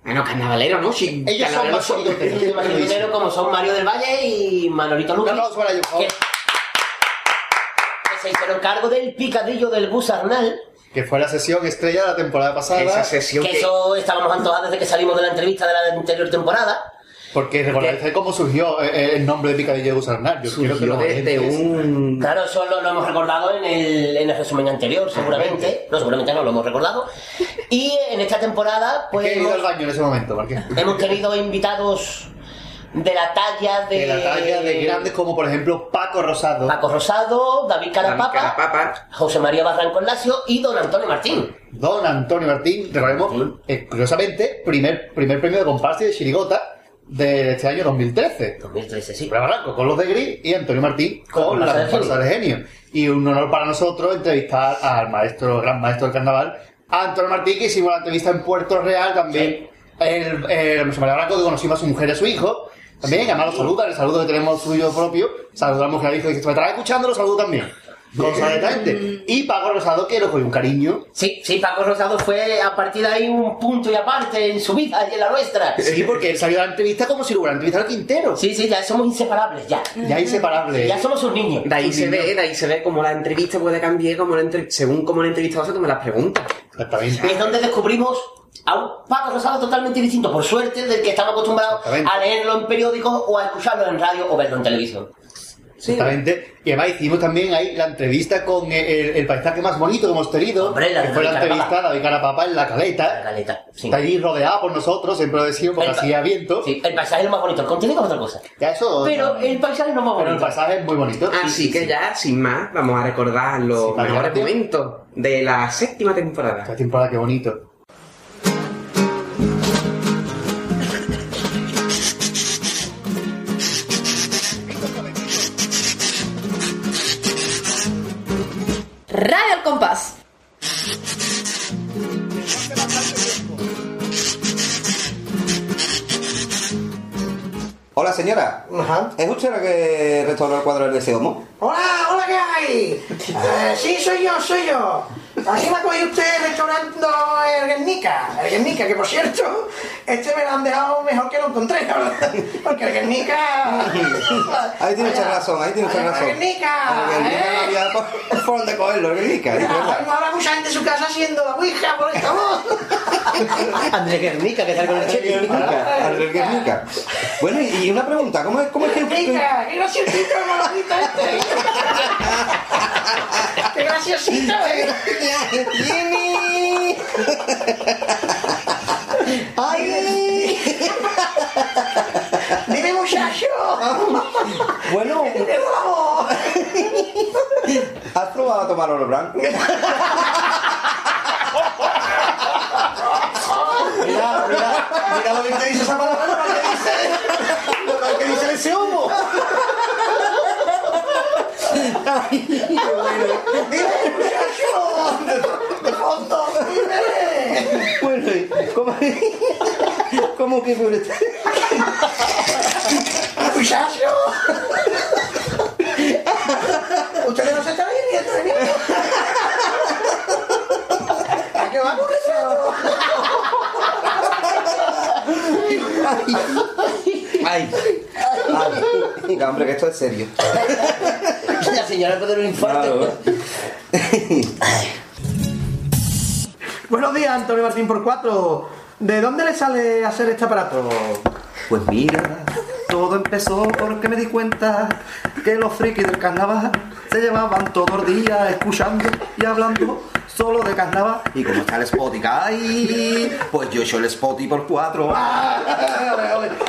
Bueno, carnavalero, ¿no? Sí, Ellos son más chirigoteros como son Mario del Valle y Manolito Lucas. que, que se hicieron cargo del picadillo del bus Arnal. Que fue la sesión estrella de la temporada pasada. que eso estábamos antojados desde que salimos de la entrevista de la anterior temporada. Porque recordáis cómo surgió eh, el nombre de Picadillo de Gusarnal. Yo quiero que lo oyentes- un... Claro, eso lo, lo hemos recordado en el, en el resumen anterior, seguramente. No, seguramente no, lo hemos recordado. Y en esta temporada, pues. Es que he ido al hemos, baño en ese momento, ¿por qué? hemos tenido invitados de la talla de. De la talla de grandes como por ejemplo Paco Rosado. Paco Rosado, David Carapapa, José María Barranco Lacio y don Antonio Martín. Don Antonio Martín, recordemos, eh, curiosamente, primer, primer premio de comparsa y de chirigota de este año 2013. 2013, sí. Barranco con los de Gris y Antonio Martín con, la la de genio. Y un honor para nosotros entrevistar al maestro, gran maestro del carnaval, Antonio Martín, que hicimos la entrevista en Puerto Real también. El, el José María Barranco, que conocimos a su mujer y a su hijo. También, además lo saluda, el saludo que tenemos suyo propio. Saludamos a la hija que me estará escuchando, lo saludo también. Consagramente. Y Paco Rosado, que lo fue un cariño. Sí, sí, Paco Rosado fue a partir de ahí un punto y aparte en su vida y en la nuestra. Sí, porque él salió a la entrevista como si lo hubiera entrevistado al Quintero. Sí, sí, ya somos inseparables, ya. Ya inseparables. Ya somos sus niños. De ahí Sus se niños. ve, de ahí se ve cómo la entrevista puede cambiar como la entre- según cómo el entrevistado se tome las preguntas. Exactamente. Es donde descubrimos a un Paco Rosado totalmente distinto, por suerte, del que estamos acostumbrados a leerlo en periódicos o a escucharlo en radio o verlo en televisión. Exactamente. Y además hicimos también ahí la entrevista con el, el- el paisaje más bonito que hemos tenido. Hombre, la que fue la entrevista Carapapa. de Carapapa en la caleta. La caleta, sí. Está allí rodeada por nosotros, siempre lo decimos, porque hacía viento. Sí, el paisaje es lo más bonito, el contenido es otra cosa. Ya eso. Pero no- el paisaje es lo más Pero bonito. el paisaje es muy bonito. Así que ya, sin más, vamos a recordar los mejores momentos de la séptima temporada. Esta temporada, qué bonito. Radio al compás. Hola señora, ¿es usted la que restauró el cuadro del deseo? Hola, hola, ¿qué hay? Eh, sí, soy yo, soy yo. Aquí me ha cogido usted restaurando el Guernica. El Guernica, que por cierto, este me lo han dejado mejor que lo encontré, la verdad. Porque el Guernica... Ahí tiene usted razón, ahí tiene usted Ay, razón. Guernica, El Guernica ¿eh? no había por, por dónde cogerlo, el Guernica, no habrá mucha gente en su casa haciendo la ouija por esta voz. Andrés Guernica, que sale con el cheque. Andrés Guernica. Bueno, y una pregunta, ¿cómo es, cómo es que Guernica, qué graciosito, mamacita este. Qué graciosito, eh. tiene? ¡Ay! ¡Dime, muchacho! Bueno, ¡Que te pierdo la voz! ¿has probado a tomar oro blanco? Mira, mira, mira lo que te dice esa palabra, lo que dice, lo que dice ese humo. ¡Dime, muchacho! ¡De fondo! ¡Dime! Bueno, ¿y ¿cómo, cómo que fue usted? ¡Muchacho! Ustedes no se están riendo de mí. ¿A qué va con eso? Ay, ay, hombre, que esto es serio. La señora puede dar un infarto. Buenos días, Antonio Martín por cuatro. ¿De dónde le sale hacer este aparato? Pues mira, todo empezó porque me di cuenta que los frikis del carnaval se llevaban todo el día escuchando y hablando solo de carnaval. Y como está el Spotify, pues yo he hecho el Spotify por cuatro. Ah.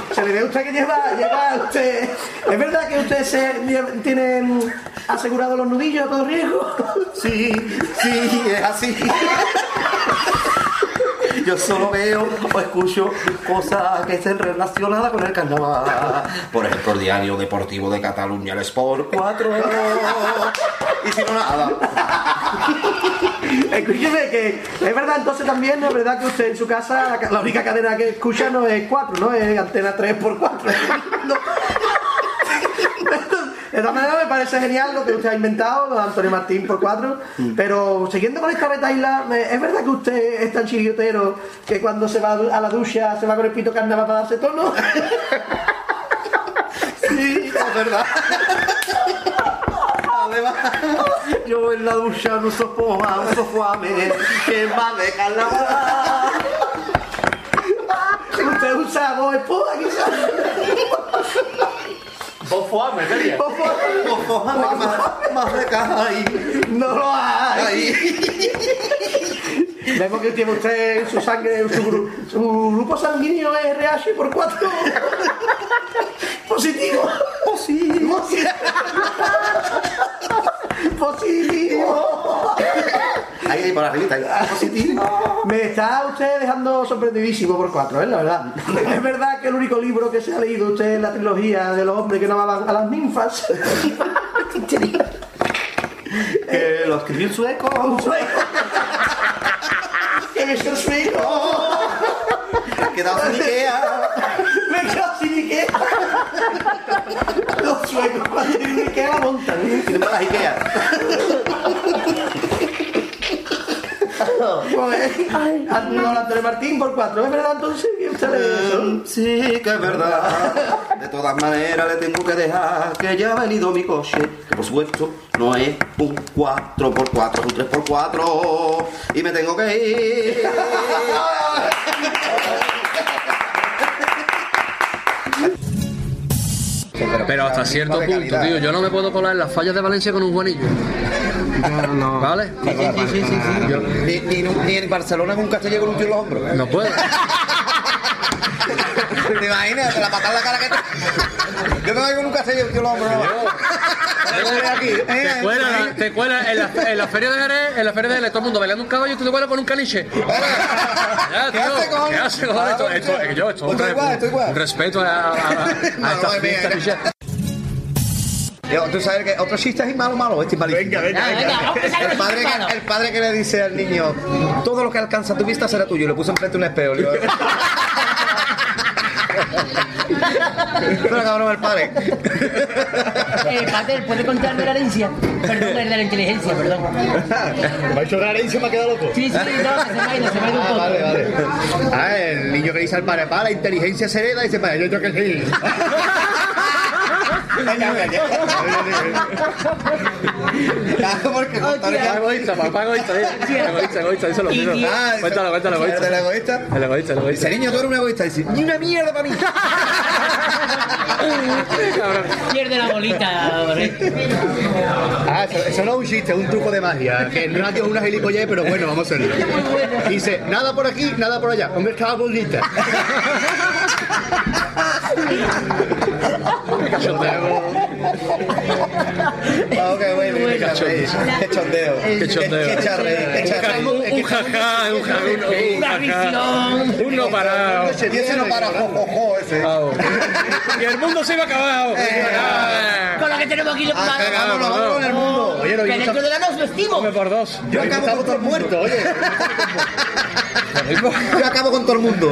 Se le ve a usted que lleva, lleva usted. ¿Es verdad que usted se, tiene mm, asegurado los nudillos a todo riesgo? Sí, sí, es así. Yo solo veo o escucho cosas que estén relacionadas con el carnaval. Por ejemplo, el diario deportivo de Cataluña, el Sport 4. Y si no, nada. Escúcheme que es verdad entonces también, es verdad que usted en su casa la, la única cadena que escucha no es 4, ¿no? Es antena 3x4. No. De todas maneras me parece genial lo que usted ha inventado, Antonio Martín por 4, pero siguiendo con esta retaila, me- ¿es verdad que usted es tan chiriotero que cuando se va a la ducha se va con el pito carnaval para darse tono? Sí, es verdad. Además, yo en la ducha no soporto un sofuame que va de carnaval. Usted usa voz esposa, quizás. Bofuame, sería. Que más, más de caja ahí. No lo hay. Ahí. Vemos que tiene usted en su sangre, su, gru- su grupo sanguíneo es RH por 4. Positivo. Positivo. Positivo. Ahí, por arribita, ahí. Positivo. Me está usted dejando sorprendidísimo por 4, ¿eh? La verdad. Es verdad que el único libro que se ha leído usted es la trilogía de los hombres que no amaban a las ninfas. Que lo escribió un sueco. Un sueco. Que es el sueco. Quedado sin Ikea. Me quedo sin Ikea. Los suecos cuando tienen Ikea la montan. Tienen para las Ikea. Pues, no, Antonio Martín por 4, ¿es verdad entonces? eso? Sí, que es verdad. De todas maneras le tengo que dejar que ya ha venido mi coche. Que por supuesto no es un 4x4, es un 3x4. Y me tengo que ir. Pero hasta cierto punto, tío, yo no me puedo colar en las fallas de Valencia con un guanillo. ¿Vale? Sí, sí, sí, sí, sí. Yo- Ni, ni, ni en Barcelona con un castellano con un tío en los hombros. No puedo. ¿Te imaginas? Te la patada en la cara que te... Yo me voy con un los hombros. ¿no? Aquí, Te eh, cuela, te cuela en, la, en la feria de Jerez, en la feria de Jerez, todo el mundo bailando un caballo y tú te cuelas con un caniche. Ya, tío, hace, cojones? ¿Qué hace, cojones? Esto, esto, eh, yo, esto es un, igual, estoy igual. un respeto a, a, a, a estas no, fiestas. venga. Yo, Tú sabes que otro chiste es malo, malo, este es malísimo. Venga, venga, venga. El padre, que, el padre que le dice al niño, todo lo que alcanza tu vista será tuyo. Y le puso enfrente un espejo. Digo, Pero cabrón, el padre. Eh, Pater, ¿puede contarme la herencia? Perdón, de la inteligencia, perdón. ¿Me ha hecho la herencia me ha quedado loco? Sí, sí, no, que se me ha ido, se me ha ido un Ah, poco. vale, vale. Ah, el niño que dice al padre, para, la inteligencia se hereda, dice, para, yo, yo que sí. Porque egoísta, papá egoísta, egoísta, egoísta, díselo, díselo. Ah, Cuéntalo, cuéntalo, egoísta. ¿El egoísta? El egoísta, el egoísta. Dice, niño, tú eres un egoísta. Dice, ni una mierda para mí. Pierde la bolita, hombre. Ah, eso, eso no es un chiste, es un truco de magia. Que el radio es una gilipollez, pero bueno, vamos a hacerlo. Dice, nada por aquí, nada por allá. Hombre, estaba bolita. Oh, qué bueno, qué chondeo. Qué chondeo. Qué chondeo. Qué charre, qué charre. Un jajá, un jajá, un Una jajá. visión. Un no parado. Y ese no para, jo, jo, jo, ese. El mundo se iba a acabar. Con lo que tenemos aquí, Ah, cagamos, nos vamos en el mundo. Oye, no, que dentro de la nos vestimos. Por dos. Yo acabo con todo el muerto, oye. Yo acabo con todo el mundo.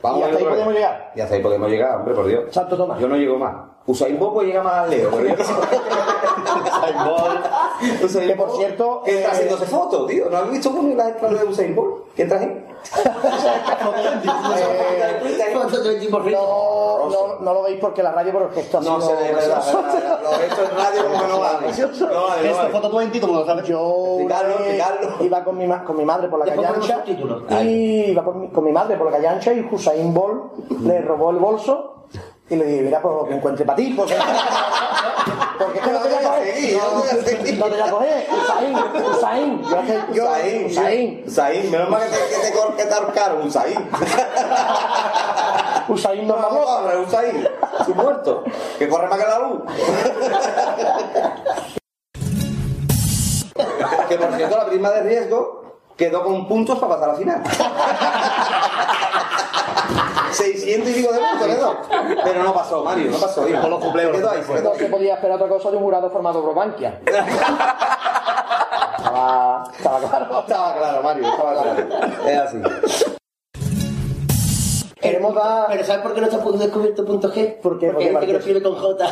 Vamos ¿Y hasta ahí podemos llegar? Y hasta ahí podemos llegar, hombre, por Dios. Santo Tomás. Yo no llego más. Usain Bolt puede llegar más al Leo, pero yo no sé. Usain Bolt. Usain Que por Bolt. cierto, ¿Qué está eh, haciéndose fotos, tío? ¿No has visto con las entradas de Usain Bolt? ¿Qué traje? No, no, no lo veis porque la radio, pero es que esto ha No se ve, verdad, hecho en radio como que no vale. No Esto vale. foto 20, como lo sabes, yo iba con mi, ma- con mi madre por la calle ancha y iba con mi, madre por la calle ancha y Hussein Bolt le robó el bolso y le dije, mira, pues lo que encuentre para ti, pues, porque es que no yo voy a seguir. ¿Dónde la coges? Usain, Usain. Yo yo, Usain, Usain. Usain, menos mal que te, que te, te ahorcaron, Usain. Usain no No, no, hombre, Usain, su muerto, que corre más que la luz. que por cierto, la prima de riesgo quedó con puntos para pasar a la final. 600 y pico de puntos quedó. Pero no pasó, Mario, no pasó. Con los cumpleaños. quedó ahí, No ahí. se podía esperar otra cosa de un jurado formado por Bankia. estaba, estaba claro. Estaba claro, Mario, estaba claro. Es así. Queremos dar. Pero ¿sabes por qué no está descubierto punto G? ¿Por qué? Porque hay gente que lo escribe con J.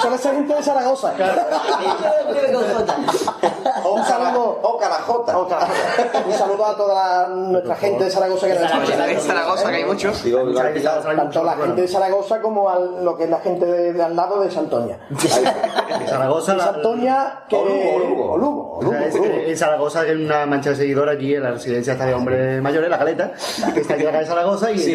Son esa gente de Zaragoza. lo escribe con J. Un saludo. O carajota. O carajota. Un saludo a toda nuestra gente de Zaragoza que nos escucha. En Zaragoza, que hay muchos. Digo, el Pilar. Tanto la gente de Zaragoza como al- lo que es la gente de, de al lado de Santoña. Zaragoza, la- Santoña que... O Lugo, o Lugo. O Lugo, o O Lugo, sea, es- Lugo. en Zaragoza hay una mancha de seguidores allí en la residencia esta de hombres mayores, la caleta, que está aquí en la calle Zaragoza Sí,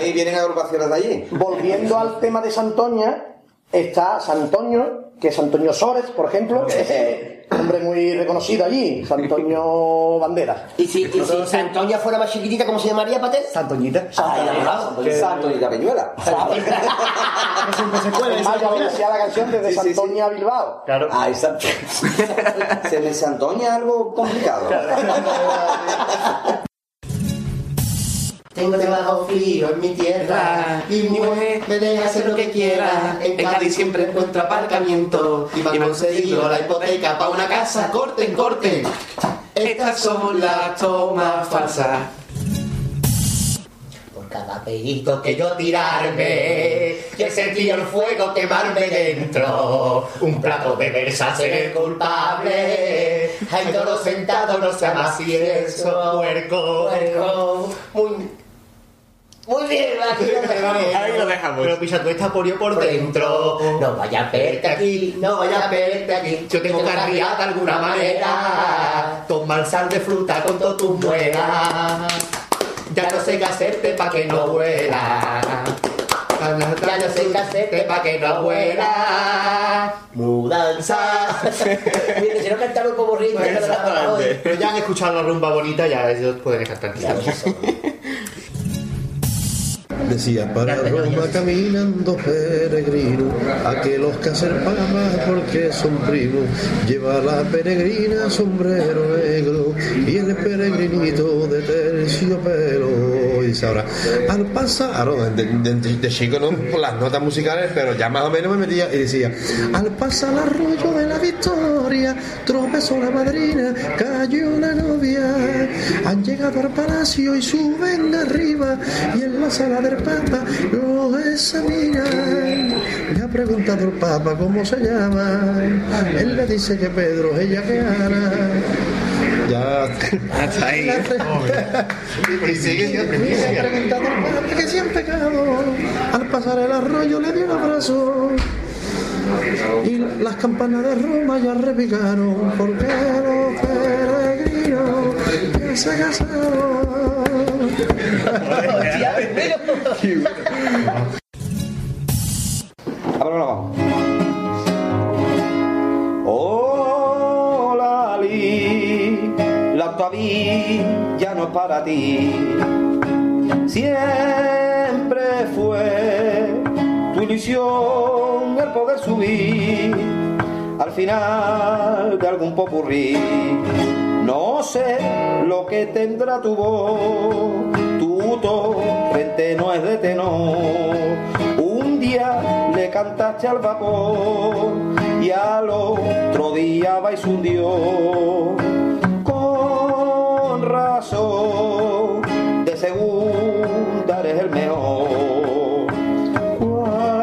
y, y vienen agrupaciones de allí. Volviendo al tema de Santoña, está Santoño, que es Antonio Sores, por ejemplo, que es eh, un hombre muy reconocido allí, Santoño Bandera. Y si, y si Santoña fuera más chiquitita, ¿cómo se llamaría, Pater? Santoñita. Santo y la Peñuela. Es más, ya me decía la canción desde Sí, sí, sí. Santoña a Bilbao. Claro. Ah, exacto. Se me se antoña algo complicado. Tengo debajo frío en mi tierra y mi mujer me deja hacer lo que quiera. En Cádiz siempre encuentro aparcamiento y me han conseguido la hipoteca para una casa. Corten, corten. Estas son las tomas falsas. Por cada pedito que yo tirarme, he sentido el fuego quemarme dentro. Un plato de versa ser el culpable. Hay todo sentado, no sea más si eso. Puerco. Puerco. Muy. Muy bien, aquí lo dejamos. Ahí lo dejamos. Pero pisa, tú estás por por por dentro. No vaya a verte aquí, no vaya a verte aquí. Yo tengo carriada de alguna manera. Toma el sal de fruta con todas tus muelas. Ya no sé qué hacerte pa' que no vuela. Ya no sé qué hacerte pa' que no vuela. Mudanza. Mire, si no cantamos como ritmo, ya no la vamos hoy. Pero ya han escuchado la rumba bonita, ya ellos pueden estar tranquilos. Decía para Roma caminando peregrino, a que los caser pagan más porque son primos. Lleva la peregrina sombrero negro y el peregrinito de terciopelo. Dice ahora, al pasar, ah, de, de- de chico no por las notas musicales, pero ya más o menos me metía y decía, al pasar el arroyo de la victoria, tropezó la madrina, cayó la novia. Han llegado al palacio y suben arriba y en la sala del papa lo examinan. Le ha preguntado el papa cómo se llama. Él le dice que Pedro, ella que Ana. Ya. Hasta ahí. Y sigue, preguntado al que pasar el arroyo le dio un abrazo. Y las campanas de Roma ya repicaron porque los peregrinos ya se casaron. Ahora vamos. Hola, no es para ti. Siempre fue tu ilusión el poder subir al final de algún popurrí. No sé lo que tendrá tu voz, tu torrente no es de tenor. Un día le cantaste al vapor y al otro día va y se de segunda eres el mejor. Cuando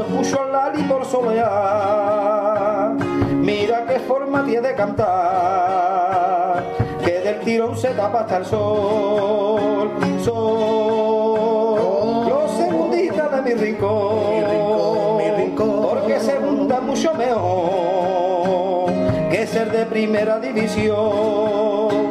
escucho al Lali por solear, mira qué forma tiene de cantar, que del tirón se tapa hasta el sol, sol. Los segunditas de mi rincón, mi rincón, porque segunda mucho mejor que ser de primera división.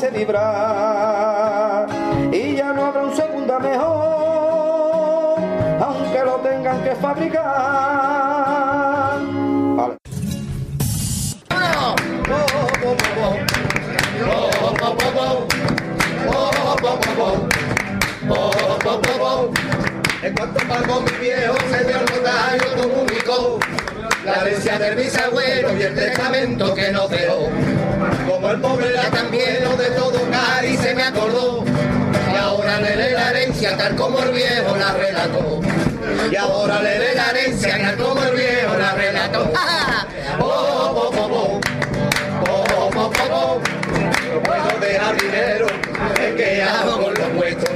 hace vibrar y ya no habrá un segunda mejor, aunque lo tengan que fabricar. En cuanto pagó mi viejo, se dio el notario comunicó la herencia del bisabuelo y el testamento que nos dejó. Como el pobre era tan lleno de todo cari se me acordó. Y ahora le lee la herencia tal como el viejo la relató. Y ahora le lee la herencia tal como el viejo la relató. ¡Ah! Oh, oh, oh. No puedo dejar dinero, es que hago con los puestos,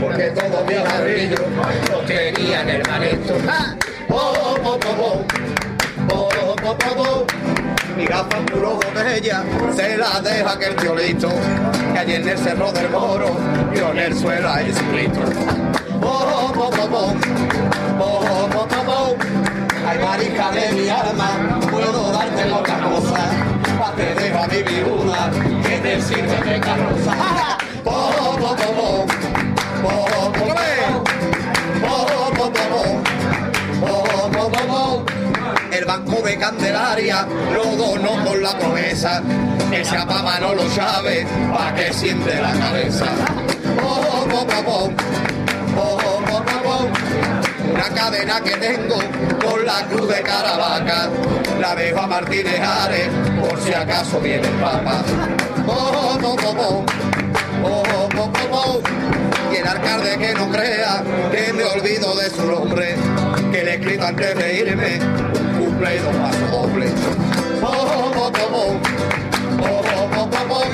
porque todos mis ladrillos los tenían hermanito. ¡Ah! Oh, oh, oh, oh. Oh. Mi gafa puro botella se la deja que el tío listo, que allí en el cerro del moro vio en el suelo a Jesucristo. Oh, oh, oh, oh. Ay, marica de mi alma, puedo darte poca cosa. Pa' te dejo mi viuda, que te sirve de carroza. Oh. Oh, oh, oh, oh. Oh, banco de Candelaria lo donó con la promesa. Ese papá no lo sabe, pa' que siente la cabeza. Oh, oh, oh, oh, oh. Oh, oh, oh, oh, oh. Una cadena que tengo con la cruz de Caravaca. La dejo a Martínez Ares por si acaso viene el Papa. Oh, oh, oh, oh, oh. Oh, oh, oh, oh, oh. Y el alcalde que no crea que me olvido de su nombre, que le he escrito antes de irme, y dos pasos.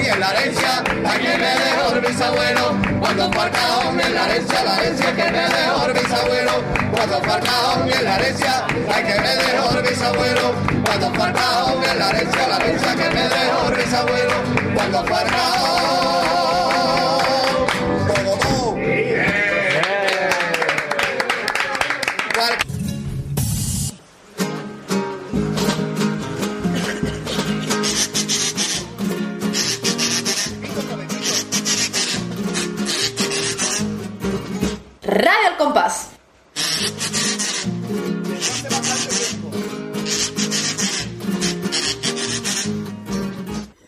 Y en la herencia, a que me dejó el bisabuelo, cuando cajón en la herencia, la herencia que me dejó el bisabuelo, cuando cajón en la herencia, ay que me dejó el bisabuelo, cuando cajón en la herencia, la herencia que me dejó el bisabuelo, cuando fue Radio al compás.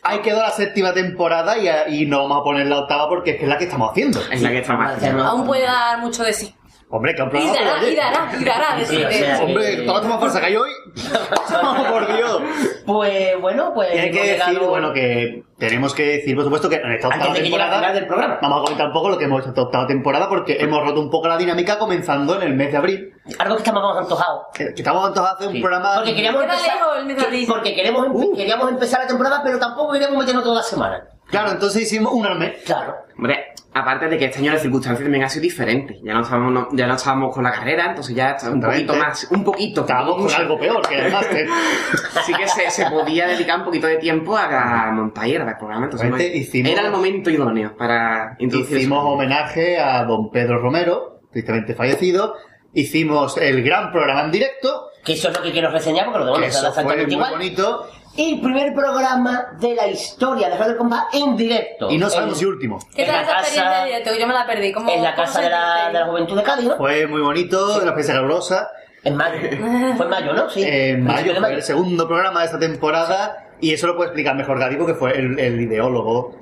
Ahí quedó la séptima temporada y, y no vamos a poner la octava porque es que es la que estamos haciendo. Es la que estamos haciendo. Aún puede dar mucho de sí. Hombre, que un Y programa dará, y dará, y dará sí. O sea, Hombre, que- toda la falsa que hay hoy. por Dios. Pues bueno, pues. Y hay que decir, bueno, que tenemos que decir, por supuesto, que en esta octava de temporada. del programa. Vamos a comentar un poco lo que hemos hecho esta octava temporada porque hemos roto un poco la dinámica comenzando en el mes de abril. Algo que estamos antojados. Que que estamos antojados de hacer un programa. Porque queríamos empezar. lejos el mes de abril. Porque queríamos, empe- queríamos empezar la temporada, pero tampoco queríamos meternos toda la semana. Claro, entonces hicimos un al mes. Claro. Hombre, aparte de que este año las circunstancias también han sido diferentes. Ya no estábamos, no- ya no estábamos con la carrera, entonces ya está un poquito más, un poquito. Estábamos con algo peor, que el máster. Así que se, se podía dedicar un poquito de tiempo a, a montar grabar programa. Entonces, Realmente no- hicimos- era el momento idóneo para introducir Hicimos eso. homenaje a don Pedro Romero, tristemente fallecido. Hicimos el gran programa en directo. Que eso es lo que quiero reseñar porque lo fue exactamente muy igual. bonito. El primer programa de la historia de Radio Combat en directo. Y no sabemos En- si último. ¿Qué En tal la esa experiencia casa- de directo? Yo me la perdí. ¿Cómo, En la cómo casa de la, de la Juventud de Cádiz, ¿no? Fue muy bonito, una experiencia calurosa. En mayo. Fue en mayo, ¿no? Sí. En mayo fue el segundo programa de esta temporada. Y eso lo puede explicar mejor Gary porque fue el, el ideólogo.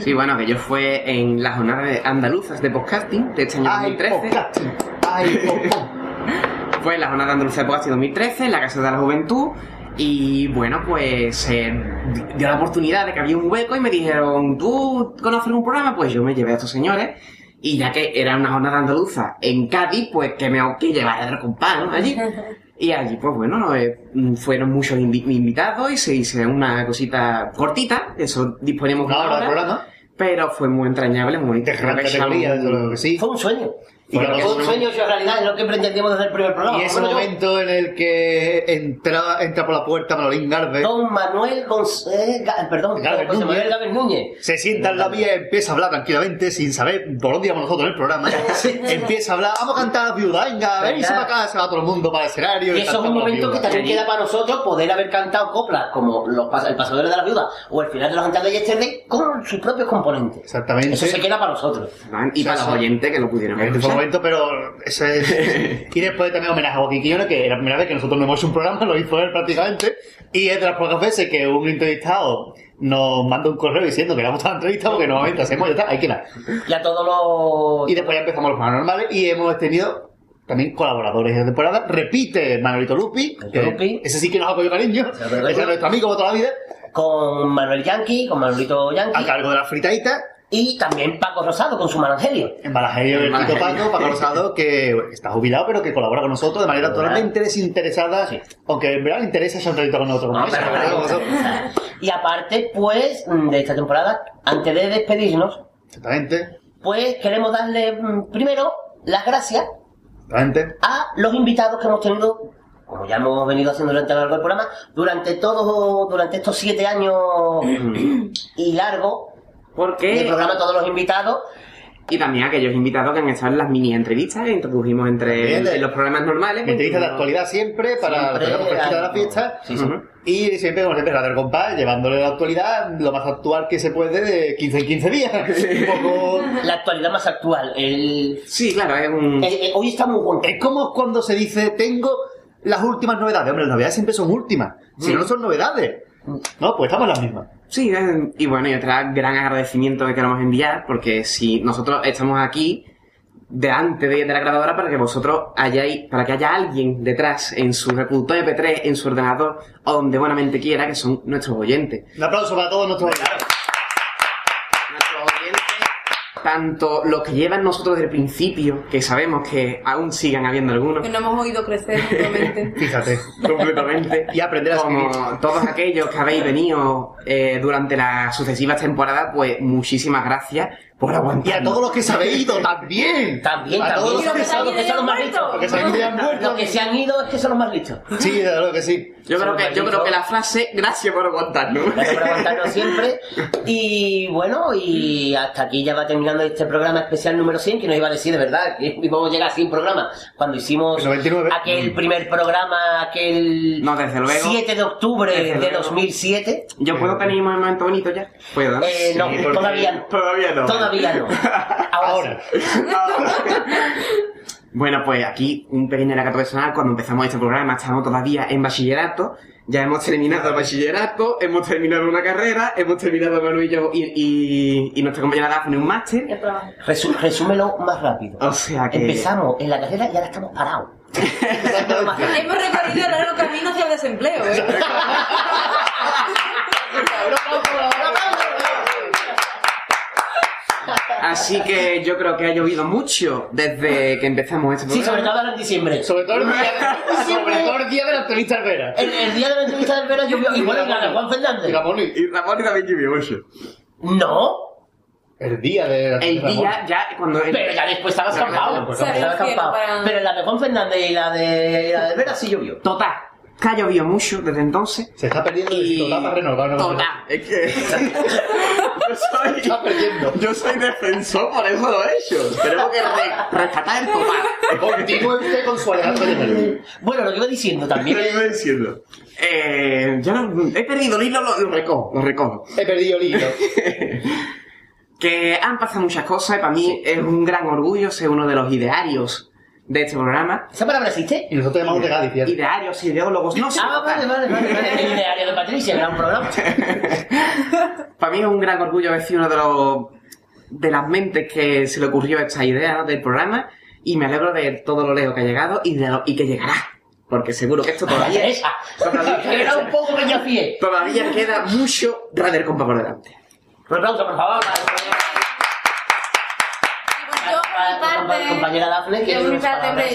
Sí, bueno, aquello fue en la jornada de andaluzas de podcasting de este año Ay, 2013. podcasting. Ay, po- po. Fue en la jornada andaluza de podcasting 2013, en la Casa de la Juventud. Y bueno, pues se dio la oportunidad de que había un hueco y me dijeron, ¿tú conoces un programa? Pues yo me llevé a estos señores. Y ya que era una jornada andaluza en Cádiz, pues que me que llevar a dar compás, ¿no? Allí. Y allí, pues bueno, no, eh, fueron muchos invi- invitados y se hizo una cosita cortita, eso disponemos de programa. Pero fue muy entrañable, muy bonito. De gran categoría, desde luego que sí. Fue un sueño. Y que fue un sueño hecho realidad, es lo que pretendíamos desde el primer programa. Y ese momento en el que entra, entra por la puerta Manolín Garbe, Don Manuel González, perdón, Gálvez José Núñez. Manuel Gálvez Núñez. se sienta en la vía y empieza a hablar tranquilamente sin saber por dónde íbamos nosotros en el programa. empieza a hablar, vamos a cantar la viuda, venga, venís Venga. para acá, se va todo el mundo para el escenario. Y eso es un momento que también queda para nosotros poder haber cantado coplas como los pas- el pasador de la viuda o el final de los cantantes de Yesterday con sus propios componentes. Exactamente. Eso se queda para nosotros. Y para los oyentes que lo pudieron escuchar. Momento, pero ese y después también homenaje a Joaquín Quiñones, que era la primera vez que nosotros no hemos hecho un programa, lo hizo él prácticamente, y es de las pocas veces que un entrevistado nos manda un correo diciendo que le ha gustado la entrevista, porque normalmente hacemos ya está, hay que ir. Y a todos los... Y después ya empezamos los programas normales y hemos tenido también colaboradores de temporada. Repite Manolito Lupi, que ese sí que nos ha cogido cariño. Ese es nuestro amigo de toda la vida. Con Manuel Yankee, con Manolito Yankee. A cargo de la fritadita. Y también Paco Rosado con su Marangelio. En Balajerio, el Balajerio. Paco, Paco Rosado, que está jubilado, pero que colabora con nosotros de manera totalmente desinteresada. Aunque en verdad le interesa ese entrevista con nosotros. Y aparte, pues, de esta temporada, antes de despedirnos, Exactamente. pues queremos darle mm, primero las gracias Exactamente. a los invitados que hemos tenido, como ya hemos venido haciendo durante lo largo del programa, durante todos, durante estos siete años mm, y largo Porque del programa, todos los invitados. Y también aquellos invitados que han estado en las mini entrevistas que introdujimos entre También de- en los programas normales. pues, Entrevistas de no- actualidad siempre para Siempre la de fiesta. Sí, sí. Ujú. Y siempre, como siempre, Radio El Compás, llevándole la actualidad lo más actual que se puede de 15 en 15 días. Un poco... La actualidad más actual. El... Sí, claro, es un... hoy está muy bueno. Es como cuando se dice, tengo las últimas novedades. Hombre, las novedades siempre son últimas. Si no, no son novedades. No, pues estamos en las mismas. Sí, eh, y bueno, y otro gran agradecimiento que queremos enviar, porque si nosotros estamos aquí delante de, de la grabadora para que vosotros hayáis, para que haya alguien detrás en su reproductor MP3, en su ordenador, o donde buenamente quiera, que son nuestros oyentes. Un aplauso para todos nuestros oyentes. Tanto los que llevan nosotros desde el principio, que sabemos que aún sigan habiendo algunos, Que no hemos oído crecer mutuamente. Fíjate. completamente. y aprender a Como seguir. todos aquellos que habéis venido eh, durante las sucesivas temporadas, pues muchísimas gracias por aguantar. Y a todos los que se habéis ido también. También, a todos también. los que se han Los que son los más listos. Porque se han ido y han muerto. Los que se han ido es que son los más listos. Sí, de verdad que sí. Yo creo que, yo creo que la frase, gracias por aguantarnos. Gracias por aguantarnos siempre. Y bueno, y hasta aquí ya va terminando este programa especial número 100, que nos iba a decir de verdad que íbamos a llegar a 100 programas. Cuando hicimos El 99. aquel primer programa, aquel No, desde luego. 7 de octubre Desde de luego. 2007. ¿Yo puedo tener un momento bonito ya? ¿Puedo? Eh, no, todavía no. Todavía no. Todavía no. Ahora. Bueno, pues aquí un pequeño relato personal. Cuando empezamos este programa estábamos todavía en bachillerato. Ya hemos terminado el bachillerato, hemos terminado una carrera, hemos terminado Manu y yo y, y, y nuestra compañera Daphne un máster. Resúmelo más rápido. O sea que... Empezamos en la carrera y ahora estamos parados. Hemos recorrido el largo camino hacia el desempleo, ¿eh? Así que yo creo que ha llovido mucho desde que empezamos este Sí, programa. sobre todo ahora en diciembre. Sobre todo el día de, sobre todo el día de la entrevista al Vera. El, el día de la entrevista del Vera llovió. Y bueno, y la de Juan Fernández. Y Ramón, Y Ramón también llovió mucho. No. el día de la El día, ya, cuando... Pero ya después estaba escampado. pues, Estaba claro. escampado. Para- Pero la de Juan Fernández y la de, y la de Vera sí llovió. Total, que ha llovido mucho desde entonces. Se está perdiendo el Y- total para renovar. ¿no? Total, es que... yo soy... Está perdiendo. Yo soy defensor, por eso lo he hecho. Tenemos que re- rescatar el total. Continúe usted con su alegato de nervio. Bueno, lo que iba diciendo también ¿Qué es... iba diciendo? Eh, yo no, he perdido el hilo, lo, lo recojo, lo recojo. He perdido el hilo. Que han pasado muchas cosas y para mí es un gran orgullo ser uno de los idearios de este programa. ¿Esa palabra existe? Y nosotros llamamos de Cádiz, fíjate. Idearios, ideólogos, no sé. Ah, vale, vale, vale. vale. El ideario de Patricia, gran programa. Para mí es un gran orgullo haber sido uno de los de las mentes que se le ocurrió esta idea del programa y me alegro de todo lo lejos que ha llegado y, de lo- y que llegará. Porque seguro que esto todavía, Esa. Era un poco peñafiel. todavía queda mucho Radio Compa por delante. Un aplauso, por favor. Compa- compañera Dafne, que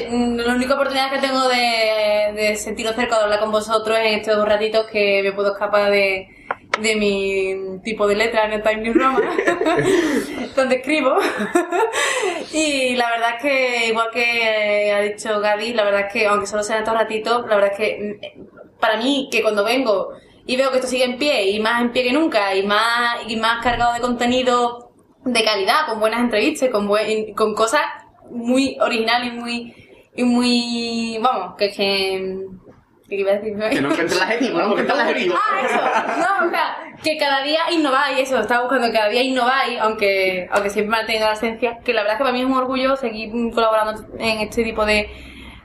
mm, la única oportunidad que tengo de, de sentiros cerca de hablar con vosotros en estos dos ratitos que me puedo escapar de, de mi tipo de letra en el Time New Roman, donde escribo. y la verdad es que, igual que eh, ha dicho Gadi, la verdad es que, aunque solo sean estos ratitos, la verdad es que mm, para mí, que cuando vengo y veo que esto sigue en pie, y más en pie que nunca, y más, y más cargado de contenido de calidad, con buenas entrevistas, con, buen- con cosas muy originales y muy, y muy, vamos, que, que, ¿qué iba a decir? Que no encuentres el adjetivo, no encuentres el adjetivo. Ah, eso. No, o sea, que cada día innováis, eso, estaba buscando que cada día innováis, aunque, aunque siempre mantenga la esencia, que la verdad es que para mí es un orgullo seguir colaborando en este tipo de,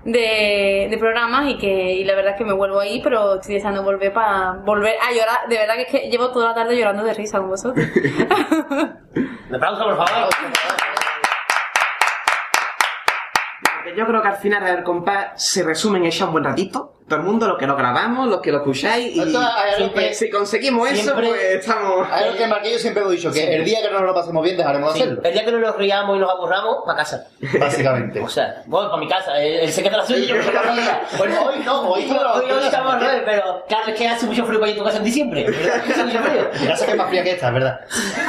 de, de programas y que y la verdad es que me vuelvo ahí, pero estoy deseando volver para volver a llorar. De verdad que es que llevo toda la tarde llorando de risa con vosotros. Un aplauso, por favor. Yo creo que al final el compás se resume en un buen ratito. Todo el mundo, los que lo grabamos, los que lo escucháis. Y Esto siempre- que- si conseguimos eso, pues estamos. Hay algo que Marquillo siempre hemos dicho, que el día que no nos lo pasemos bien dejaremos de Sí, hacerlo. El día que no nos riamos y nos aburramos, para casa. Básicamente. O sea, voy para mi casa. Él, él se queda la suya y yo me quedo la mía. Bueno, hoy no, hoy lo- hoy, hoy estamos al revés, pero claro, es que hace mucho frío para ir a tu casa en diciembre. Hace mucho frío. Que es más fría que esta, es verdad.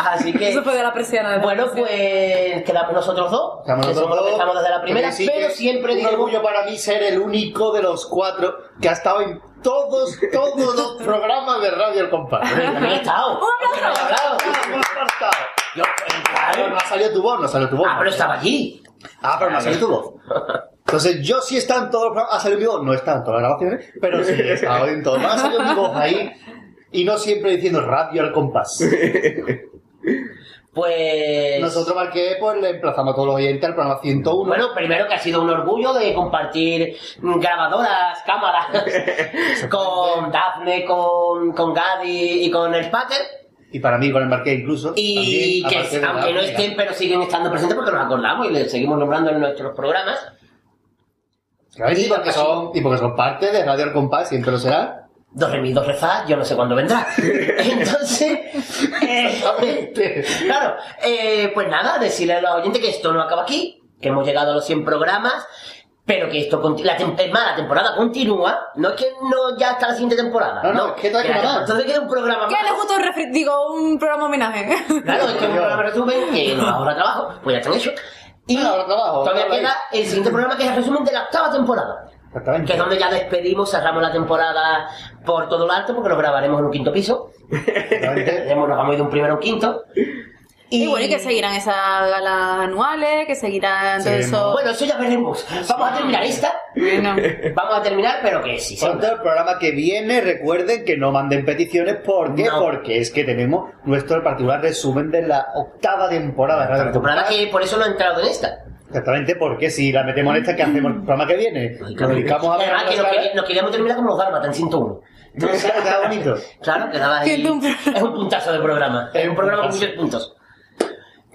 Así que. Eso fue de la presión. Bueno, pues quedamos nosotros dos. Estamos nosotros dos, estamos desde la primera, pero siempre un digamos. orgullo para mí ser el único de los cuatro que ha estado en todos, todos los programas de Radio El Compás. También he estado. Yo, Claro, no ha salido tu voz, no ha salido tu voz. Ah, pero estaba allí. Ah, pero no ha salido tu voz. Entonces, yo sí está en todos los programas. Ha salido mi voz, no está en todas las grabaciones, pero sí he estado en todos. Ha salido mi voz ahí. Y no siempre diciendo Radio al compás. Pues. Nosotros, Marqué, pues le emplazamos a todos los oyentes al programa 101. Bueno, primero que ha sido un orgullo de compartir grabadoras, cámaras con Dafne, con, con Gadi y con el Pater. Y para mí, con el Marqué incluso. Y también, que aunque no estén, pero siguen estando presentes porque nos acordamos y les seguimos nombrando en nuestros programas. Claro, y porque son, y porque son parte de Radio al compás, siempre lo será. Dos remis, dos rezas, yo no sé cuándo vendrá. Entonces, eh, claro, eh, pues nada, decirle a los oyentes que esto no acaba aquí, que hemos llegado a los 100 programas, pero que esto la, tem- es más, la temporada continúa, no es que no ya está la siguiente temporada. No, no, es que todavía. Entonces queda un programa ¿Qué más. le gustó un refri- Digo, un programa homenaje. Claro, es que es un programa resumen que nos ahorra trabajo, pues ya están hechos. Y todavía queda el siguiente programa que es el resumen de la octava temporada. Que es donde ya despedimos, cerramos la temporada por todo lo alto, porque lo grabaremos en un quinto piso. Hemos- Nos vamos a ir de un primero a un quinto. Y, bueno, y que seguirán esas galas anuales, que seguirán todo eso. Bueno, eso ya veremos. Vamos a terminar esta. Vamos a terminar, pero que sí. Pronto el programa que viene, recuerden que no manden peticiones. ¿Por qué? Porque es que tenemos nuestro particular resumen de la octava temporada al temporada que por eso no ha entrado en esta. Exactamente, porque si la metemos en esta, ¿qué hacemos el programa que viene? Lo dedicamos a Y ver además que nos, quería- nos queríamos terminar como los Dálmatas en 101. Entonces, bonito. Claro, quedaba ahí. Es un puntazo de programa. Es un programa con muchos puntos.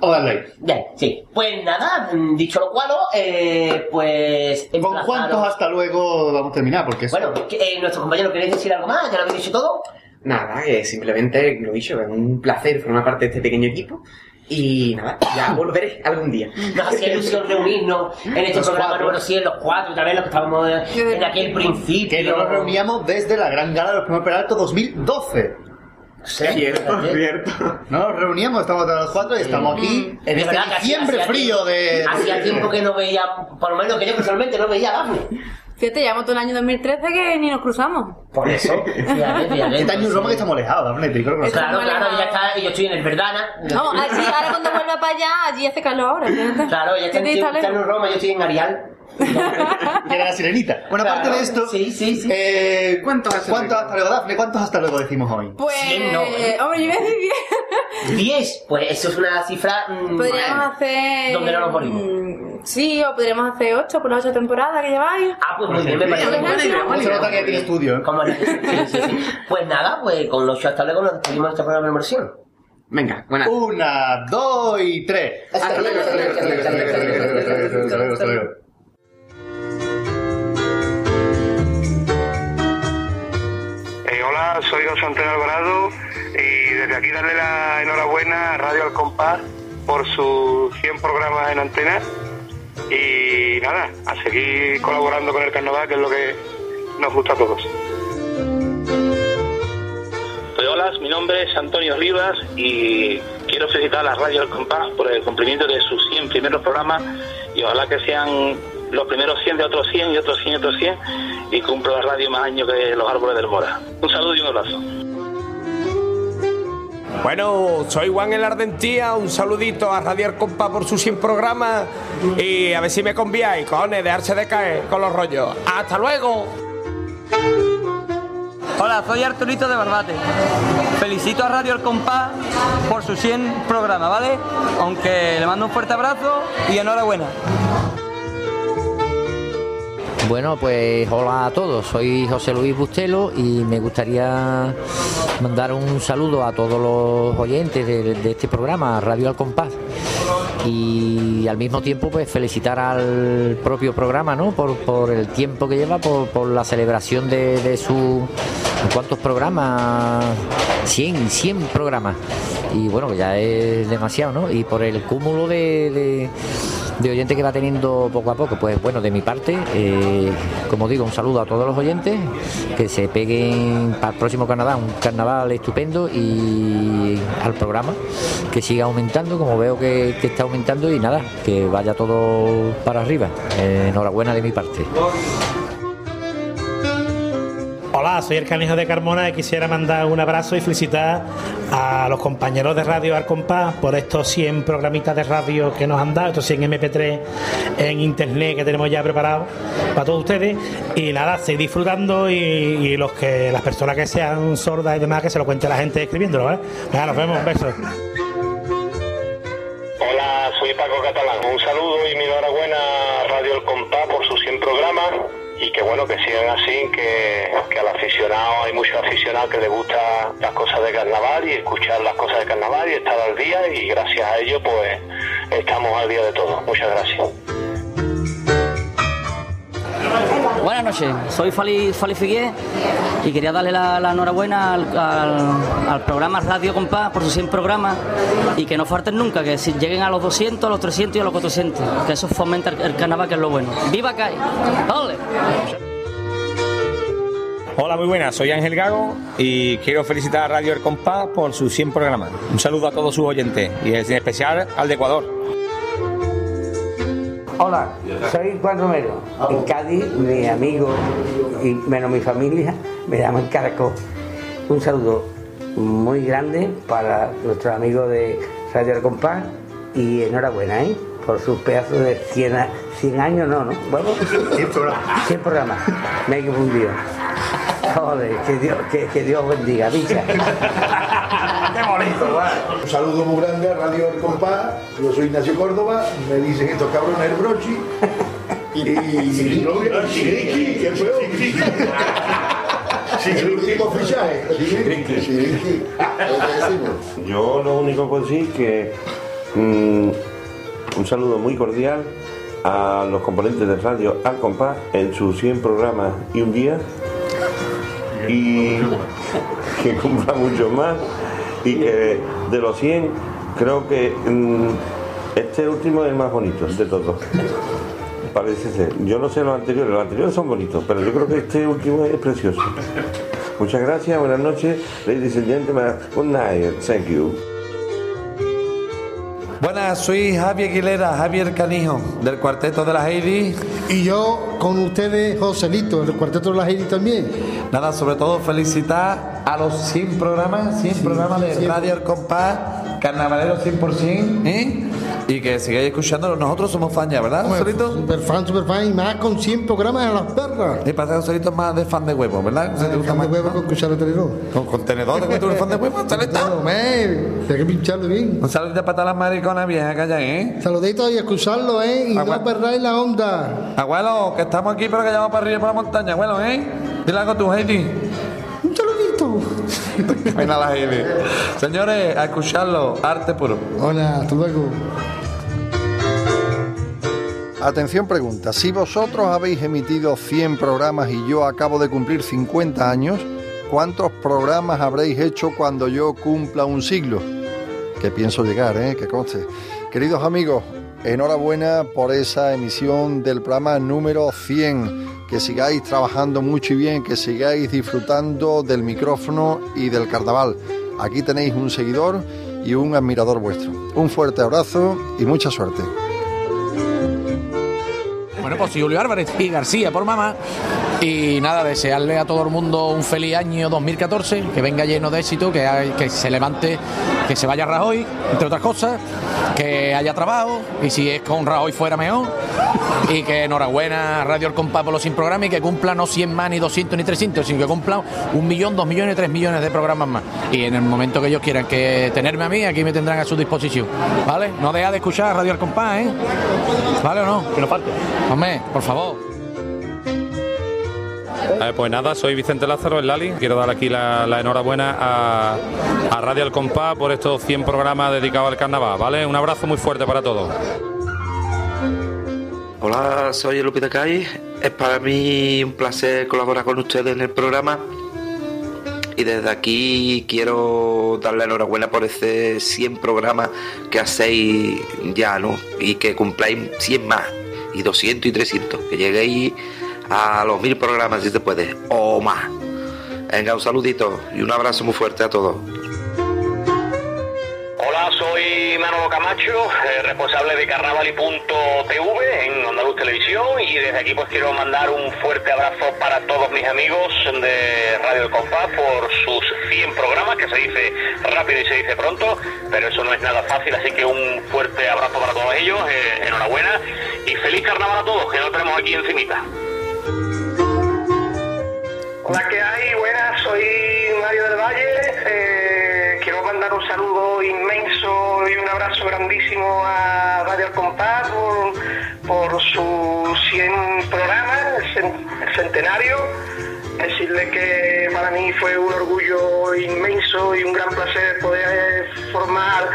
O darle. Bien, sí. Pues nada, mm, dicho lo cual, eh, pues. ¿Con emplazaros- cuántos hasta luego vamos a terminar? Porque Bueno, eh, nuestros compañeros, ¿queréis decir algo más? ¿Ya lo habéis dicho todo? Nada, que simplemente lo he dicho, es un placer formar parte de este pequeño equipo. Y nada, ya volveré algún día. Nos hacía ilusión reunirnos en este Los programa cuatro. número 100, los cuatro, otra vez los que estábamos en, en aquel principio. Que no nos reuníamos desde la Gran Gala de los Premios Peralto 2012. Cierto, cierto. No nos reuníamos, estamos todos los cuatro y estamos aquí en De este diciembre frío tiempo- de... Hacía tiempo que no veía, por lo menos que yo personalmente no veía a Daphne. Fíjate, llevamos todo el año 2013 que ni nos cruzamos. Por eso, fíjate, fíjate. Este año Roma que estamos alejados, Daphne, te creo que lo Claro, claro, ya está, y yo estoy en el Verdana. No, allí, ahora cuando vuelva para allá, allí hace calor ahora, fíjate. Claro, ya está, ¿Qué te en, en? Roma, yo estoy en Arial. Era la sirenita. Bueno, aparte de esto, eh, ¿cuántos hasta, luego, Dafne? ¿Cuántos hasta luego decimos hoy? Pues, Cien no, ¿eh? hombre, yo iba a decir 10. 10, pues eso es una cifra. mm, Podríamos hacer. ¿Dónde no nos morimos? mm, Sí, o podríamos hacer 8 por las 8 temporadas que lleváis. Ah, pues muy bien, me parece. Por ejemplo. ¿Cómo se nota que tiene estudio? Sí, sí, sí. Pues nada, pues con los shows hasta luego nos despedimos de este programa de inmersión. Venga, buena. Una, dos y tres. Hasta luego, hasta luego, hasta luego, hasta luego, hasta luego, aquí darle la enhorabuena a Radio Al Compás por sus 100 programas en antena y nada, a seguir colaborando con el carnaval que es lo que nos gusta a todos. Hola, mi nombre es Antonio Rivas y quiero felicitar a la Radio El Compás por el cumplimiento de sus 100 primeros programas y ojalá que sean los primeros 100 de otros 100 y otros 100 y otros 100 y cumpla la radio más años que los árboles del Mora. Un saludo y un abrazo. Bueno, soy Juan El Ardentía, un saludito a Radio El Compa por sus 100 programas y a ver si me conviáis, cojones, dejarse de caer con los rollos. ¡Hasta luego! Hola, soy Arturito de Barbate. Felicito a Radio El Compás por sus 100 programas, ¿vale? Aunque le mando un fuerte abrazo y enhorabuena. Bueno, pues hola a todos, soy José Luis Bustelo y me gustaría mandar un saludo a todos los oyentes de, de este programa, Radio Al Compás. y al mismo tiempo pues felicitar al propio programa, ¿no? Por, el tiempo que lleva, por, la celebración de, su... ¿Cuántos programas? 100, 100 programas. Y bueno, ya es demasiado, ¿no? Y por el cúmulo de, de oyentes que va teniendo poco a poco. Pues bueno, de mi parte, eh, como digo, un saludo a todos los oyentes, que se peguen para el próximo carnaval, un carnaval estupendo y al programa, que siga aumentando, como veo que, está aumentando y nada, que vaya todo para arriba. Eh, enhorabuena de mi parte. Hola, soy el canijo de Carmona y quisiera mandar un abrazo y felicitar a los compañeros de Radio Arcompás por estos 100 programitas de radio que nos han dado, estos 100 MP3 en internet que tenemos ya preparados para todos ustedes. Y nada, seguir disfrutando y, los que las personas que sean sordas y demás que se lo cuente la gente escribiéndolo, ¿vale? Venga, nos vemos, un beso. Hola, soy Paco Catalán. Un saludo y mi enhorabuena a Radio El Compás por sus 100 programas y que bueno, que sigan así, que, que al aficionado, hay muchos aficionados que les gustan las cosas de carnaval y escuchar las cosas de carnaval y estar al día y gracias a ello pues estamos al día de todo. Muchas gracias. Buenas noches, soy Fali, Fali Figué y quería darle la, enhorabuena al, programa Radio Compás por sus 100 programas y que no falten nunca, que si lleguen a los 200, a los 300 y a los 400, que eso fomenta el, el carnaval, que es lo bueno. ¡Viva CAI! ¡Ole! Hola, muy buenas, soy Ángel Gago y quiero felicitar a Radio El Compás por sus 100 programas. Un saludo a todos sus oyentes y en especial al de Ecuador. Hola, soy Juan Romero. En Cádiz, mi amigo y menos mi familia me llaman Caracol. Un saludo muy grande para nuestros amigos de Radio El Compás y enhorabuena, ¿eh? Por sus pedazos de 100, a- 100 años, no, ¿no? Bueno, 100 programas. 100 programas. Me he confundido. Joder, que Dios, que, que Dios bendiga, bicha. Qué bonito, Un saludo muy grande a Radio El Compás. Yo soy Ignacio Córdoba. Me dicen estos cabrones el brochi. Y. Chiriqui. Chiriqui. Yo lo único que puedo decir es que mm, un saludo muy cordial a los componentes de Radio Al Compás en sus 100 programas y un día y que cumpla mucho más y que de los 100 creo que mm, este último es el más bonito de todos. Parece ser. Yo no sé los anteriores, los anteriores son bonitos, pero yo creo que este último es precioso. Muchas gracias, buenas noches, ladies and gentlemen, good night, thank you. Buenas, soy Javier Aguilera, Javier Canijo, del Cuarteto de las Heidi. Y yo con ustedes, Joselito, del Cuarteto de las Heidi también. Nada, sobre todo felicitar a los 100 programas, 100 programas de 100. Radio El Compás, Carnavalero 100%, ¿eh? Y que sigáis escuchándonos. Nosotros somos fan ya, ¿verdad, Joselito? Super fan, super fan, y más con 100 programas a las perras. Y parece que Joselito es más de fan de huevos, ¿verdad? ¿Se te gusta Fan de más? huevo con cuchara de tenedor. ¿Con, con tenedor? ¿Tú eres fan de me, hay que pincharlo bien. Un saludito para todas las mariconas viejas que hay ahí, ¿eh? Saluditos y escucharlo, ¿eh? Y Agua- no perdáis la onda. Abuelo, que estamos aquí pero que llevamos para arriba por la montaña, abuelo, ¿eh? Dile algo tú, Heidi. Un saludito. Venga la Heidi. Señores, a escucharlo, arte puro. Hola, hasta luego. Atención pregunta, si vosotros habéis emitido 100 programas y yo acabo de cumplir 50 años, ¿cuántos programas habréis hecho cuando yo cumpla un siglo? Que pienso llegar, ¿eh? Que conste. Queridos amigos, enhorabuena por esa emisión del programa número 100. Que sigáis trabajando mucho y bien, que sigáis disfrutando del micrófono y del carnaval. Aquí tenéis un seguidor y un admirador vuestro. Un fuerte abrazo y mucha suerte. Pues soy Julio Álvarez y García por mamá. Y nada, desearle a todo el mundo un feliz año 2014, que venga lleno de éxito, que, hay- que se levante, que se vaya Rajoy, entre otras cosas, que haya trabajo, y si es con Rajoy fuera mejor. Y que enhorabuena a Radio El Compás por los sin programas y que cumpla no 100 más, ni 200, ni 300, sino que cumpla un millón, dos millones, tres millones de programas más. Y en el momento que ellos quieran que tenerme a mí, aquí me tendrán a su disposición. ¿Vale? No deja de escuchar Radio El Compás, ¿eh? ¿Vale o no? Que no falte. Hombre, por favor. Pues nada, soy Vicente Lázaro, el Lali. Quiero dar aquí la, enhorabuena a, a Radio El Compás por estos 100 programas dedicados al carnaval, ¿vale? Un abrazo muy fuerte para todos. Hola, soy Lupita Cay. Es para mí un placer colaborar con ustedes en el programa. Y desde aquí quiero darle enhorabuena por ese 100 programas que hacéis ya, ¿no? Y que cumpláis 100 más. Y 200 y 300. Que lleguéis a los 1000 programas si se puede. O más. Venga, un saludito y un abrazo muy fuerte a todos. Hola, soy Manolo Camacho, eh, responsable de Carnavali.tv en Andaluz Televisión y desde aquí pues quiero mandar un fuerte abrazo para todos mis amigos de Radio El Compás por sus 100 programas, que se dice rápido y se dice pronto, pero eso no es nada fácil, así que un fuerte abrazo para todos ellos, eh, enhorabuena y feliz carnaval a todos, que lo tenemos aquí encimita. Hola, ¿qué hay? Buenas, soy Mario del Valle. Eh, quiero mandar un saludo inmenso y un abrazo grandísimo a Radio El Compás por, por sus 100 programas, el centenario. Decirle que para mí fue un orgullo inmenso y un gran placer poder formar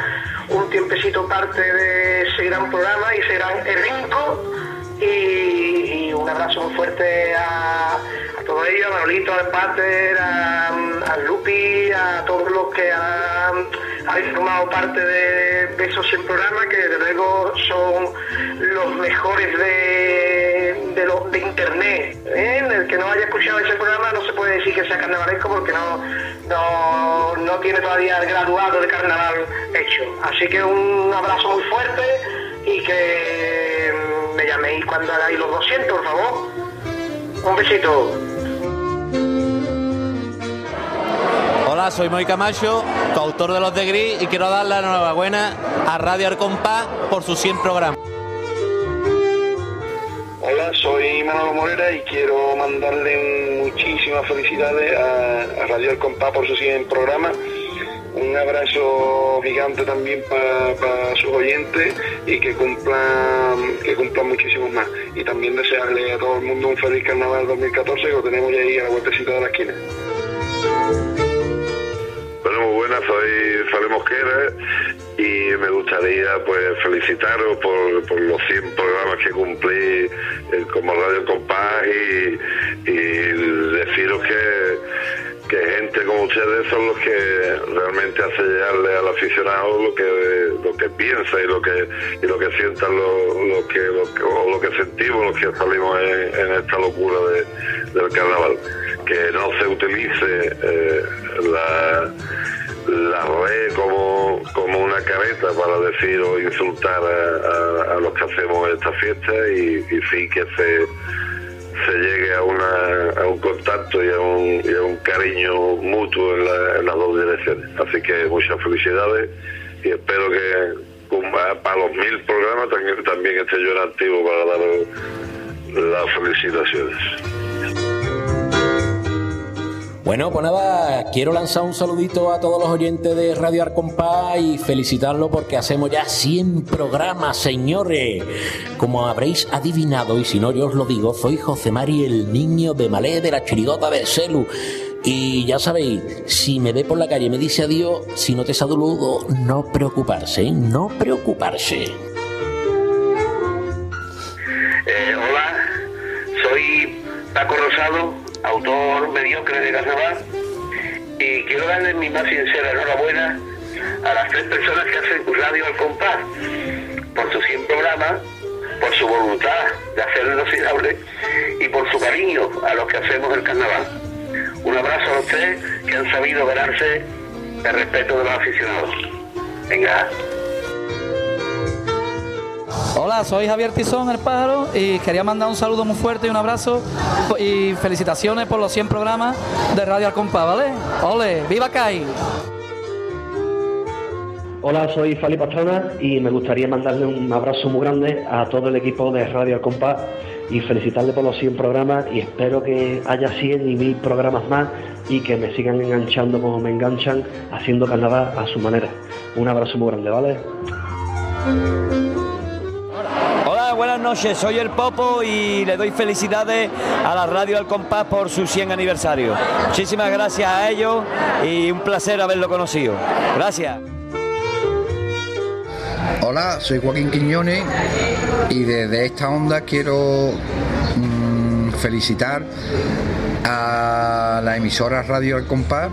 un tiempecito parte de ese gran programa y ese gran elenco. Y, un abrazo muy fuerte a, a todos ellos, a Manolito, a Pater, a, Lupi, a todos los que han, formado parte de, esos 100 programas, que desde luego son los mejores de, de, internet. ¿eh? El que no haya escuchado ese programa no se puede decir que sea carnavalesco porque no, no, no tiene todavía el graduado de carnaval hecho. Así que un abrazo muy fuerte y que me llaméis cuando hagáis los 200, por favor. Un besito. Hola, soy Moy Camacho, coautor de Los de Gris, y quiero dar la enhorabuena a Radio Arcompás por sus 100 programas. Hola, soy Manolo Morera y quiero mandarle muchísimas felicidades a, Radio El Compás por su 100 programa. Un abrazo gigante también para sus oyentes y que cumplan, que cumplan muchísimos más. Y también desearle a todo el mundo un feliz carnaval 2014 que lo tenemos ya ahí a la vueltecita de la esquina. Bueno, muy buenas, soy Fale Mosquera y me gustaría pues felicitaros por, los 100 programas que cumplí eh, como Radio Compás y deciros que, que gente como ustedes son los que realmente hace llegarle al aficionado lo que lo que piensa y lo que y lo que sientan lo, lo que, lo que- o lo que sentimos los que salimos en, esta locura de- del carnaval. Que no se utilice eh, la la red como, como una careta para decir o insultar a, los que hacemos esta fiesta y, y sí que se, a un contacto y a un, cariño mutuo en, la- en las dos direcciones. Así que muchas felicidades y espero que para los mil programas también, también esté yo en activo para daros las felicitaciones. Bueno, pues nada, quiero lanzar un saludito a todos los oyentes de Radio Arcompá y felicitarlo porque hacemos ya 100 programas, señores. Como habréis adivinado, y si no yo os lo digo, soy José Mari, el niño de Malé de la chirigota del Celu. Y ya sabéis, si me ve por la calle y me dice adiós, si no te saludo, no preocuparse, ¿eh? no preocuparse. Eh, hola, soy Paco Rosado, autor mediocre de carnaval, y quiero darle mi más sincera enhorabuena a las tres personas que hacen Radio al compás por sus 100 programas, por su voluntad de hacer lo inoxidable y por su cariño a los que hacemos el carnaval. Un abrazo a tres que han sabido ganarse el respeto de los aficionados. Venga. Hola, soy Javier Tizón, el pájaro, y quería mandar un saludo muy fuerte y un abrazo y felicitaciones por los 100 programas de Radio Al Compás, ¿vale? ¡Ole! ¡Viva CAI! Hola, soy Fali Pastrana y me gustaría mandarle un abrazo muy grande a todo el equipo de Radio Al y felicitarle por los 100 programas y espero que haya 100 y 1000 programas más y que me sigan enganchando como me enganchan haciendo carnaval a su manera. Un abrazo muy grande, ¿vale? Buenas noches, soy el Popo y le doy felicidades a la radio Al Compás por su 100 aniversario. Muchísimas gracias a ellos y un placer haberlo conocido. Gracias. Hola, soy Joaquín Quiñones y desde esta onda quiero mm, felicitar a la emisora Radio Al Compás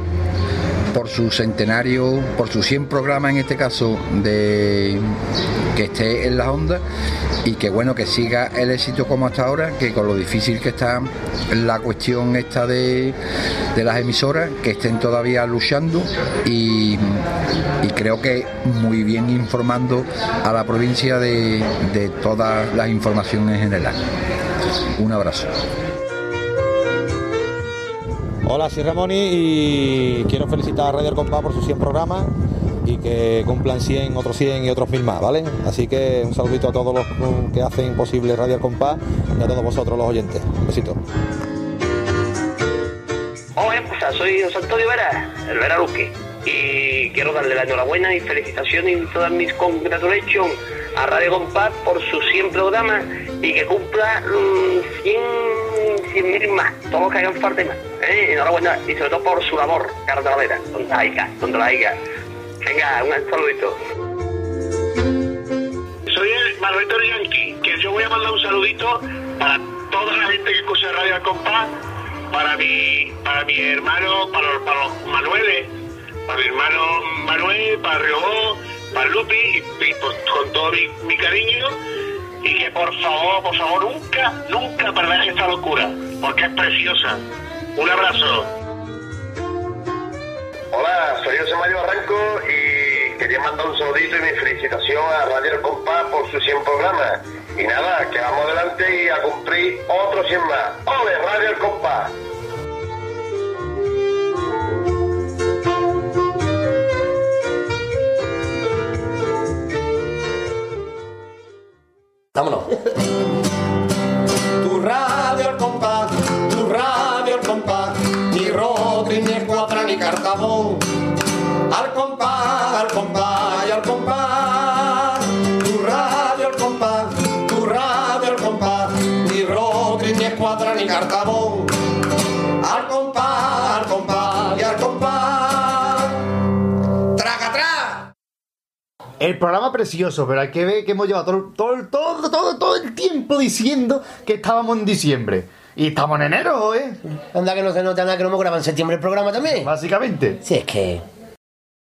por su centenario, por sus 100 programas en este caso, de que esté en la onda y que bueno, que siga el éxito como hasta ahora, que con lo difícil que está la cuestión esta de, de las emisoras, que estén todavía luchando y, creo que muy bien informando a la provincia de, de todas las informaciones en general. Un abrazo. Hola, soy Ramoni y quiero felicitar a Radio El Compás por sus 100 programas y que cumplan 100, otros 100 y otros mil más, ¿vale? Así que un saludito a todos los mm, que hacen posible Radio El Compás y a todos vosotros los oyentes. Un besito. Hola, pues, soy José Antonio Vera, el Vera Luque, y quiero darle la enhorabuena y felicitaciones y todas mis congratulations a Radio Compás por sus 100 programas y que cumpla mm, 100 100 mil más, todos los que hagan falta y más. ¿eh? Enhorabuena y sobre todo por su labor, Carlos de la Vera, donde la haya, donde la haya. Venga, un saludito. Soy el Manuel Yankee, que yo voy a mandar un saludito para toda la gente que escucha Radio Al Compás, para mi, para mi hermano, para, para los Manueles, para mi hermano Manuel, para Riobó, para Lupi, y, con todo mi cariño, y que por favor, por favor, nunca, nunca perdáis esta locura, porque es preciosa. Un abrazo. Hola, soy José Mario Barranco y quería mandar un saludito y mi felicitación a Radio El Compás por sus 100 programas. Y nada, que vamos adelante y a cumplir otros 100 más. ¡Ole, Radio El Compás! Vámonos. Tu radio al compás, tu radio al compás, ni Rodri, ni Escuadra, ni Cartabón. Al compás, al compás. El programa precioso, pero hay que ver que hemos llevado todo, todo, todo, todo, todo el tiempo diciendo que estábamos en diciembre. Y estamos en enero, ¿eh? Anda que no se nota nada que no hemos grabado en septiembre el programa también. Básicamente. Sí, es que